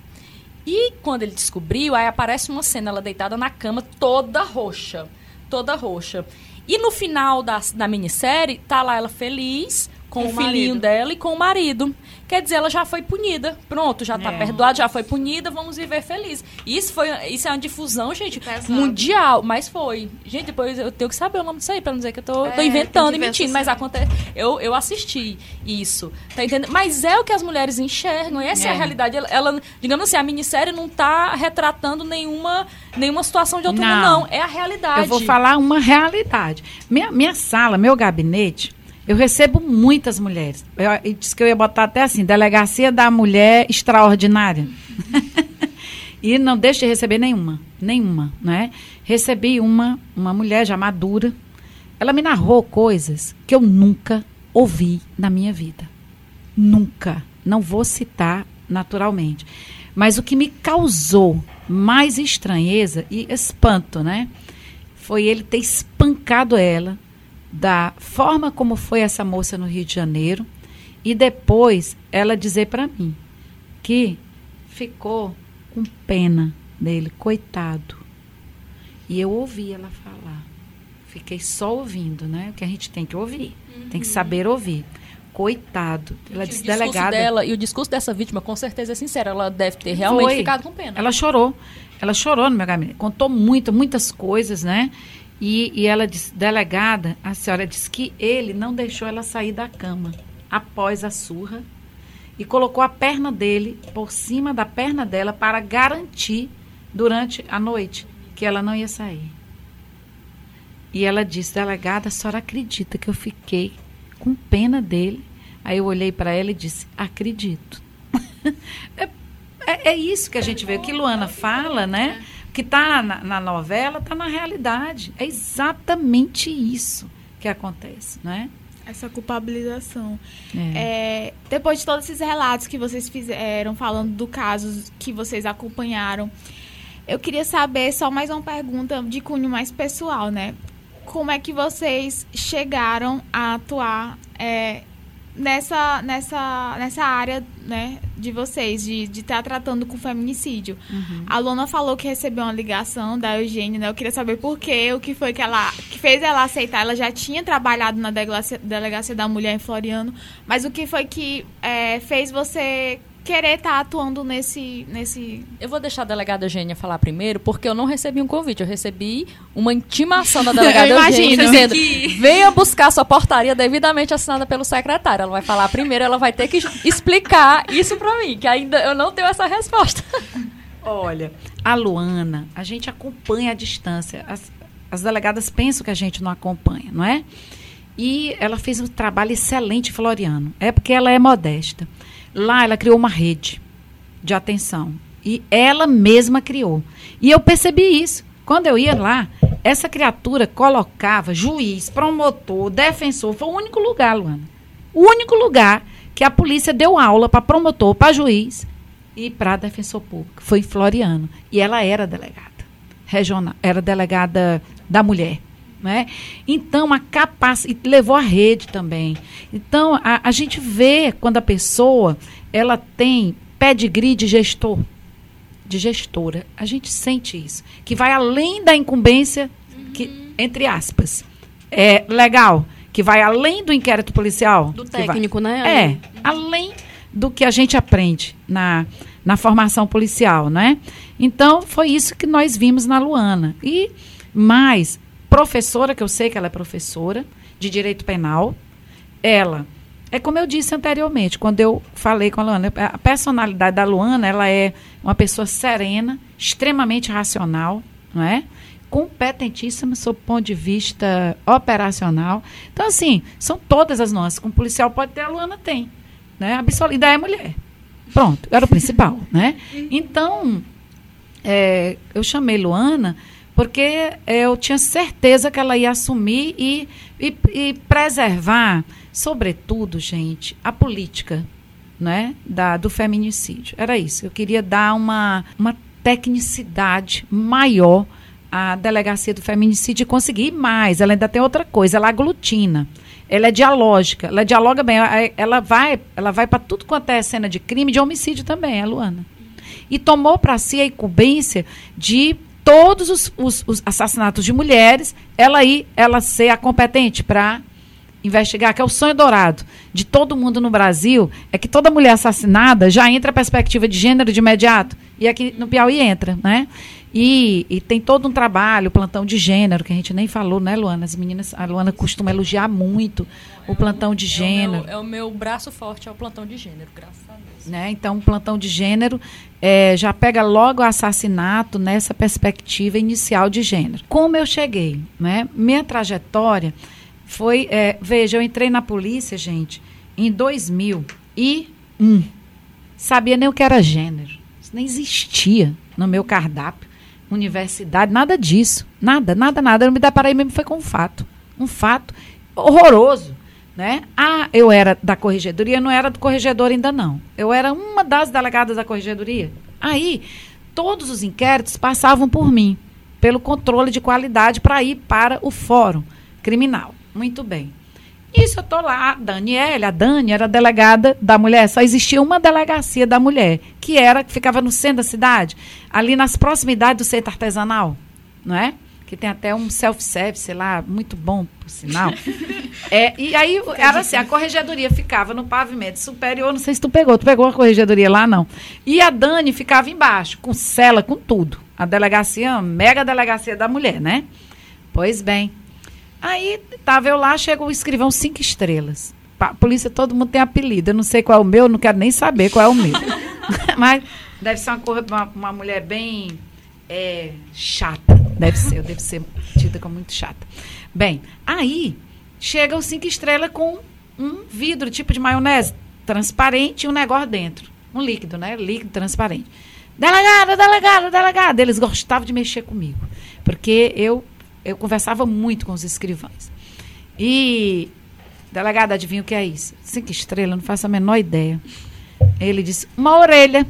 E quando ele descobriu, aí aparece uma cena, ela deitada na cama, toda roxa. Toda roxa. E no final da, da minissérie, tá lá ela feliz, com, Com o o filhinho dela e com o marido. Quer dizer, ela já foi punida. Pronto, já tá É. perdoada, já foi punida, vamos viver feliz. Isso foi, isso é uma difusão, gente, Pesado. mundial, mas foi. Gente, depois eu tenho que saber o nome disso aí, pra não dizer que eu tô, É, tô inventando e mentindo, mas acontece. Eu, eu assisti isso, tá entendendo? Mas é o que as mulheres enxergam, essa é, a É. realidade. Ela, ela, digamos assim, a minissérie não tá retratando nenhuma, nenhuma situação de outro mundo, Não. não. É a realidade. eu vou falar uma realidade. Minha, minha sala, meu gabinete, eu recebo muitas mulheres. Eu, eu disse que eu ia botar até assim, delegacia da mulher extraordinária. e não deixo de receber nenhuma, nenhuma, né? Recebi uma, uma mulher já madura. Ela me narrou coisas que eu nunca ouvi na minha vida. Nunca. Não vou citar naturalmente. Mas o que me causou mais estranheza e espanto, né? foi ele ter espancado ela, da forma como foi essa moça no Rio de Janeiro, e depois ela dizer para mim que ficou com pena dele, coitado. E eu ouvi ela falar. Fiquei só ouvindo, né? O que a gente tem que ouvir. Tem que saber ouvir. Coitado. Ela disse delegada. dela e o discurso dessa vítima, com certeza, é sincero. Ela deve ter realmente Foi. ficado com pena. Ela chorou. Ela chorou no meu gabinete. Contou muito, muitas coisas, né? E, e ela disse, delegada, a senhora disse que ele não deixou ela sair da cama após a surra e colocou a perna dele por cima da perna dela para garantir durante a noite que ela não ia sair. E ela disse, delegada, a senhora acredita que eu fiquei com pena dele? Aí eu olhei para ela e disse, acredito. é, é, é isso que a gente vê. O que Luana fala, né? Que está na, na novela está na realidade. É exatamente isso que acontece, né? Essa culpabilização. É. É, depois de todos esses relatos que vocês fizeram, falando do caso que vocês acompanharam, eu queria saber só mais uma pergunta de cunho mais pessoal, né? Como é que vocês chegaram a atuar é, nessa, nessa, nessa área né, de vocês, de estar tratando com feminicídio? A Lona falou que recebeu uma ligação da Eugênia, né? Eu queria saber por quê, o que foi que ela que fez ela aceitar. Ela já tinha trabalhado na delegacia, delegacia da mulher em Floriano, mas o que foi que é, fez você querer estar atuando nesse, nesse Eu vou deixar a delegada Eugênia falar primeiro, porque eu não recebi um convite. Eu recebi uma intimação da delegada. Eugênia dizendo: venha buscar sua portaria devidamente assinada pelo secretário. Ela vai falar primeiro, ela vai ter que explicar isso pra mim, que ainda eu não tenho essa resposta. Olha, a Luana, a gente acompanha à distância. As, as delegadas pensam que a gente não acompanha, não é? E ela fez um trabalho excelente, Floriano. É porque ela é modesta. Lá ela criou uma rede de atenção. E ela mesma criou. E eu percebi isso. Quando eu ia lá, essa criatura colocava juiz, promotor, defensor. Foi o único lugar, Luana. O único lugar que a polícia deu aula para promotor, para juiz e para defensor público. Foi Floriano. E ela era delegada regional, era delegada da mulher. Né? Então, a capacidade. levou a rede também. Então, a, a gente vê quando a pessoa ela tem pedigree de gestor, de gestora. A gente sente isso. Que vai além da incumbência, que, entre aspas, é legal, que vai além do inquérito policial. Do que vai- técnico, né? é, além do que a gente aprende na, na formação policial, né? Então, foi isso que nós vimos na Luana. E mais, professora, que eu sei que ela é professora de direito penal, ela, é como eu disse anteriormente, quando eu falei com a Luana, a personalidade da Luana, ela é uma pessoa serena, extremamente racional, não é? Competentíssima sob o ponto de vista operacional. Então, assim, são todas as nuances. Como policial pode ter, a Luana tem. Né? A Bissolida é mulher. Pronto, era o principal, né? Então, é, eu chamei Luana porque eu tinha certeza que ela ia assumir e, e, e preservar, sobretudo, gente, a política né, da, do feminicídio. Era isso. Eu queria dar uma, uma tecnicidade maior à delegacia do feminicídio e conseguir mais. Ela ainda tem outra coisa, ela aglutina. Ela é dialógica, ela dialoga bem, ela- vai, ela vai para tudo quanto é cena de crime, de homicídio também, a Luana. E tomou para si a incumbência de todos os, os- os assassinatos de mulheres, ela aí, ela ser a competente para investigar, que é o sonho dourado de todo mundo no Brasil, é que toda mulher assassinada já entra a perspectiva de gênero de imediato. E aqui no Piauí entra, né? E, e tem todo um trabalho, plantão de gênero, que a gente nem falou, né, Luana? As meninas, a Luana costuma elogiar muito o plantão de É o, gênero meu, é o meu braço forte, é o plantão de gênero, graças. Né? Então, um plantão de gênero é, já pega logo o assassinato nessa perspectiva inicial de gênero. Como eu cheguei, né? Minha trajetória foi, é, veja, eu entrei na polícia, gente, em 2001. Sabia nem o que era gênero. Isso nem existia no meu cardápio, universidade, nada disso. Nada, nada, nada. Eu me deparei mesmo foi com um fato. Um fato horroroso. Né? Ah, eu era da corregedoria, não era do corregedor ainda não. Eu era uma das delegadas da corregedoria. Aí, todos os inquéritos passavam por mim. pelo controle de qualidade para ir para o fórum criminal. Muito bem. Isso eu tô lá, a Daniela, a Dani era delegada da mulher, só existia uma delegacia da mulher, que era que ficava no centro da cidade, ali nas proximidades do centro artesanal, não é? Que tem até um self-service, sei lá, muito bom, por sinal. é, e aí era assim, a corregedoria ficava no pavimento superior, não sei se tu pegou, tu pegou a corregedoria lá, não. E a Dani ficava embaixo, com cela, com tudo. A delegacia, a mega delegacia da mulher, né? Pois bem, Aí tava eu lá, chega o escrivão cinco estrelas. Polícia, todo mundo tem apelido. Eu não sei qual é o meu, não quero nem saber qual é o meu. Mas deve ser uma, uma, uma mulher bem é, chata. Deve ser, eu devo ser tida como muito chata. Bem, aí chega o cinco estrelas com um vidro tipo de maionese transparente e um negócio dentro. Um líquido, né? Líquido transparente. Delegada, delegada, delegada. Eles gostavam de mexer comigo. Porque eu eu conversava muito com os escrivães. E, delegado, adivinha o que é isso? Cinco estrelas, não faço a menor ideia. Ele disse, uma orelha.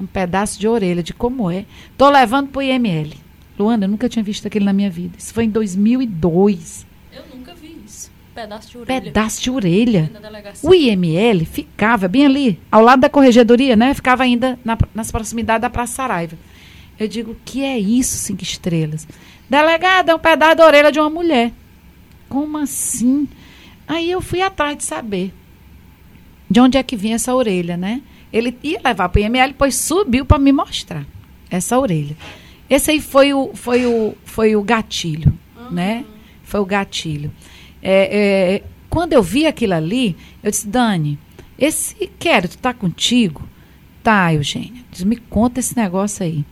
Um pedaço de orelha, de como é. Estou levando para o IML. Luana, eu nunca tinha visto aquilo na minha vida. Isso foi em 2002. Eu nunca vi isso. Pedaço de orelha. Pedaço de orelha. O IML ficava bem ali, ao lado da corregedoria, né? Ficava ainda na, nas proximidades da Praça Saraiva. Eu digo, o que é isso, cinco estrelas? Delegada, é um pedaço da orelha de uma mulher. Como assim? Aí eu fui atrás de saber de onde é que vinha essa orelha, né? Ele ia levar para o IML, depois subiu para me mostrar essa orelha. Esse aí foi o, foi o, foi o gatilho, uhum. né? Foi o gatilho. É, é, quando eu vi aquilo ali, eu disse, Dani, esse inquérito está contigo? Tá, Eugênia. Diz, me conta esse negócio aí.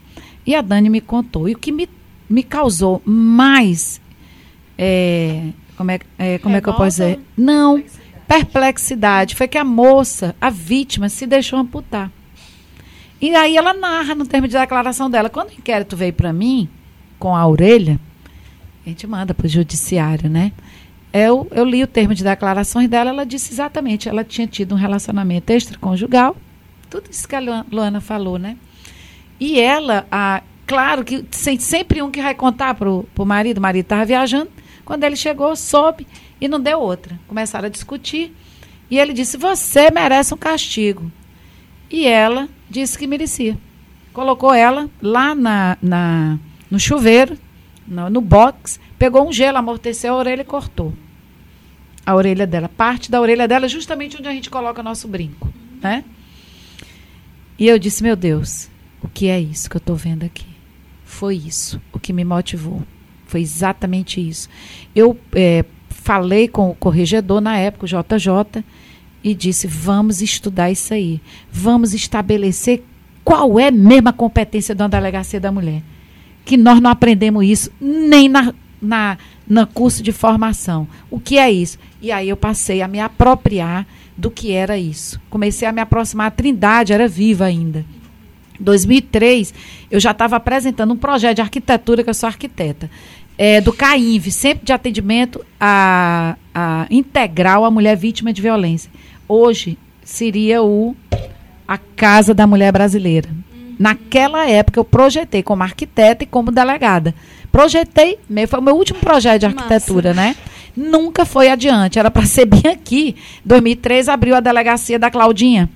E a Dani me contou. E o que me me causou mais. É, como é, é como é que eu posso dizer? Não, perplexidade. perplexidade. Foi que a moça, a vítima, se deixou amputar. E aí ela narra no termo de declaração dela. Quando o inquérito veio para mim, com a orelha, a gente manda para o judiciário, né? Eu, eu li o termo de declarações dela, ela disse exatamente, ela tinha tido um relacionamento extraconjugal, tudo isso que a Luana falou, né? E ela, a, claro que sempre um que vai contar pro, pro marido, o marido estava viajando. Quando ele chegou, soube e não deu outra. Começaram a discutir. E ele disse: Você merece um castigo. E ela disse que merecia. Colocou ela lá na, na no chuveiro, no, no box, pegou um gelo, amorteceu a orelha e cortou a orelha dela. Parte da orelha dela, justamente onde a gente coloca nosso brinco. Né? E eu disse: Meu Deus, o que é isso que eu estou vendo aqui? Foi isso o que me motivou. Foi exatamente isso. Eu é, falei com o corregedor na época, o JJ, e disse: vamos estudar isso aí. Vamos estabelecer qual é mesmo a competência da delegacia da mulher. Que nós não aprendemos isso nem na, na, no curso de formação. O que é isso? E aí eu passei a me apropriar do que era isso. Comecei a me aproximar. A Trindade era viva ainda. 2003, eu já estava apresentando um projeto de arquitetura, que eu sou arquiteta, é, do CAINV, sempre de atendimento a, a integral à mulher vítima de violência. Hoje seria o a Casa da Mulher Brasileira. Naquela época eu projetei como arquiteta e como delegada. Projetei, foi o meu último projeto de arquitetura, Massa. né? Nunca foi adiante, era para ser bem aqui. 2003 abriu a delegacia da Claudinha,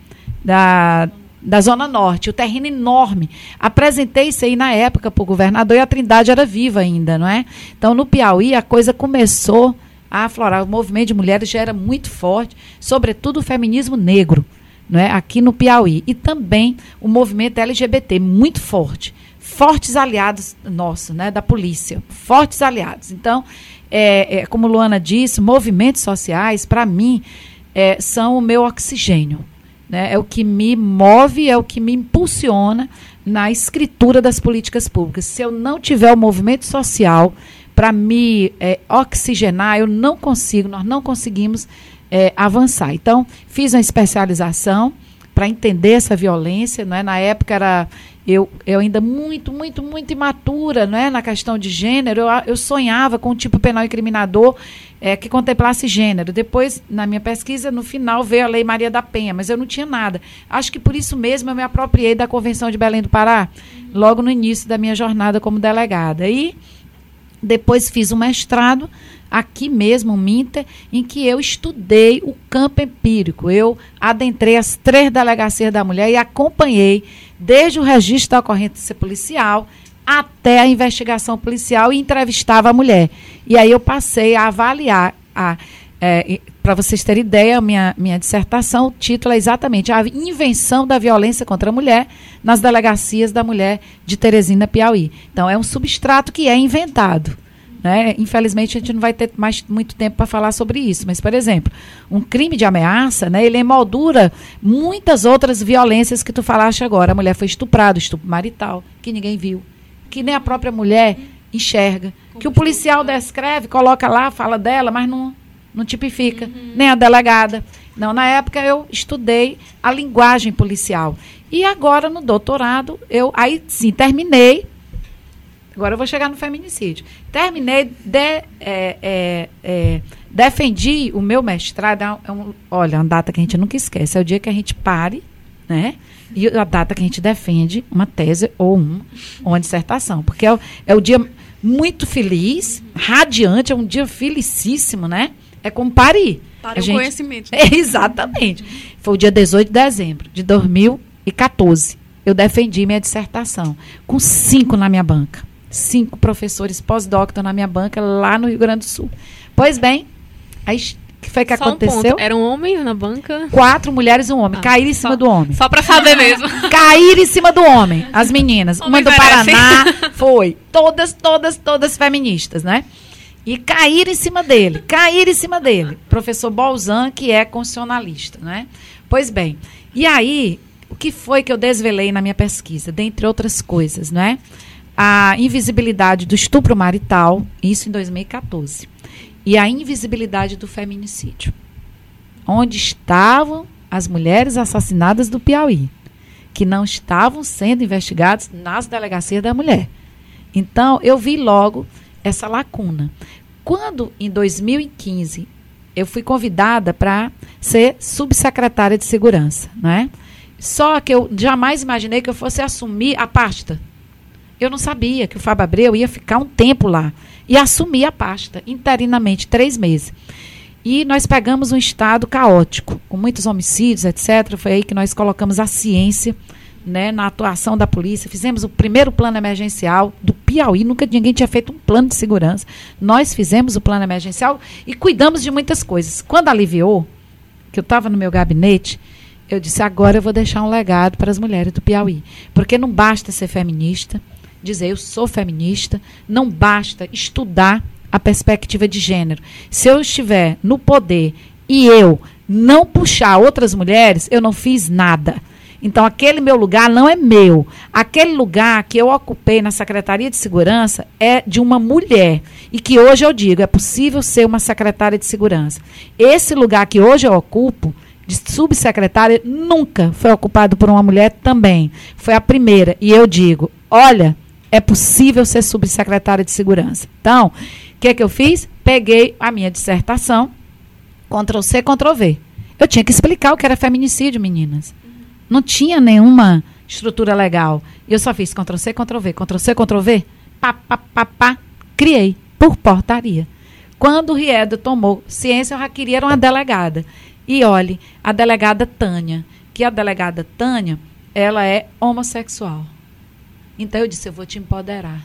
da da Zona Norte, o terreno enorme. Apresentei isso aí na época para o governador e a Trindade era viva ainda, não é? Então, no Piauí, a coisa começou aflorar. O movimento de mulheres já era muito forte, sobretudo o feminismo negro, não é? aqui no Piauí. E também o movimento LGBT, muito forte. Fortes aliados nossos, né, da polícia. Fortes aliados. Então, é, é como Luana disse, movimentos sociais, para mim, é, são o meu oxigênio né? É o que me move, é o que me impulsiona na escritura das políticas públicas. Se eu não tiver o movimento social para me é, oxigenar, eu não consigo, nós não conseguimos é, avançar. Então, fiz uma especialização para entender essa violência. Não é? Na época era eu, eu ainda muito, muito, muito imatura não é? na questão de gênero. Eu, eu sonhava com um tipo penal incriminador é, que contemplasse gênero. Depois, na minha pesquisa, no final veio a Lei Maria da Penha, mas eu não tinha nada. Acho que por isso mesmo eu me apropriei da Convenção de Belém do Pará. logo no início da minha jornada como delegada. E depois fiz um mestrado aqui mesmo, Minter, em que eu estudei o campo empírico. Eu adentrei as três delegacias da mulher e acompanhei desde o registro da ocorrência policial até a investigação policial e entrevistava a mulher. E aí eu passei a avaliar a é, para vocês terem ideia, minha, minha dissertação, o título é exatamente A Invenção da Violência contra a Mulher nas Delegacias da Mulher de Teresina, Piauí. Então, é um substrato que é inventado. Né? Infelizmente, a gente não vai ter mais muito tempo para falar sobre isso. Mas, por exemplo, um crime de ameaça, né, ele emoldura muitas outras violências que tu falaste agora. A mulher foi estuprada, estupro marital, que ninguém viu, que nem a própria mulher enxerga, que o policial descreve, coloca lá, fala dela, mas não não tipifica, uhum. nem a delegada. Não, na época eu estudei a linguagem policial. E agora no doutorado, eu aí sim terminei. Agora eu vou chegar no feminicídio. Terminei, de, é, é, é, defendi o meu mestrado. É um, olha, uma data que a gente nunca esquece. É o dia que a gente pare, né? E a data que a gente defende uma tese ou um, uma dissertação. Porque é, é o dia muito feliz, radiante, é um dia felicíssimo, né? É como parir. Para o gente... conhecimento. É, exatamente. Foi o dia 18 de dezembro de 2014. Eu defendi minha dissertação com cinco na minha banca. Cinco professores pós-doctor na minha banca lá no Rio Grande do Sul. Pois bem, aí que foi que Só aconteceu? Um Eram homens na banca? Quatro mulheres e um homem. Ah, caíram em cima só, do homem. Só pra saber mesmo. caíram em cima do homem. As meninas. Homem uma do merece. Paraná. Foi. Todas, todas, todas feministas, né? E cair em cima dele, cair em cima dele. Professor Bolzan, que é constitucionalista, né? Pois bem, e aí, o que foi que eu desvelei na minha pesquisa? Dentre outras coisas, né? A invisibilidade do estupro marital, isso em 2014. E a invisibilidade do feminicídio. Onde estavam as mulheres assassinadas do Piauí, que não estavam sendo investigadas nas delegacias da mulher. Então, eu vi logo essa lacuna. Quando, em 2015, eu fui convidada para ser subsecretária de segurança, né? Só que eu jamais imaginei que eu fosse assumir a pasta. Eu não sabia que o Fábio Abreu ia ficar um tempo lá. E assumir a pasta, interinamente, três meses. E nós pegamos um estado caótico, com muitos homicídios, etc. Foi aí que nós colocamos a ciência né, na atuação da polícia. Fizemos o primeiro plano emergencial do Piauí. Nunca ninguém tinha feito um plano de segurança. Nós fizemos o plano emergencial e cuidamos de muitas coisas. Quando aliviou, que eu estava no meu gabinete, eu disse: agora eu vou deixar um legado para as mulheres do Piauí. Porque não basta ser feminista, dizer eu sou feminista, não basta estudar a perspectiva de gênero. Se eu estiver no poder e eu não puxar outras mulheres, eu não fiz nada. Então, aquele meu lugar não é meu. Aquele lugar que eu ocupei na Secretaria de Segurança é de uma mulher. E que hoje eu digo, é possível ser uma secretária de segurança. Esse lugar que hoje eu ocupo, de subsecretária, nunca foi ocupado por uma mulher também. Foi a primeira. E eu digo, olha, é possível ser subsecretária de segurança. Então, o que, é que eu fiz? Peguei a minha dissertação, Ctrl C, Ctrl V. Eu tinha que explicar o que era feminicídio, meninas. Não tinha nenhuma estrutura legal. Eu só fiz Ctrl C, Ctrl V, Ctrl C, Ctrl V, pá, pá, pá, pá, criei por portaria. Quando o Riedo tomou ciência, eu já queria uma delegada. E olhe, a delegada Tânia, que a delegada Tânia, ela é homossexual. Então eu disse, eu vou te empoderar.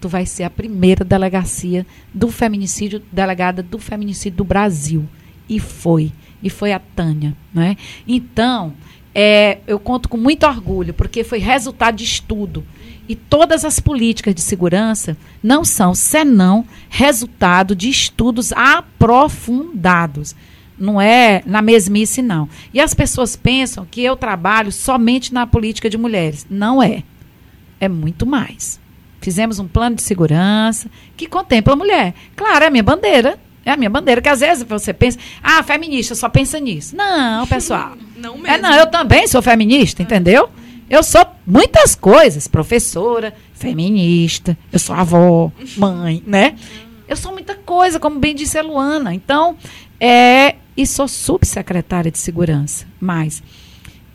Tu vai ser a primeira delegacia do feminicídio, delegada do feminicídio do Brasil. E foi. E foi a Tânia. Né? Então, é, eu conto com muito orgulho, porque foi resultado de estudo. E todas as políticas de segurança não são senão resultado de estudos aprofundados. Não é na mesmice, não. E as pessoas pensam que eu trabalho somente na política de mulheres. Não é. É muito mais. Fizemos um plano de segurança que contempla a mulher. Claro, é a minha bandeira. É a minha bandeira, que às vezes você pensa, ah, feminista só pensa nisso. Não, pessoal. não mesmo. É, não, eu também sou feminista, entendeu? Eu sou muitas coisas, professora, feminista, eu sou avó, mãe, né? Eu sou muita coisa, como bem disse a Luana. Então, é, e sou subsecretária de segurança. Mas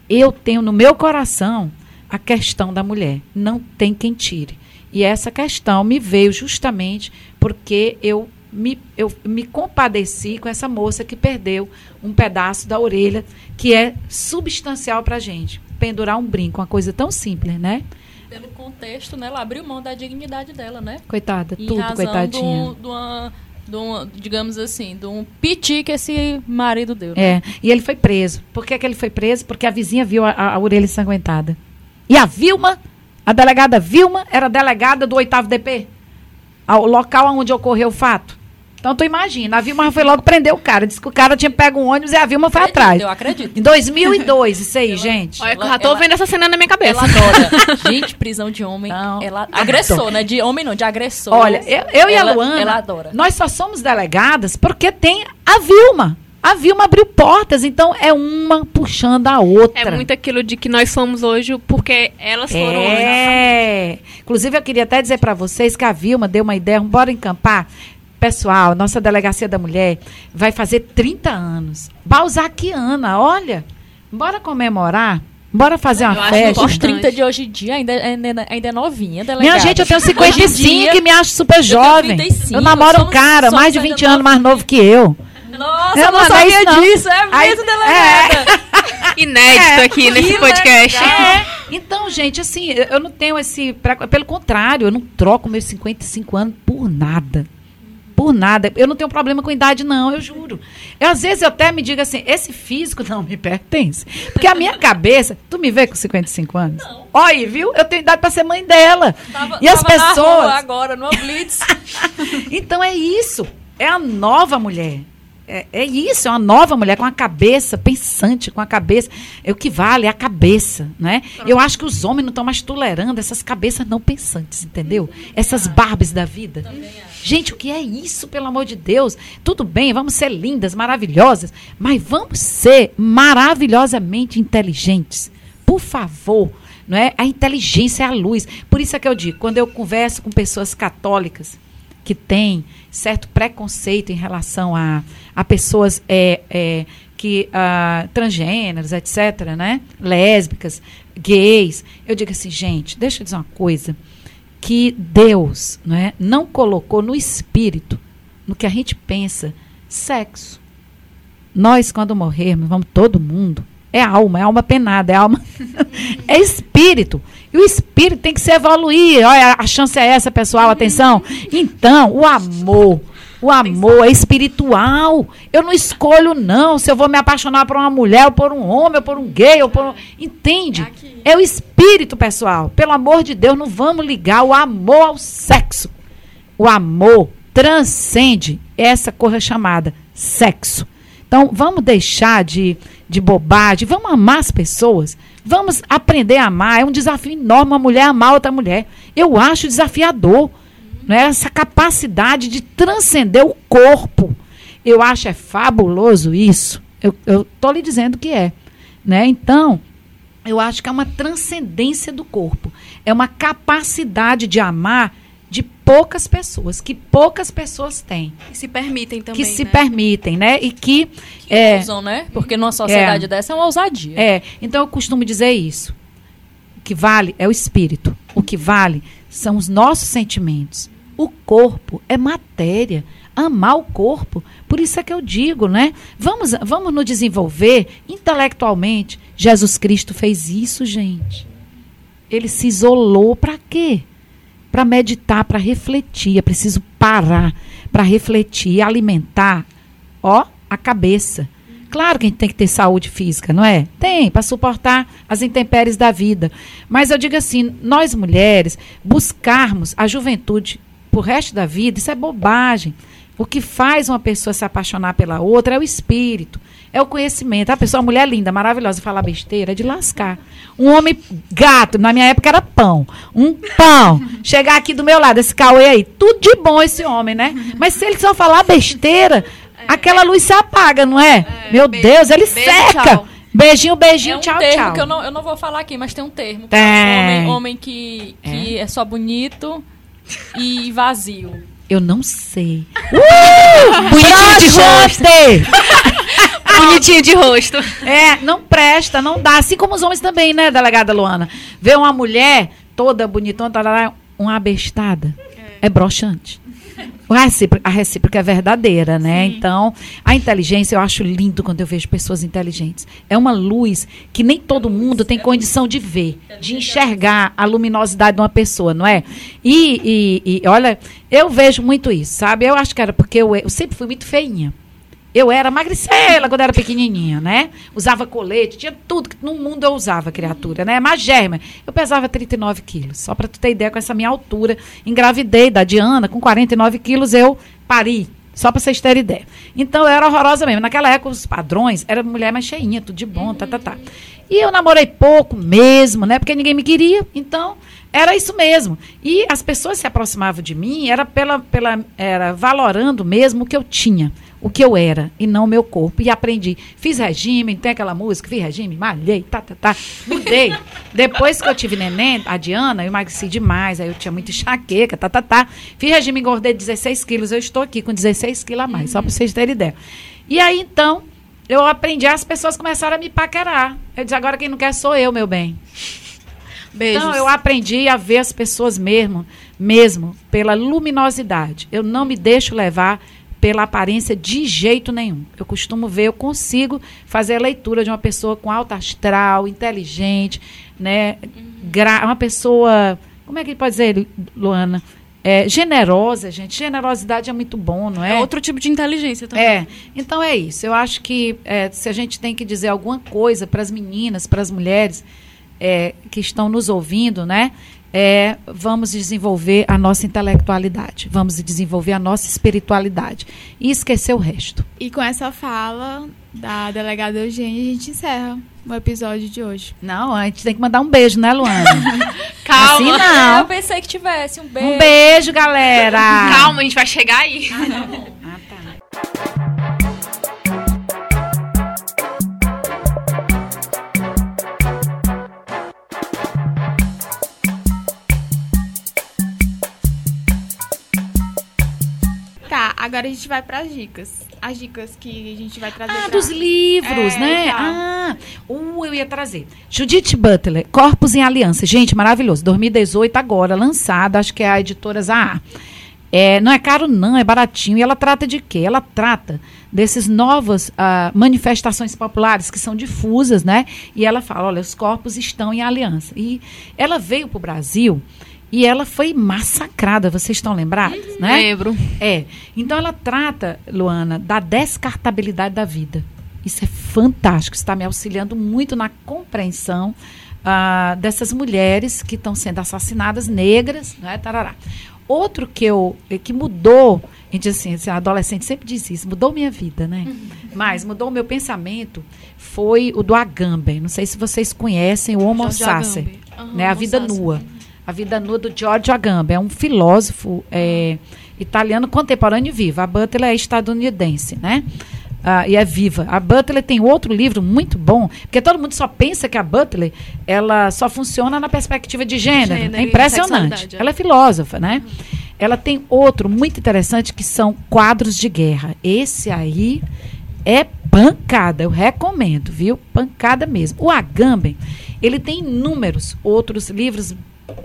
eu tenho no meu coração a questão da mulher. Não tem quem tire. E essa questão me veio justamente porque eu me, eu me compadeci com essa moça que perdeu um pedaço da orelha, que é substancial para a gente. Pendurar um brinco, uma coisa tão simples, né? Pelo contexto, né? Ela abriu mão da dignidade dela, né? Coitada, Em tudo, coitadinha. do- do uma- uma- digamos assim, de um piti que esse marido deu. né? É, e ele foi preso. Por que, que ele foi preso? Porque a vizinha viu a, a- a orelha ensanguentada. E a Vilma, a delegada Vilma, era delegada do oitavo DP. Ao local onde ocorreu o fato. Então tu imagina, a Vilma foi logo prender o cara. Disse que o cara tinha pego um ônibus e a Vilma foi Acredito, atrás. Eu acredito. Em 2002, isso aí, gente. Olha, eu Ela- já tô ela- vendo essa cena na minha cabeça. Ela adora. Gente, prisão de homem. Não. Ela agressor, né? De homem não, de agressor. Olha, eu, eu e a Ela- Luana, Ela adora. nós só somos delegadas porque tem a Vilma. A Vilma abriu portas, então é uma puxando a outra. É muito aquilo de que nós somos hoje porque elas foram. É. Inclusive, eu queria até dizer para vocês que a Vilma deu uma ideia, bora encampar. Pessoal, nossa Delegacia da Mulher vai fazer 30 anos. Balzaquiana, olha. Bora comemorar. Bora fazer Eu uma acho festa. importante. Os 30 de hoje em dia ainda, ainda, ainda é novinha, delegada. Minha gente, eu tenho Hoje em 55 dia- e me acho super jovem. 35, eu namoro um cara mais de ainda 20 anos mais novo que eu. Nossa, Eu não não é sabia não. disso. É mesmo, delegada. Inédito aqui nesse podcast. É. Então, gente, assim, eu não tenho esse. Pelo contrário, eu não troco meus 55 anos por nada. Por nada. Eu não tenho problema com idade, não, eu juro. Eu, às vezes eu até me digo assim: esse físico não me pertence. Porque a minha cabeça. Tu me vê com 55 anos? Não. Olha, viu? Eu tenho idade para ser mãe dela. Tava- e as pessoas. agora, no Blitz. Então é isso. É a nova mulher. É, é isso, é uma nova mulher com a cabeça pensante, com a cabeça. É o que vale é a cabeça, né? Eu acho que os homens não estão mais tolerando essas cabeças não pensantes, entendeu? Essas barbas da vida. Gente, o que é isso, pelo amor de Deus? Tudo bem, vamos ser lindas, maravilhosas, mas vamos ser maravilhosamente inteligentes. Por favor, não é? A inteligência é a luz. Por isso é que eu digo, quando eu converso com pessoas católicas, que tem certo preconceito em relação a, a pessoas é, é, que ah, transgêneros, etc., né? lésbicas, gays. Eu digo assim, gente, deixa eu dizer uma coisa, que Deus né, não colocou no espírito, no que a gente pensa, sexo. Nós, quando morrermos, vamos todo mundo. É alma, é alma penada, é alma. é espírito. E o espírito tem que se evoluir. Olha, a chance é essa, pessoal, atenção. Então, o amor. O amor é espiritual. Eu não escolho, não, se eu vou me apaixonar por uma mulher, ou por um homem, ou por um gay, ou por um. Entende? É o espírito, pessoal. Pelo amor de Deus, não vamos ligar o amor ao sexo. O amor transcende essa coisa chamada sexo. Então, vamos deixar de, de bobagem, vamos amar as pessoas, vamos aprender a amar. É um desafio enorme uma mulher amar outra mulher. Eu acho desafiador. Né? Essa capacidade de transcender o corpo. Eu acho é fabuloso isso. Eu estou lhe dizendo que é. Né? Então, eu acho que é uma transcendência do corpo. É uma capacidade de amar poucas pessoas, que poucas pessoas têm. Que se permitem também. que se né? permitem, né? E que. Que é, usam, né? Porque numa sociedade dessa é uma ousadia. é, então eu costumo dizer isso. O que vale é o espírito. O que vale são os nossos sentimentos. O corpo é matéria. Amar o corpo. Por isso é que eu digo, né? Vamos, vamos nos desenvolver intelectualmente. Jesus Cristo fez isso, gente. Ele se isolou para quê? Para meditar, para refletir. É preciso parar para refletir, alimentar, ó, a cabeça. Claro que a gente tem que ter saúde física, não é? Tem, para suportar as intempéries da vida. Mas eu digo assim, nós mulheres buscarmos a juventude pro resto da vida, isso é bobagem. O que faz uma pessoa se apaixonar pela outra é o espírito, é o conhecimento. A pessoa, uma mulher linda, maravilhosa, falar besteira é de lascar. Um homem gato, na minha época era pão. Um pão. Chegar aqui do meu lado, esse Cauê aí, tudo de bom esse homem, né? Mas se ele só falar besteira, aquela luz se apaga, não é? meu beijo, Deus, ele beijo, seca. tchau. Beijinho, beijinho, É um tchau, termo tchau. que eu não, eu não vou falar aqui, mas tem um termo. Tem. Homem, homem que, que é. só bonito e vazio. Eu não sei. Uh! Bonitinho de! bonitinho de rosto. É, não presta, não dá. Assim como os homens também, né, delegada Luana? Ver uma mulher toda bonitona, tarará, uma abestada. É, broxante. A recíproca, a recíproca é verdadeira, né? Então, a inteligência eu acho lindo quando eu vejo pessoas inteligentes. É uma luz que nem todo mundo tem condição de ver, de enxergar a luminosidade de uma pessoa, não é? E, e- e, olha, eu vejo muito isso, sabe? Eu acho que era porque eu, eu sempre fui muito feinha. Eu era magricela quando era pequenininha, né? Usava colete, tinha tudo que no mundo eu usava, criatura, né? Magérrima. Eu pesava 39 quilos. Só pra tu ter ideia, com essa minha altura, engravidei da Diana, com 49 quilos eu pari. Só pra vocês terem ideia. Então eu era horrorosa mesmo. Naquela época, os padrões, era mulher mais cheinha, tudo de bom, tá, tá, tá. E eu namorei pouco mesmo, né? Porque ninguém me queria. Então, era isso mesmo. E as pessoas se aproximavam de mim, era pela, pela era valorando mesmo o que eu tinha, o que eu era, e não o meu corpo. E aprendi. Fiz regime, tem aquela música, fiz regime, malhei, tá, tá, tá. Mudei. Depois que eu tive neném, a Diana, eu emagreci demais, aí eu tinha muita enxaqueca, tá, tá, tá. Fiz regime, engordei 16 quilos. Eu estou aqui com 16 quilos a mais, só para vocês terem ideia. E aí, então, eu aprendi, as pessoas começaram a me paquerar. Eu disse, agora quem não quer sou eu, meu bem. Beijos. Então, eu aprendi a ver as pessoas mesmo, mesmo pela luminosidade. Eu não me deixo levar pela aparência de jeito nenhum. Eu costumo ver, eu consigo fazer a leitura de uma pessoa com alta astral, inteligente, né? gra- uma pessoa, como é que pode dizer, Luana? É, generosa, gente. Generosidade é muito bom, não É outro tipo de inteligência também. é, então é isso. Eu acho que é, se a gente tem que dizer alguma coisa para as meninas, para as mulheres é, que estão nos ouvindo, né? É, vamos desenvolver a nossa intelectualidade, vamos desenvolver a nossa espiritualidade e esquecer o resto. E com essa fala da delegada Eugênia, a gente encerra o episódio de hoje. Não, a gente tem que mandar um beijo, né, Luana? Calma. Assim Eu não. pensei que tivesse. Um beijo. Um beijo, galera. Calma, a gente vai chegar aí. Ah, tá. Agora a gente vai para as dicas. As dicas que a gente vai trazer Ah, pra- dos livros, É, né? tá. Ah, uh, eu ia trazer. Judith Butler, Corpos em Aliança. Gente, maravilhoso. 2018 agora, lançado, acho que é a editora Zahar. É, não é caro não, é baratinho. E ela trata de quê? Ela trata desses novas ah, manifestações populares que são difusas, né? E ela fala, olha, os corpos estão em aliança. E ela veio para o Brasil e ela foi massacrada, vocês estão lembrados, né? Lembro. É. Então ela trata, Luana, da descartabilidade da vida. Isso é fantástico. Está me auxiliando muito na compreensão ah, dessas mulheres que estão sendo assassinadas, negras, né? Tarará. Outro que eu que mudou, a gente assim, adolescente sempre diz isso, mudou minha vida, né? Mas mudou o meu pensamento foi o do Agamben. Não sei se vocês conhecem o Homo Sacer. Aham, né? A vida nua. A vida nua do Giorgio Agamben. É um filósofo é, italiano contemporâneo e vivo. A Butler é estadunidense, né? Ah, e é viva. A Butler tem outro livro muito bom, porque todo mundo só pensa que a Butler ela só funciona na perspectiva de gênero. Gênero é impressionante. é. Ela é filósofa, né? Ela tem outro muito interessante que são quadros de guerra. Esse aí é pancada, eu recomendo, viu? Pancada mesmo. O Agamben, ele tem inúmeros outros livros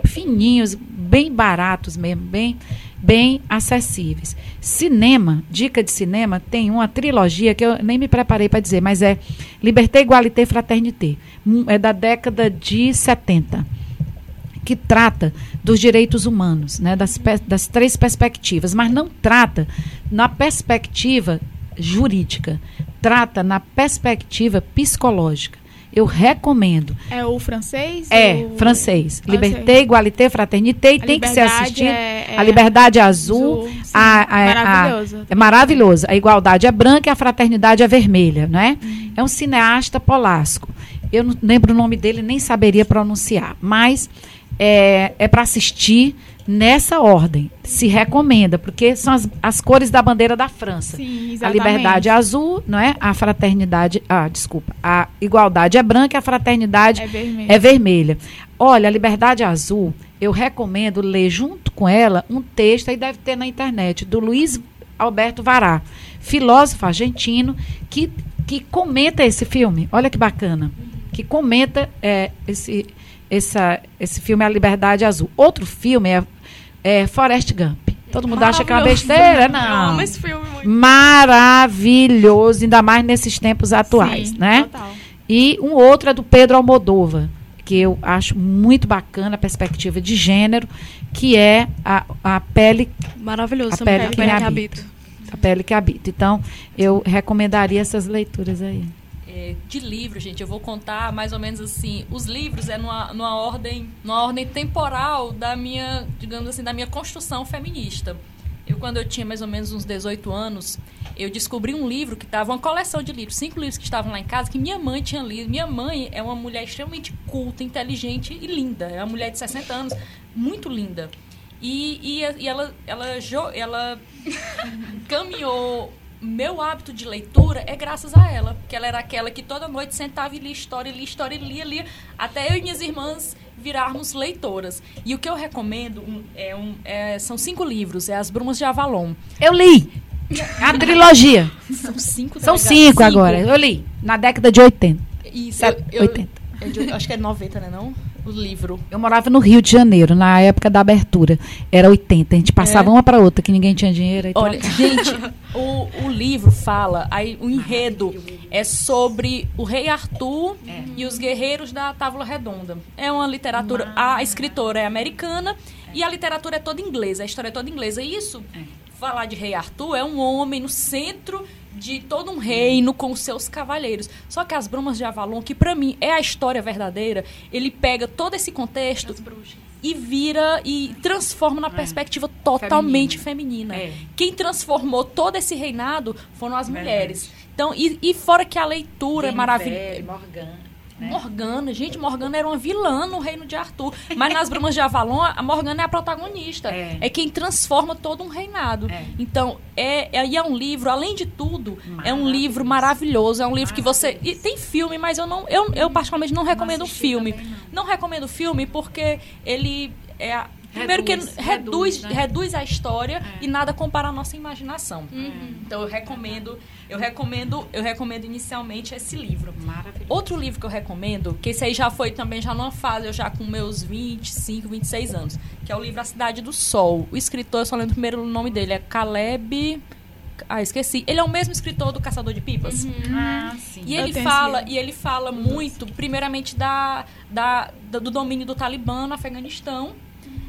fininhos, bem baratos mesmo, bem bem acessíveis. Cinema, dica de cinema, tem uma trilogia que eu nem me preparei para dizer, mas é Liberté, Igualité, Fraternité. É da década de 70 que trata dos direitos humanos, né, das, das três perspectivas, mas não trata na perspectiva jurídica, trata na perspectiva psicológica. Eu recomendo. É o francês? É, o... francês. Ah, Liberté, igualité, fraternité. A tem que ser assistido. é- é a liberdade é azul. azul, a, a- a- Maravilhoso. é maravilhoso. A igualdade é branca e a fraternidade é vermelha, né? É um cineasta polasco. Eu não lembro o nome dele, nem saberia pronunciar. Mas é, é para assistir nessa ordem. Se recomenda, porque são as, as cores da bandeira da França. Sim, A liberdade é azul, não é? A fraternidade, ah, desculpa, a igualdade é branca e a fraternidade É vermelho. é vermelha. Olha, a Liberdade Azul, eu recomendo ler junto com ela um texto, aí deve ter na internet, do Luiz Alberto Vará, filósofo argentino, que que comenta esse filme. Olha que bacana. Que comenta é, esse, essa, esse filme A Liberdade Azul. Outro filme é, é Forrest Gump. Todo mundo acha que é uma besteira? Eu Não. amo esse filme muito. Maravilhoso, ainda mais nesses tempos atuais, Sim, né? Total. E um outro é do Pedro Almodova, que eu acho muito bacana a perspectiva de gênero, que é a, a pele Maravilhoso A pele a que pele me que habita. habita. a pele que habita. Então, eu recomendaria essas leituras aí. É, de livro, gente, eu vou contar mais ou menos assim. Os livros é numa, numa ordem, numa ordem temporal da minha, digamos assim, da minha construção feminista. Eu quando eu tinha mais ou menos uns 18 anos, eu descobri um livro que estava uma coleção de livros, cinco livros que estavam lá em casa que minha mãe tinha lido. Minha mãe é uma mulher extremamente culta, inteligente e linda. É uma mulher de 60 anos, muito linda. E, e, e ela, ela, jo- ela caminhou. Meu hábito de leitura é graças a ela, porque ela era aquela que toda noite sentava e lia história, lia história, lia, lia, até eu e minhas irmãs virarmos leitoras. E o que eu recomendo um- é um, é- são cinco livros, é As Brumas de Avalon. Eu li a trilogia. São cinco, São delegado- cinco agora. Eu li na década de 80. Isso, eu, eu- 80. é de- acho que é 90, né não? O livro. Eu morava no Rio de Janeiro, na época da abertura. Era 80. A gente passava É. uma para outra, que ninguém tinha dinheiro. Então... Olha, gente, o, o livro fala, aí o enredo é sobre o rei Arthur e os guerreiros da Távola Redonda. É uma literatura, a escritora é americana e a literatura é toda inglesa, a história é toda inglesa. E isso, falar de rei Arthur, é um homem no centro de todo um reino com os seus cavaleiros. Só que as Brumas de Avalon, que pra mim é a história verdadeira, ele pega todo esse contexto e vira e transforma na perspectiva totalmente feminina. É. Quem transformou todo esse reinado foram as mulheres. Então, e, e fora que a leitura é maravilhosa. Morgana. Morgana, gente, Morgana era uma vilã no reino de Arthur. Mas nas Brumas de Avalon, a Morgana é a protagonista. É. É, quem transforma todo um reinado. É. Então, é, é, é um livro, além de tudo, é um livro maravilhoso. É um livro que você. E tem filme, mas eu não. Eu, eu particularmente não recomendo o filme. Não. recomendo o filme porque ele é. Primeiro que Reduz, reduz, reduz, reduz, né? a história e nada compara a nossa imaginação. Uhum. Então eu recomendo, eu recomendo, eu recomendo inicialmente esse livro. Maravilhoso. Outro livro que eu recomendo, que esse aí já foi também já numa fase, eu já com meus 25, 26 anos, que é o livro A Cidade do Sol. O escritor, eu só lembro o primeiro nome dele, é Caleb. Ah, esqueci. Ele é o mesmo escritor do Caçador de Pipas. Ah, sim. E ele fala, e ele fala muito, primeiramente, da, da, da- do domínio do Talibã no Afeganistão.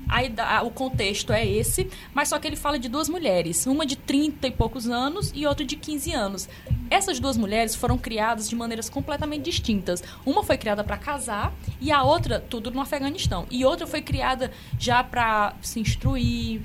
Aí da- o contexto é esse, mas só que ele fala de duas mulheres, uma de 30 e poucos anos e outra de 15 anos. Essas duas mulheres foram criadas de maneiras completamente distintas. Uma foi criada para casar e a outra tudo no Afeganistão. E outra foi criada já para se instruir,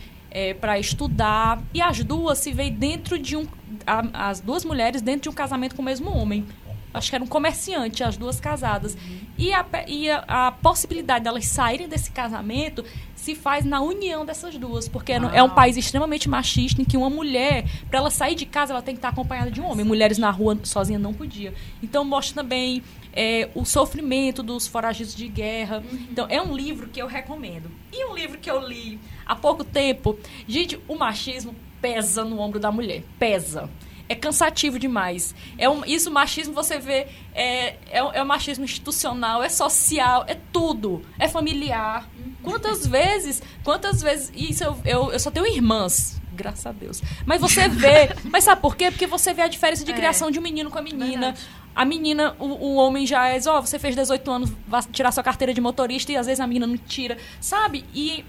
para estudar. E as duas se veem dentro de um. a- as duas mulheres dentro de um casamento com o mesmo homem. Acho que era um comerciante, as duas casadas. E, a, e a, a possibilidade delas saírem desse casamento se faz na união dessas duas. Porque é no- é um Uau. país extremamente machista em que uma mulher, para ela sair de casa, ela tem que estar acompanhada de um homem. Mulheres na rua sozinha não podia. Então mostra também é, o sofrimento dos foragidos de guerra. Então é um livro que eu recomendo. E um livro que eu li há pouco tempo. Gente, o machismo pesa no ombro da mulher. Pesa. É cansativo demais. É um, isso, machismo, você vê, é, é, um- é um machismo institucional, é social, é tudo. É familiar. Quantas vezes, quantas vezes. Isso eu, eu, eu só tenho irmãs, graças a Deus. Mas você vê. mas sabe por quê? Porque você vê a diferença de É. criação de um menino com a menina. Verdade. A menina, o, o homem já é, ó, você fez 18 anos, vai tirar sua carteira de motorista e às vezes a menina não tira, sabe? E,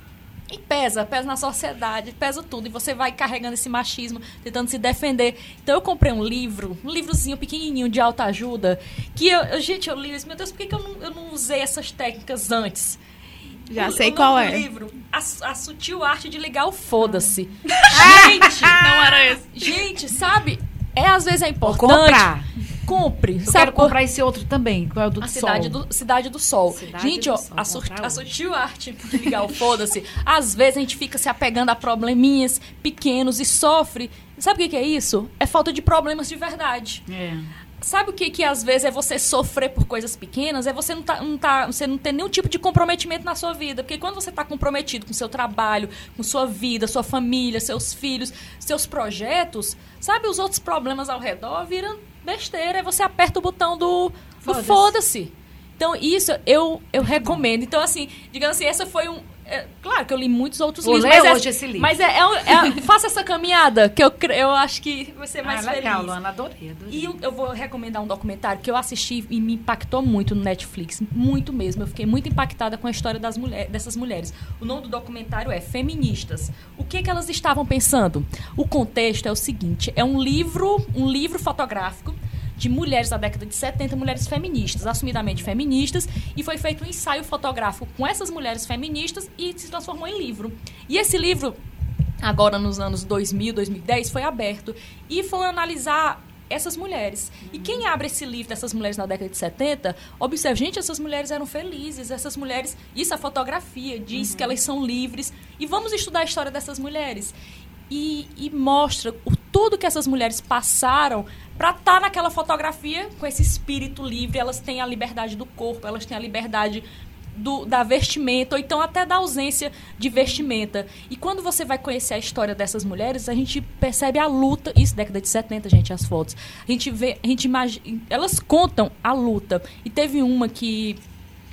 e pesa, pesa na sociedade, pesa tudo. E você vai carregando esse machismo, tentando se defender. Então eu comprei um livro, um livrozinho pequenininho de autoajuda, que eu, eu- gente, eu li isso, meu Deus, por que, que eu, não, eu não usei essas técnicas antes? Já O- sei o qual é. livro, a, a sutil arte de ligar o foda-se. Gente, Não era esse. gente, sabe? É às vezes é importante. comprar. Compre. Eu sabe quero por- comprar esse outro também, qual é o do a Sol. cidade do, cidade do Sol. Cidade gente, do ó, Sol, a, vou su- comprar a sutil arte o foda-se. Às vezes a gente fica se apegando a probleminhas pequenos e sofre. Sabe o que, que é isso? É falta de problemas de verdade. É. Sabe o que, que às vezes é você sofrer por coisas pequenas? É você não, tá, não tá, você não ter nenhum tipo de comprometimento na sua vida. Porque quando você está comprometido com seu trabalho, com sua vida, sua família, seus filhos, seus projetos, sabe, os outros problemas ao redor viram besteira, aí você aperta o botão do Foda-se. foda-se. Então, isso eu, eu recomendo. Então, assim, digamos assim, essa foi um. é, claro que eu li muitos outros Vou livros. ler mas hoje é, esse livro. Mas é, é, é- faça essa caminhada, que eu, eu acho que vai ser mais ah, legal, feliz. Luana, adorei, adorei. E eu, eu vou recomendar um documentário que eu assisti e me impactou muito no Netflix. Muito mesmo. Eu fiquei muito impactada com a história das mulher, dessas mulheres. O nome do documentário é Feministas. O que, que elas estavam pensando? O contexto é o seguinte: é um livro, um livro fotográfico de mulheres da década de 70, mulheres feministas, assumidamente feministas, e foi feito um ensaio fotográfico com essas mulheres feministas e se transformou em livro. E esse livro agora nos anos 2000, 2010, foi aberto e foi analisar essas mulheres. E quem abre esse livro dessas mulheres na década de 70, observa, gente, essas mulheres eram felizes, essas mulheres, isso a fotografia diz que elas são livres e vamos estudar a história dessas mulheres. E, e mostra o tudo que essas mulheres passaram para estar naquela fotografia com esse espírito livre, elas têm a liberdade do corpo, elas têm a liberdade do- da vestimenta, ou então até da ausência de vestimenta. E quando você vai conhecer a história dessas mulheres, a gente percebe a luta, isso década de 70, gente, as fotos. A gente vê, a gente imagina, elas contam a luta. E teve uma que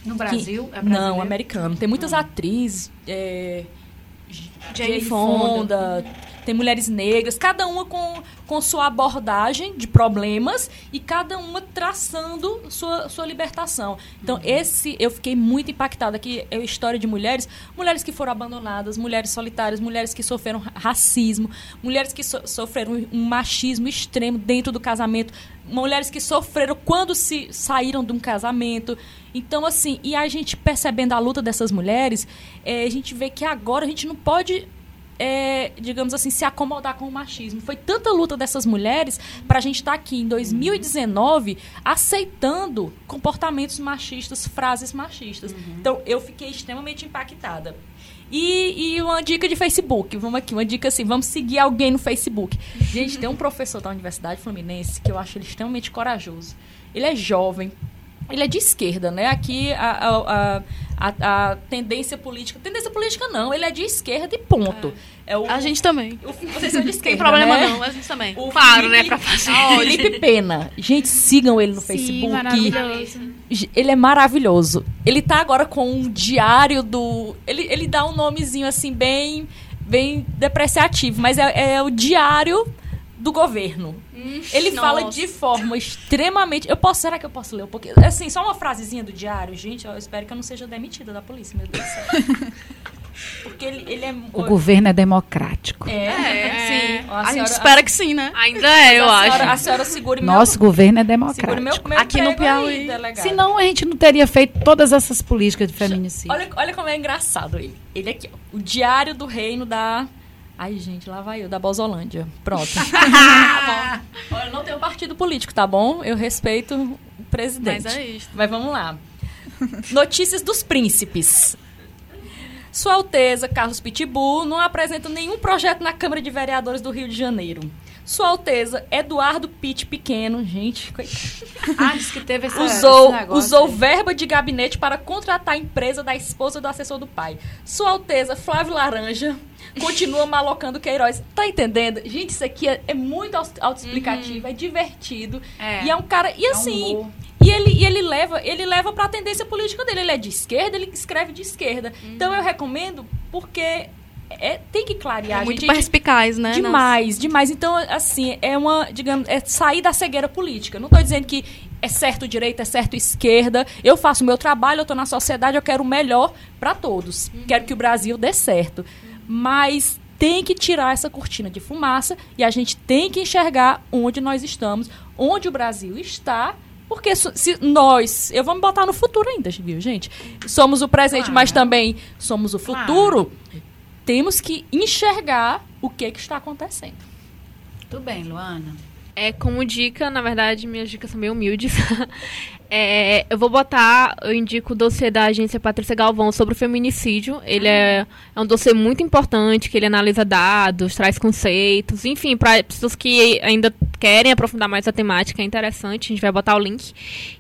No que- Brasil? é não, americano. Tem muitas atrizes, é, Jane Fonda. Tem mulheres negras, cada uma com, com sua abordagem de problemas e cada uma traçando sua, sua libertação. Então, esse eu fiquei muito impactada que é a história de mulheres, mulheres que foram abandonadas, mulheres solitárias, mulheres que sofreram ra- racismo, mulheres que so- sofreram um machismo extremo dentro do casamento, mulheres que sofreram quando se saíram de um casamento. Então, assim, e a gente percebendo a luta dessas mulheres, eh, a gente vê que agora a gente não pode é, digamos assim, se acomodar com o machismo. Foi tanta luta dessas mulheres para a gente estar aqui em 2019 aceitando comportamentos machistas, frases machistas. Então, eu fiquei extremamente impactada. E, e uma dica de Facebook, vamos aqui, uma dica assim, vamos seguir alguém no Facebook. Gente, tem um professor da Universidade Fluminense que eu acho ele extremamente corajoso. Ele é jovem, ele é de esquerda, né? Aqui a, a, a, a- a tendência política. Tendência política não, ele é de esquerda e ponto. É, o, A gente também. o, vocês são de esquerda. Tem problema né? não, a gente também. O Claro, né, Felipe- pra fazer. Ah, Felipe Pena. Gente, sigam ele no Sim, Facebook. maravilhoso. Ele é maravilhoso. Ele tá agora com um diário do. Ele, ele dá um nomezinho assim, bem, bem depreciativo, mas é, é o diário do governo. Ele fala nossa. de forma extremamente. Eu posso, será que eu posso ler um pouquinho? Assim, só uma frasezinha do diário, gente. Eu espero que eu não seja demitida da polícia, meu Deus do céu. Porque ele, ele é. O governo é democrático. É, É, Ó, a A gente senhora- espera que sim, né? Ainda é, eu a acho. senhora, a senhora segure Nosso governo é meu, segure meu, democrático. meu Aqui no aí, Piauí. delegado. Senão a gente não teria feito todas essas políticas de feminicídio. Olha, olha como é engraçado ele. Ele aqui, ó. O Diário do Reino da. Ai, gente, lá vai eu, da Bozolândia. Pronto. Tá bom. Eu não tenho partido político, tá bom? Eu respeito o presidente. Mas é isso. Mas vamos lá. Notícias dos príncipes. Sua Alteza Carlos Pitbull não apresenta nenhum projeto na Câmara de Vereadores do Rio de Janeiro. Sua Alteza Eduardo Pitt Pequeno, gente, coitado Ah, disse que teve essa, usou, esse negócio usou aí. verba de gabinete para contratar a empresa da esposa do assessor do pai. Sua Alteza Flávio Laranja continua malocando Queiroz. Tá entendendo? Gente, isso aqui é, é muito autoexplicativo, é divertido. É. E é um cara. E É um assim. humor. e ele, e ele leva ele leva para a tendência política dele. Ele é de esquerda, ele escreve de esquerda. Então eu recomendo porque é, tem que clarear. É muito gente. perspicaz, né? Demais, demais. Então, assim, é uma, digamos, é sair da cegueira política. Não estou dizendo que é certo direita, é certo esquerda. Eu faço o meu trabalho, eu estou na sociedade, eu quero o melhor para todos. Quero que o Brasil dê certo. Mas tem que tirar essa cortina de fumaça e a gente tem que enxergar onde nós estamos, onde o Brasil está. Porque se nós, eu vou me botar no futuro ainda, viu, gente? Somos o presente, Claro. mas também somos o Claro. futuro temos que enxergar o que, que está acontecendo. Tudo bem, Luana. É, como dica, na verdade, minhas dicas são bem humildes. É, eu vou botar, eu indico o dossiê da agência Patrícia Galvão sobre o feminicídio. Ele é, é um dossiê muito importante, que ele analisa dados, traz conceitos, enfim, para pessoas que ainda querem aprofundar mais a temática, é interessante, a gente vai botar o link.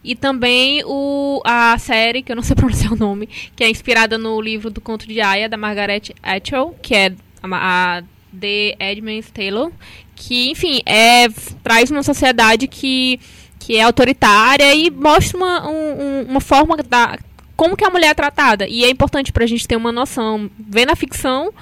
E também o, a série, que eu não sei pronunciar o nome, que é inspirada no livro do conto de Aya, da Margaret Atwood, que é a, a The Edmonds Taylor, que, enfim, é, traz uma sociedade que, que é autoritária e mostra uma, um, uma forma da como que a mulher é tratada. E é importante para a gente ter uma noção, ver na ficção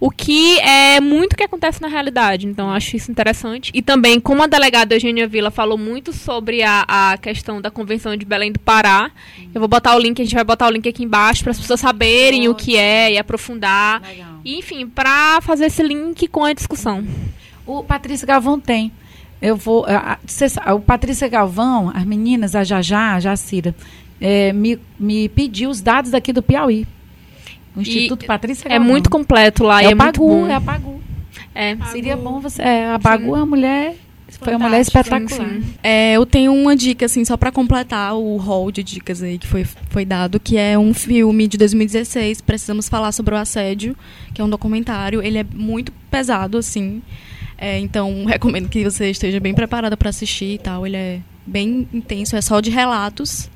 o que é muito que acontece na realidade. Então, acho isso interessante. E também, como a delegada Eugênia Vila falou muito sobre a, a questão da Convenção de Belém do Pará, eu vou botar o link, a gente vai botar o link aqui embaixo para as pessoas saberem o que é e aprofundar. Legal. E, enfim, para fazer esse link com a discussão. O Patrícia Galvão tem. Eu vou. a- a- o Patrícia Galvão, as meninas, a Jajá, a Jacira, é, me, me pediu os dados daqui do Piauí. O Instituto Patrícia É Galvão. muito completo lá e É é Pagu, bom. é a Pagu. É. Seria bom você. É, a Pagu é uma mulher. Foi uma mulher espetacular. sim. É, eu tenho uma dica, assim, só pra completar o hall de dicas aí que foi, foi dado, que é um filme de 2016, Precisamos Falar sobre o Assédio, que é um documentário. Ele é muito pesado, assim. É, então, recomendo que você esteja bem preparada pra assistir e tal. Ele é bem intenso, é só de relatos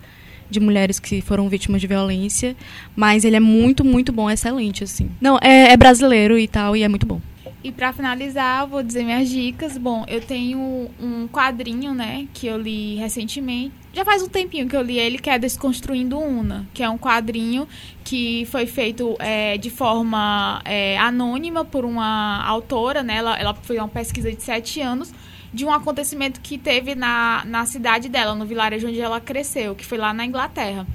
de mulheres que foram vítimas de violência. Mas ele é muito, muito bom, excelente, assim. Não, é, é brasileiro e tal, e é muito bom. E pra finalizar, vou dizer minhas dicas. Bom, eu tenho um quadrinho, né, que eu li recentemente. Já faz um tempinho que eu li ele, que é Desconstruindo Una, que é um quadrinho que foi feito é, de forma é, anônima por uma autora, né? Ela, ela foi uma pesquisa de sete anos de um acontecimento que teve na, na cidade dela, no vilarejo onde ela cresceu, que foi lá na Inglaterra.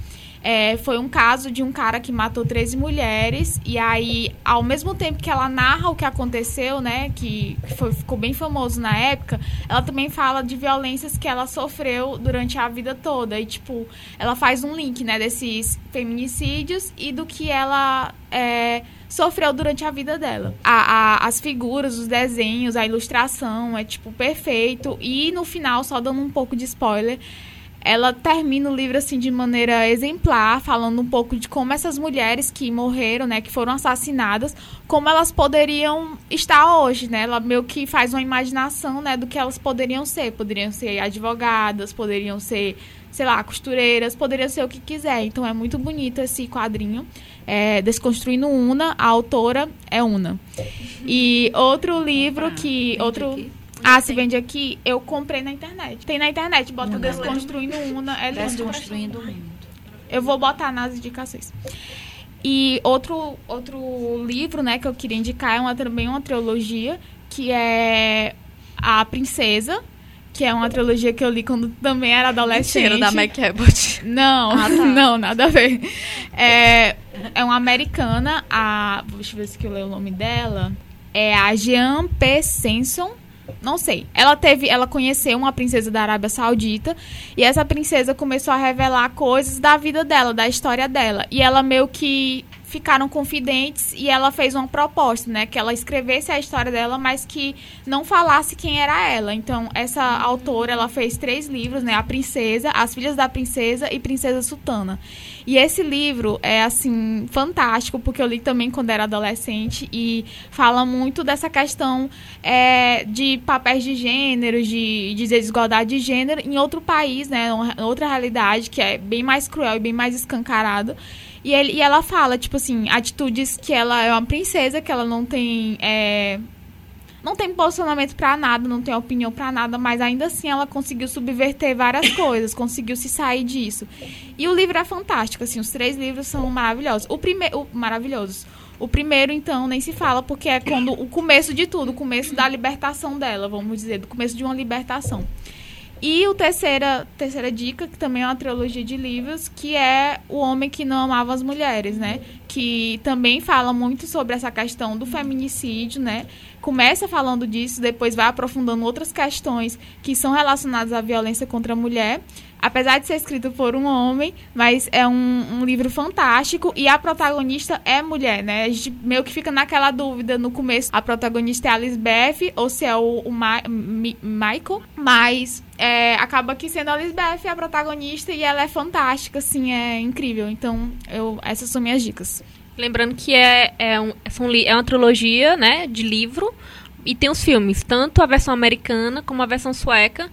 É, foi um caso de um cara que matou 13 mulheres e aí, ao mesmo tempo que ela narra o que aconteceu, né, que foi- ficou bem famoso na época, ela também fala de violências que ela sofreu durante a vida toda e, tipo, ela faz um link, né, desses feminicídios e do que ela é, sofreu durante a vida dela. A- a- as figuras, os desenhos, a ilustração é, tipo, perfeito e no final, só dando um pouco de spoiler, ela termina o livro assim de maneira exemplar, falando um pouco de como essas mulheres que morreram, né, que foram assassinadas, como elas poderiam estar hoje, né? Ela meio que faz uma imaginação, né, do que elas poderiam ser. Poderiam ser advogadas, poderiam ser, sei lá, costureiras, poderiam ser o que quiser. Então é muito bonito esse quadrinho. É, Desconstruindo Una, a autora é Una. E outro livro que vende outro? Ah, se vende aqui, eu comprei na internet. Tem na internet, bota Desconstruindo Una, é lindo. Desconstruindo o mundo. Eu vou botar nas indicações. E outro, outro livro, né, que eu queria indicar é uma, também uma trilogia, que é A Princesa, que é uma trilogia que eu li quando também era adolescente. Mentira, da Abbott. Não, não, nada a ver. É, é uma americana, a. Deixa eu ver se eu leio o nome dela. É a Jean P. Senson. Não sei. Ela teve. Ela conheceu uma princesa da Arábia Saudita. E essa princesa começou a revelar coisas da vida dela, da história dela. E ela meio que ficaram confidentes e ela fez uma proposta, né? Que ela escrevesse a história dela, mas que não falasse quem era ela. Então, essa autora, ela fez três livros, né? A Princesa, As Filhas da Princesa e Princesa Sultana. E esse livro é, assim, fantástico, porque eu li também quando era adolescente e fala muito dessa questão é, de papéis de gênero, de, de desigualdade de gênero em outro país, né? Outra realidade que é bem mais cruel e bem mais escancarada. E, ele, e ela fala, tipo assim, atitudes que ela é uma princesa, que ela não tem. é, não tem posicionamento pra nada, não tem opinião pra nada, mas ainda assim ela conseguiu subverter várias coisas, conseguiu se sair disso. E o livro é fantástico, assim, os três livros são maravilhosos. O primeiro, maravilhosos. O primeiro, então, nem se fala, porque é quando o começo de tudo, o começo da libertação dela, vamos dizer, do começo de uma libertação. E o terceira, terceira dica, que também é uma trilogia de livros, que é O Homem que Não Amava as Mulheres, né? Que também fala muito sobre essa questão do feminicídio, né? Começa falando disso, depois vai aprofundando outras questões que são relacionadas à violência contra a mulher. Apesar de ser escrito por um homem, mas é um, um livro fantástico e a protagonista é mulher, né? A gente meio que fica naquela dúvida no começo. A protagonista é a Lisbeth ou se é o, o Ma- Mi- Michael, mas é, acaba que sendo a Lisbeth a protagonista e ela é fantástica, assim, é incrível. Então, eu, essas são minhas dicas. Lembrando que é, é, um, é uma trilogia, né, de livro. E tem os filmes, tanto a versão americana como a versão sueca.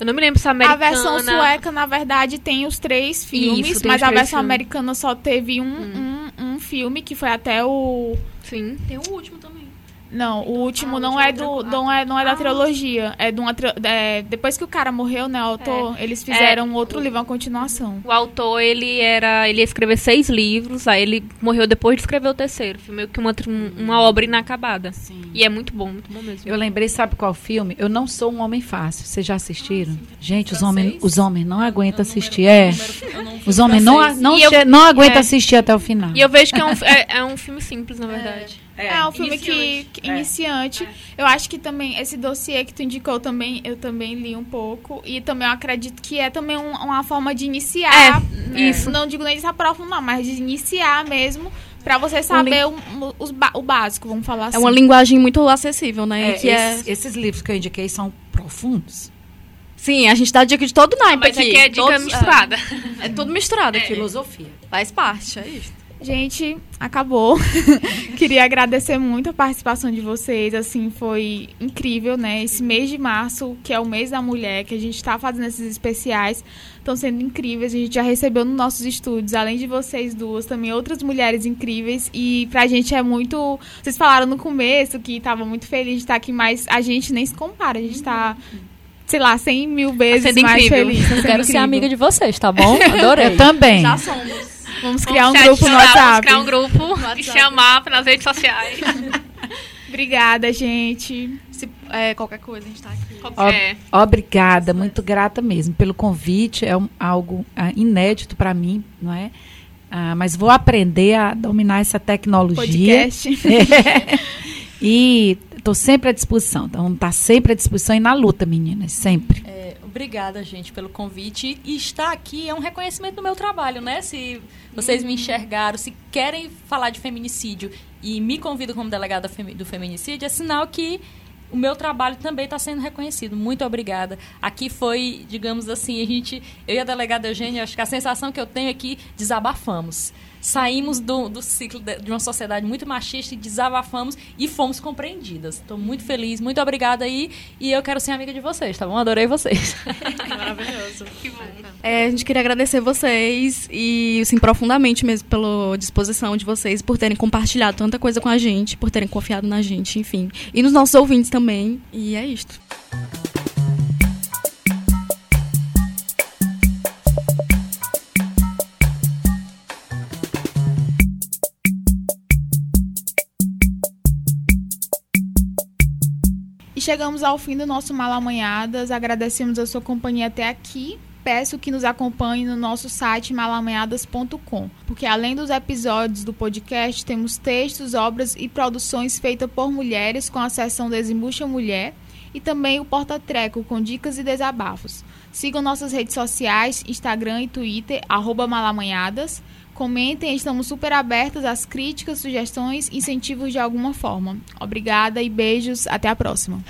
Eu não me lembro se a americana... A versão sueca, na verdade, tem os três filmes, Isso, mas os a três versão filmes. americana só teve um, um, um filme, que foi até o. Sim. Tem o último também. Não, o último não é do, não é, não é da trilogia. É de uma é, depois que o cara morreu, né, o autor, eles fizeram outro livro, uma continuação. O autor, ele era. Ele ia escrever seis livros, aí ele morreu depois de escrever o terceiro. Foi meio que uma, uma obra inacabada. E é muito bom, muito bom mesmo. Eu lembrei, sabe qual filme? Eu não sou um homem fácil. Vocês já assistiram? Gente, os homens, os homens não aguentam assistir. É. Os homens não, a- não, não aguentam é. assistir até o final. E eu vejo que é um, é, é um filme simples, na verdade. É, um filme que, que- iniciante. Eu acho que também esse dossiê que tu indicou também, eu também li um pouco e também eu acredito que é também um- uma forma de iniciar. É, isso. Não digo nem de se aprofundar, mas de iniciar mesmo pra você saber o, os ba- o básico, vamos falar assim. É uma linguagem muito acessível, né? É, que é... esses, esses livros que eu indiquei são profundos. Sim, a gente dá dica de todo naipe Mas aqui. aqui é dica Todos- misturada. É, é tudo misturado aqui. Filosofia. Faz parte, é isso. Gente, acabou. Queria agradecer muito a participação de vocês. Assim, foi incrível, né? Esse mês de março, que é o mês da mulher, que a gente está fazendo esses especiais, estão sendo incríveis. A gente já recebeu nos nossos estúdios, além de vocês duas, também outras mulheres incríveis. E pra gente é muito. Vocês falaram no começo que tava muito feliz de estar aqui, mas a gente nem se compara. A gente tá. Sei lá, 100 mil vezes sendo mais incrível. feliz. Tá Eu quero ser incrível. amiga de vocês, tá bom? Adorei. Eu também. Já somos. Vamos criar um grupo no adicionar, Vamos WhatsApp. criar um grupo e WhatsApp. chamar nas redes sociais. Obrigada, gente. Se, é, qualquer coisa, a gente tá aqui. Qualquer. Obrigada, muito grata mesmo pelo convite. É um- algo ah, inédito para mim, não é? Ah, mas vou aprender a dominar essa tecnologia. Podcast. E estou sempre à disposição. Então, tá sempre à disposição e na luta, meninas, sempre. É, obrigada, gente, pelo convite. E estar aqui é um reconhecimento do meu trabalho, né? Se vocês me enxergaram, se querem falar de feminicídio e me convidam como delegada do feminicídio, é sinal que o meu trabalho também está sendo reconhecido. Muito obrigada. Aqui foi, digamos assim, a gente, eu e a delegada Eugênia, acho que a sensação que eu tenho é que desabafamos. Saímos do, do ciclo de, de uma sociedade muito machista e desabafamos e fomos compreendidas. Estou muito feliz, muito obrigada aí. E eu quero ser amiga de vocês, tá bom? Adorei vocês. É, a gente queria agradecer vocês e, assim, profundamente mesmo pela disposição de vocês, por terem compartilhado tanta coisa com a gente, por terem confiado na gente, enfim. E nos nossos ouvintes também. E é isto. Chegamos ao fim do nosso Malamanhadas. Agradecemos a sua companhia até aqui. Peço que nos acompanhe no nosso site malamanhadas.com, porque além dos episódios do podcast, temos textos, obras e produções feitas por mulheres com a seção Desembucha Mulher e também o Porta Treco com dicas e desabafos. Sigam nossas redes sociais, Instagram e Twitter, arroba malamanhadas. Comentem, estamos super abertas às críticas, sugestões, incentivos de alguma forma. Obrigada e beijos, até a próxima.